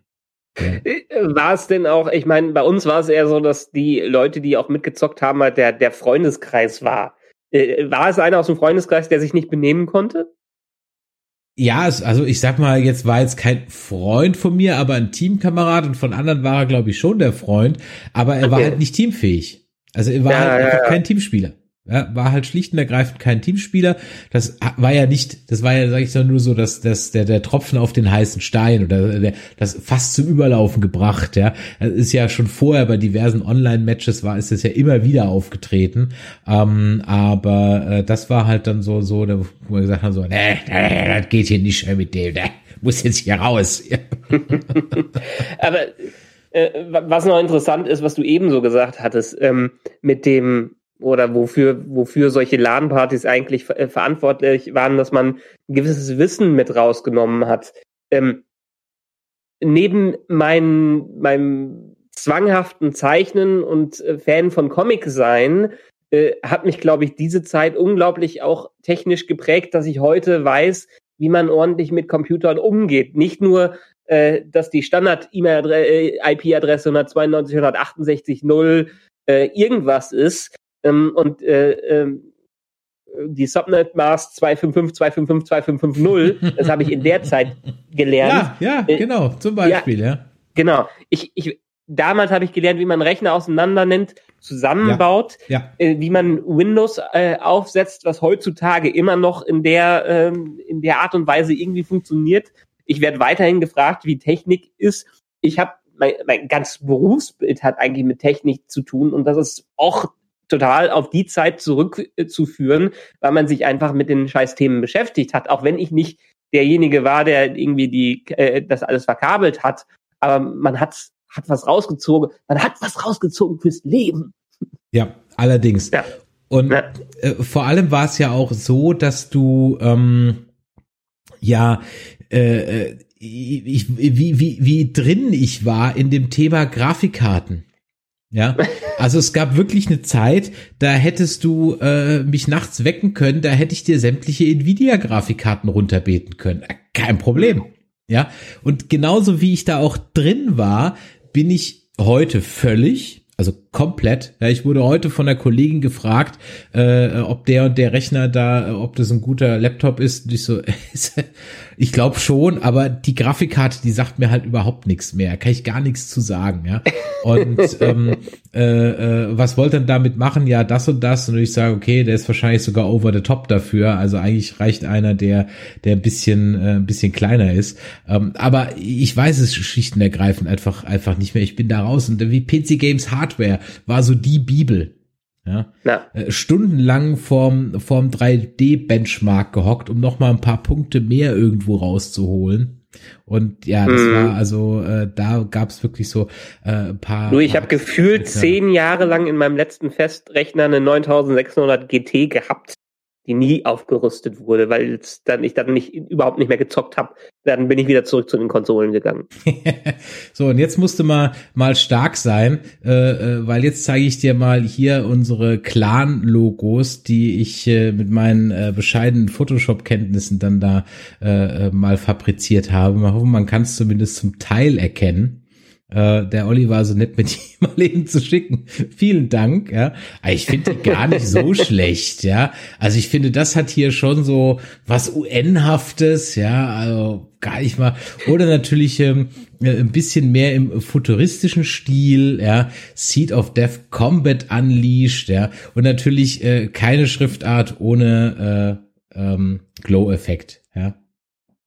Ja. Äh, war es denn auch, ich meine, bei uns war es eher so, dass die Leute, die auch mitgezockt haben, halt der, der Freundeskreis war. Äh, war es einer aus dem Freundeskreis, der sich nicht benehmen konnte?
Ja, also ich sag mal, jetzt war jetzt kein Freund von mir, aber ein Teamkamerad und von anderen war er, glaube ich, schon der Freund, aber er okay. war halt nicht teamfähig. Also er war ja, halt ja, ja. kein Teamspieler. Ja, war halt schlicht und ergreifend kein Teamspieler. Das war ja nicht, das war ja, sag ich so, nur so, dass, dass der, der Tropfen auf den heißen Stein oder der, das fast zum Überlaufen gebracht, ja. Das ist ja schon vorher bei diversen Online-Matches war, ist es ja immer wieder aufgetreten. Ähm, aber äh, das war halt dann so, so, wo wir gesagt haben, so, nee, nee, das geht hier nicht mit dem, ne, muss jetzt hier raus.
aber äh, was noch interessant ist, was du eben so gesagt hattest, ähm, mit dem oder wofür, wofür solche LAN-Partys eigentlich äh, verantwortlich waren, dass man ein gewisses Wissen mit rausgenommen hat. Ähm, neben mein, meinem zwanghaften Zeichnen und äh, Fan von Comic sein, äh, hat mich, glaube ich, diese Zeit unglaublich auch technisch geprägt, dass ich heute weiß, wie man ordentlich mit Computern umgeht. Nicht nur, äh, dass die Standard-IP-Adresse äh, 192.168.0 äh, irgendwas ist, ähm, und äh, äh, die Subnet Mask 255, 255, 2550, das habe ich in der Zeit gelernt.
Ja, ja, äh, genau, zum Beispiel, ja. ja.
Genau. Ich, ich, damals habe ich gelernt, wie man Rechner auseinander nimmt, zusammenbaut, ja, ja. Äh, wie man Windows äh, aufsetzt, was heutzutage immer noch in der, ähm, in der Art und Weise irgendwie funktioniert. Ich werde weiterhin gefragt, wie Technik ist. Ich habe mein, mein ganzes Berufsbild hat eigentlich mit Technik zu tun und das ist auch total auf die Zeit zurückzuführen, weil man sich einfach mit den scheiß Themen beschäftigt hat. Auch wenn ich nicht derjenige war, der irgendwie die, äh, das alles verkabelt hat. Aber man hat, hat was rausgezogen. Man hat was rausgezogen fürs Leben.
Ja, allerdings. Ja. Und ja. Äh, vor allem war es ja auch so, dass du ähm, ja äh, äh ich, wie, wie, wie drin ich war in dem Thema Grafikkarten. Ja, also es gab wirklich eine Zeit, da hättest du äh, mich nachts wecken können, da hätte ich dir sämtliche Nvidia-Grafikkarten runterbeten können. Äh, kein Problem. Ja, und genauso wie ich da auch drin war, bin ich heute völlig also komplett. Ja, ich wurde heute von der Kollegin gefragt, äh, ob der und der Rechner da, ob das ein guter Laptop ist. Und ich so, ich glaube schon, aber die Grafikkarte, die sagt mir halt überhaupt nichts mehr. Kann ich gar nichts zu sagen, ja. Und ähm, äh, äh, was wollt ihr denn damit machen? Ja, das und das. Und ich sage, okay, der ist wahrscheinlich sogar over the top dafür. Also eigentlich reicht einer, der, der ein bisschen, äh, ein bisschen kleiner ist. Ähm, aber ich weiß es schlicht und ergreifend einfach, einfach nicht mehr. Ich bin da raus. Und wie PC Games Hardware war so die Bibel. Ja. ja. Äh, stundenlang vorm, vorm 3D-Benchmark gehockt, um noch mal ein paar Punkte mehr irgendwo rauszuholen. Und ja, das mm. war also, äh, da gab es wirklich so äh, ein paar.
Nur ich habe gefühlt zehn Jahre lang in meinem letzten Festrechner eine 9600 GT gehabt die nie aufgerüstet wurde, weil dann ich dann nicht überhaupt nicht mehr gezockt habe. Dann bin ich wieder zurück zu den Konsolen gegangen.
so und jetzt musste mal mal stark sein, äh, äh, weil jetzt zeige ich dir mal hier unsere Clan-Logos, die ich äh, mit meinen äh, bescheidenen Photoshop-Kenntnissen dann da äh, äh mal fabriziert habe. Mal hoffen, man kann es zumindest zum Teil erkennen. Äh, der Olli war so nett, mit ihm mal eben zu schicken. Vielen Dank, ja. Aber ich finde gar nicht so schlecht, ja. Also ich finde, das hat hier schon so was UN-haftes, ja, also gar nicht mal. Oder natürlich ähm, äh, ein bisschen mehr im futuristischen Stil, ja. Seed of Death Combat Unleashed, ja. Und natürlich äh, keine Schriftart ohne äh, ähm, Glow-Effekt, ja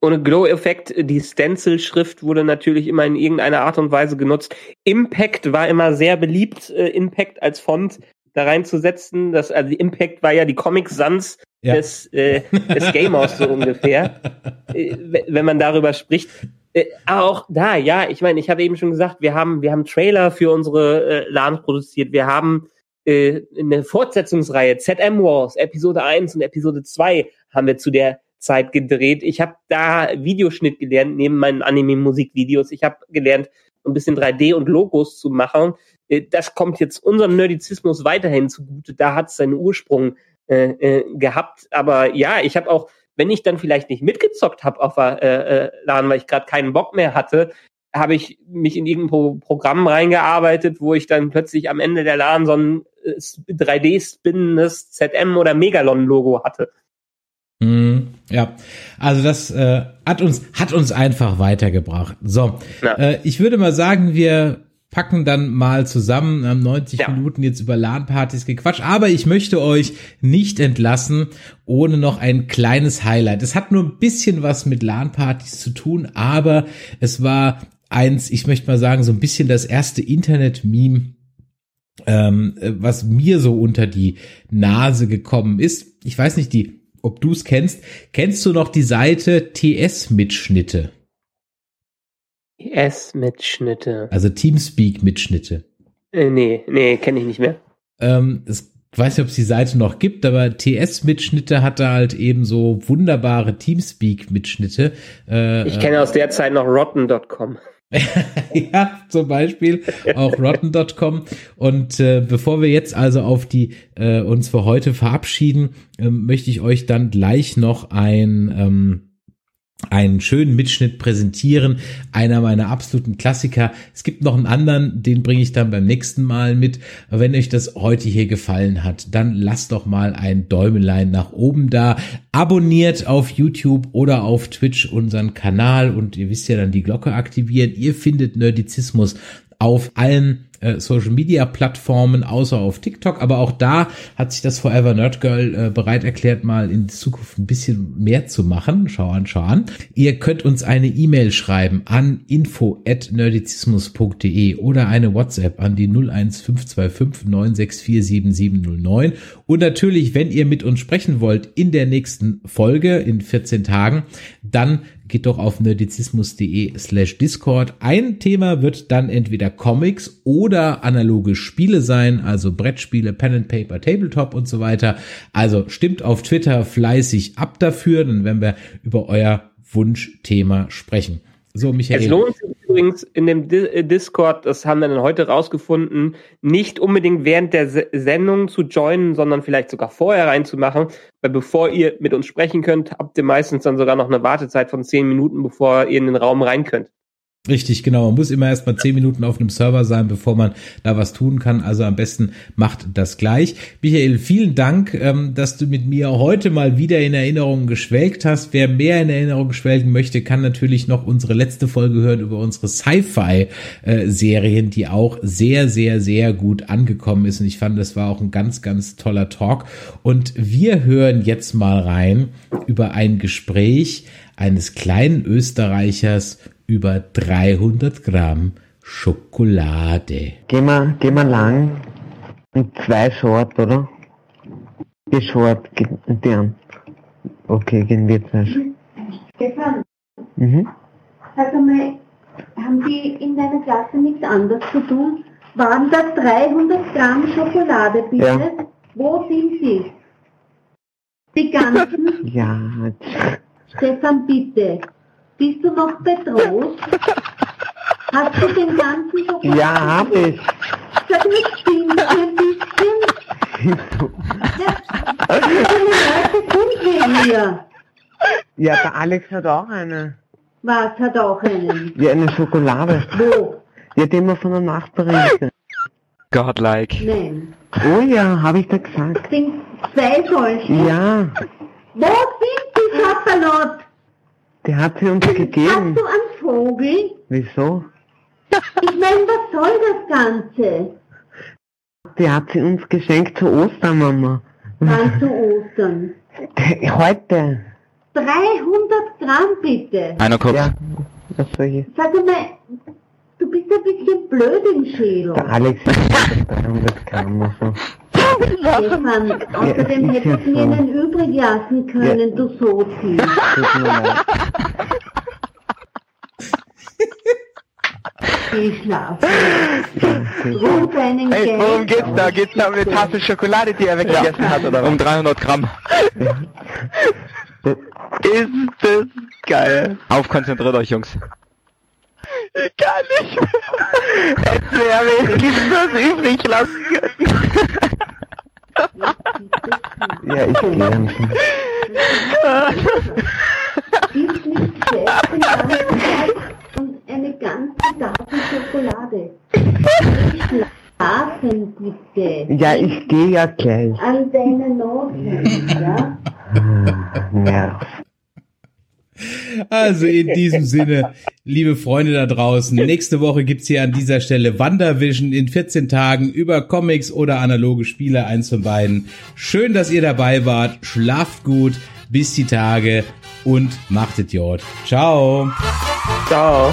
ohne Glow-Effekt. Die Stencil-Schrift wurde natürlich immer in irgendeiner Art und Weise genutzt. Impact war immer sehr beliebt, äh, Impact als Font da reinzusetzen. Das, also Impact war ja die Comic Sans ja. des, äh, des Gamers so ungefähr, äh, wenn man darüber spricht. Äh, auch da, ja, ich meine, ich habe eben schon gesagt, wir haben, wir haben Trailer für unsere äh, LAN produziert, wir haben äh, eine Fortsetzungsreihe, ZM Wars, Episode 1 und Episode 2 haben wir zu der Zeit gedreht. Ich habe da Videoschnitt gelernt, neben meinen Anime-Musikvideos. Ich habe gelernt, ein bisschen 3D und Logos zu machen. Äh, das kommt jetzt unserem Nerdizismus weiterhin zugute. Da hat es seinen Ursprung äh, äh, gehabt. Aber ja, ich habe auch, wenn ich dann vielleicht nicht mitgezockt habe auf der äh, äh, LAN, weil ich gerade keinen Bock mehr hatte, habe ich mich in irgendein Pro Programm reingearbeitet, wo ich dann plötzlich am Ende der LAN so ein 3D-spinnendes äh, ZM oder Megalon-Logo hatte.
Mm, ja, also das äh, hat uns hat uns einfach weitergebracht. So, ja. äh, ich würde mal sagen, wir packen dann mal zusammen, haben 90 ja. Minuten jetzt über LAN-Partys gequatscht, aber ich möchte euch nicht entlassen ohne noch ein kleines Highlight. Es hat nur ein bisschen was mit LAN-Partys zu tun, aber es war eins, ich möchte mal sagen, so ein bisschen das erste Internet-Meme, ähm, was mir so unter die Nase gekommen ist. Ich weiß nicht, die ob du es kennst. Kennst du noch die Seite TS-Mitschnitte?
TS-Mitschnitte.
Also Teamspeak-Mitschnitte.
Äh, nee, nee, kenne ich nicht mehr.
Ähm, ich weiß nicht, ob es die Seite noch gibt, aber TS-Mitschnitte hatte halt eben so wunderbare Teamspeak-Mitschnitte.
Äh, ich kenne aus der Zeit noch rotten.com.
ja, zum Beispiel auch rotten.com. Und äh, bevor wir jetzt also auf die äh, uns für heute verabschieden, äh, möchte ich euch dann gleich noch ein ähm, einen schönen Mitschnitt präsentieren. Einer meiner absoluten Klassiker. Es gibt noch einen anderen, den bringe ich dann beim nächsten Mal mit. Wenn euch das heute hier gefallen hat, dann lasst doch mal ein Däumelein nach oben da. Abonniert auf YouTube oder auf Twitch unseren Kanal und ihr wisst ja dann die Glocke aktivieren. Ihr findet Nerdizismus auf allen äh, Social Media Plattformen, außer auf TikTok. Aber auch da hat sich das Forever Nerd Girl äh, bereit erklärt, mal in Zukunft ein bisschen mehr zu machen. Schau an, schau an. Ihr könnt uns eine E-Mail schreiben an info@nerdizismus.de oder eine WhatsApp an die 01525 9647709. Und natürlich, wenn ihr mit uns sprechen wollt in der nächsten Folge in 14 Tagen, dann geht doch auf nerdizismus.de slash Discord. Ein Thema wird dann entweder Comics oder analoge Spiele sein, also Brettspiele, Pen and Paper, Tabletop und so weiter. Also stimmt auf Twitter fleißig ab dafür, dann werden wir über euer Wunschthema sprechen. So, Michael.
Es lohnt sich übrigens in dem äh, Discord, das haben wir dann heute rausgefunden, nicht unbedingt während der Sendung zu joinen, sondern vielleicht sogar vorher reinzumachen, weil bevor ihr mit uns sprechen könnt, habt ihr meistens dann sogar noch eine Wartezeit von zehn Minuten, bevor ihr in den Raum rein könnt.
Richtig, genau. Man muss immer erst mal zehn Minuten auf einem Server sein, bevor man da was tun kann. Also am besten macht das gleich. Michael, vielen Dank, ähm, dass du mit mir heute mal wieder in Erinnerung geschwelgt hast. Wer mehr in Erinnerung schwelgen möchte, kann natürlich noch unsere letzte Folge hören über unsere Sci-Fi-Serien, die auch sehr, sehr, sehr gut angekommen ist. Und ich fand, das war auch ein ganz, ganz toller Talk. Und wir hören jetzt mal rein über ein Gespräch eines kleinen Österreichers über 300 Gramm Schokolade.
Gehen wir, gehen wir lang und zwei Short, oder? Die Short, die an. Okay, gehen wir zwei.
Stefan, mhm. sag einmal, haben die in deiner Klasse nichts anderes zu tun? Waren das 300 Gramm Schokolade, bitte? Ja. Wo sind sie? Die ganzen?
ja.
Stefan, bitte. Bist du noch bedroht? Hast du den ganzen Schokolade?
Ja, hab ich.
Sag mir, stimmt ein bisschen? ja, Leute sind wir hier.
Ja, der Alex hat auch eine.
Was hat auch einen?
Ja, eine Schokolade.
Wo?
Ja, den wir von der Nachbarin.
Godlike.
Nein.
Oh ja, habe ich da gesagt.
Sind zwei solche?
Ja.
Wo sind die Papalot?
Der hat sie uns gegeben.
Hast du einen Vogel?
Wieso?
Ich meine, was soll das Ganze?
Der hat sie uns geschenkt zu Ostern, Mama.
Wann zu Ostern?
Heute.
300 Gramm bitte.
Einer Kopf. Ja,
was soll ich?
Sag mal, du bist ein bisschen blöd im Schädel.
Der Alex ist 300 Gramm oder so.
Stefan, außerdem hättest du mir einen übrig lassen können, ja. du Sozi. Geh schlafen. Ruf deinen
hey, worum geht's da? Geht's da um eine Tafel Schokolade, die er weggegessen ja. hat, oder? Um 300 Gramm. Ist das geil. Auf, konzentriert euch, Jungs. Ich kann nicht mehr. Hätten wir wenigstens was übrig lassen können.
Ja, ich gehe dann schon.
Gib nicht selbst den ganzen und eine ganze Tafel Schokolade. Schlafen bitte.
Ja, ich gehe ja gleich.
An deine Nase, ja?
Ja.
Also in diesem Sinne, liebe Freunde da draußen, nächste Woche gibt's hier an dieser Stelle Wandervision in 14 Tagen über Comics oder analoge Spiele, eins von beiden. Schön, dass ihr dabei wart. Schlaft gut, bis die Tage und machtet Jod. Ciao.
Ciao.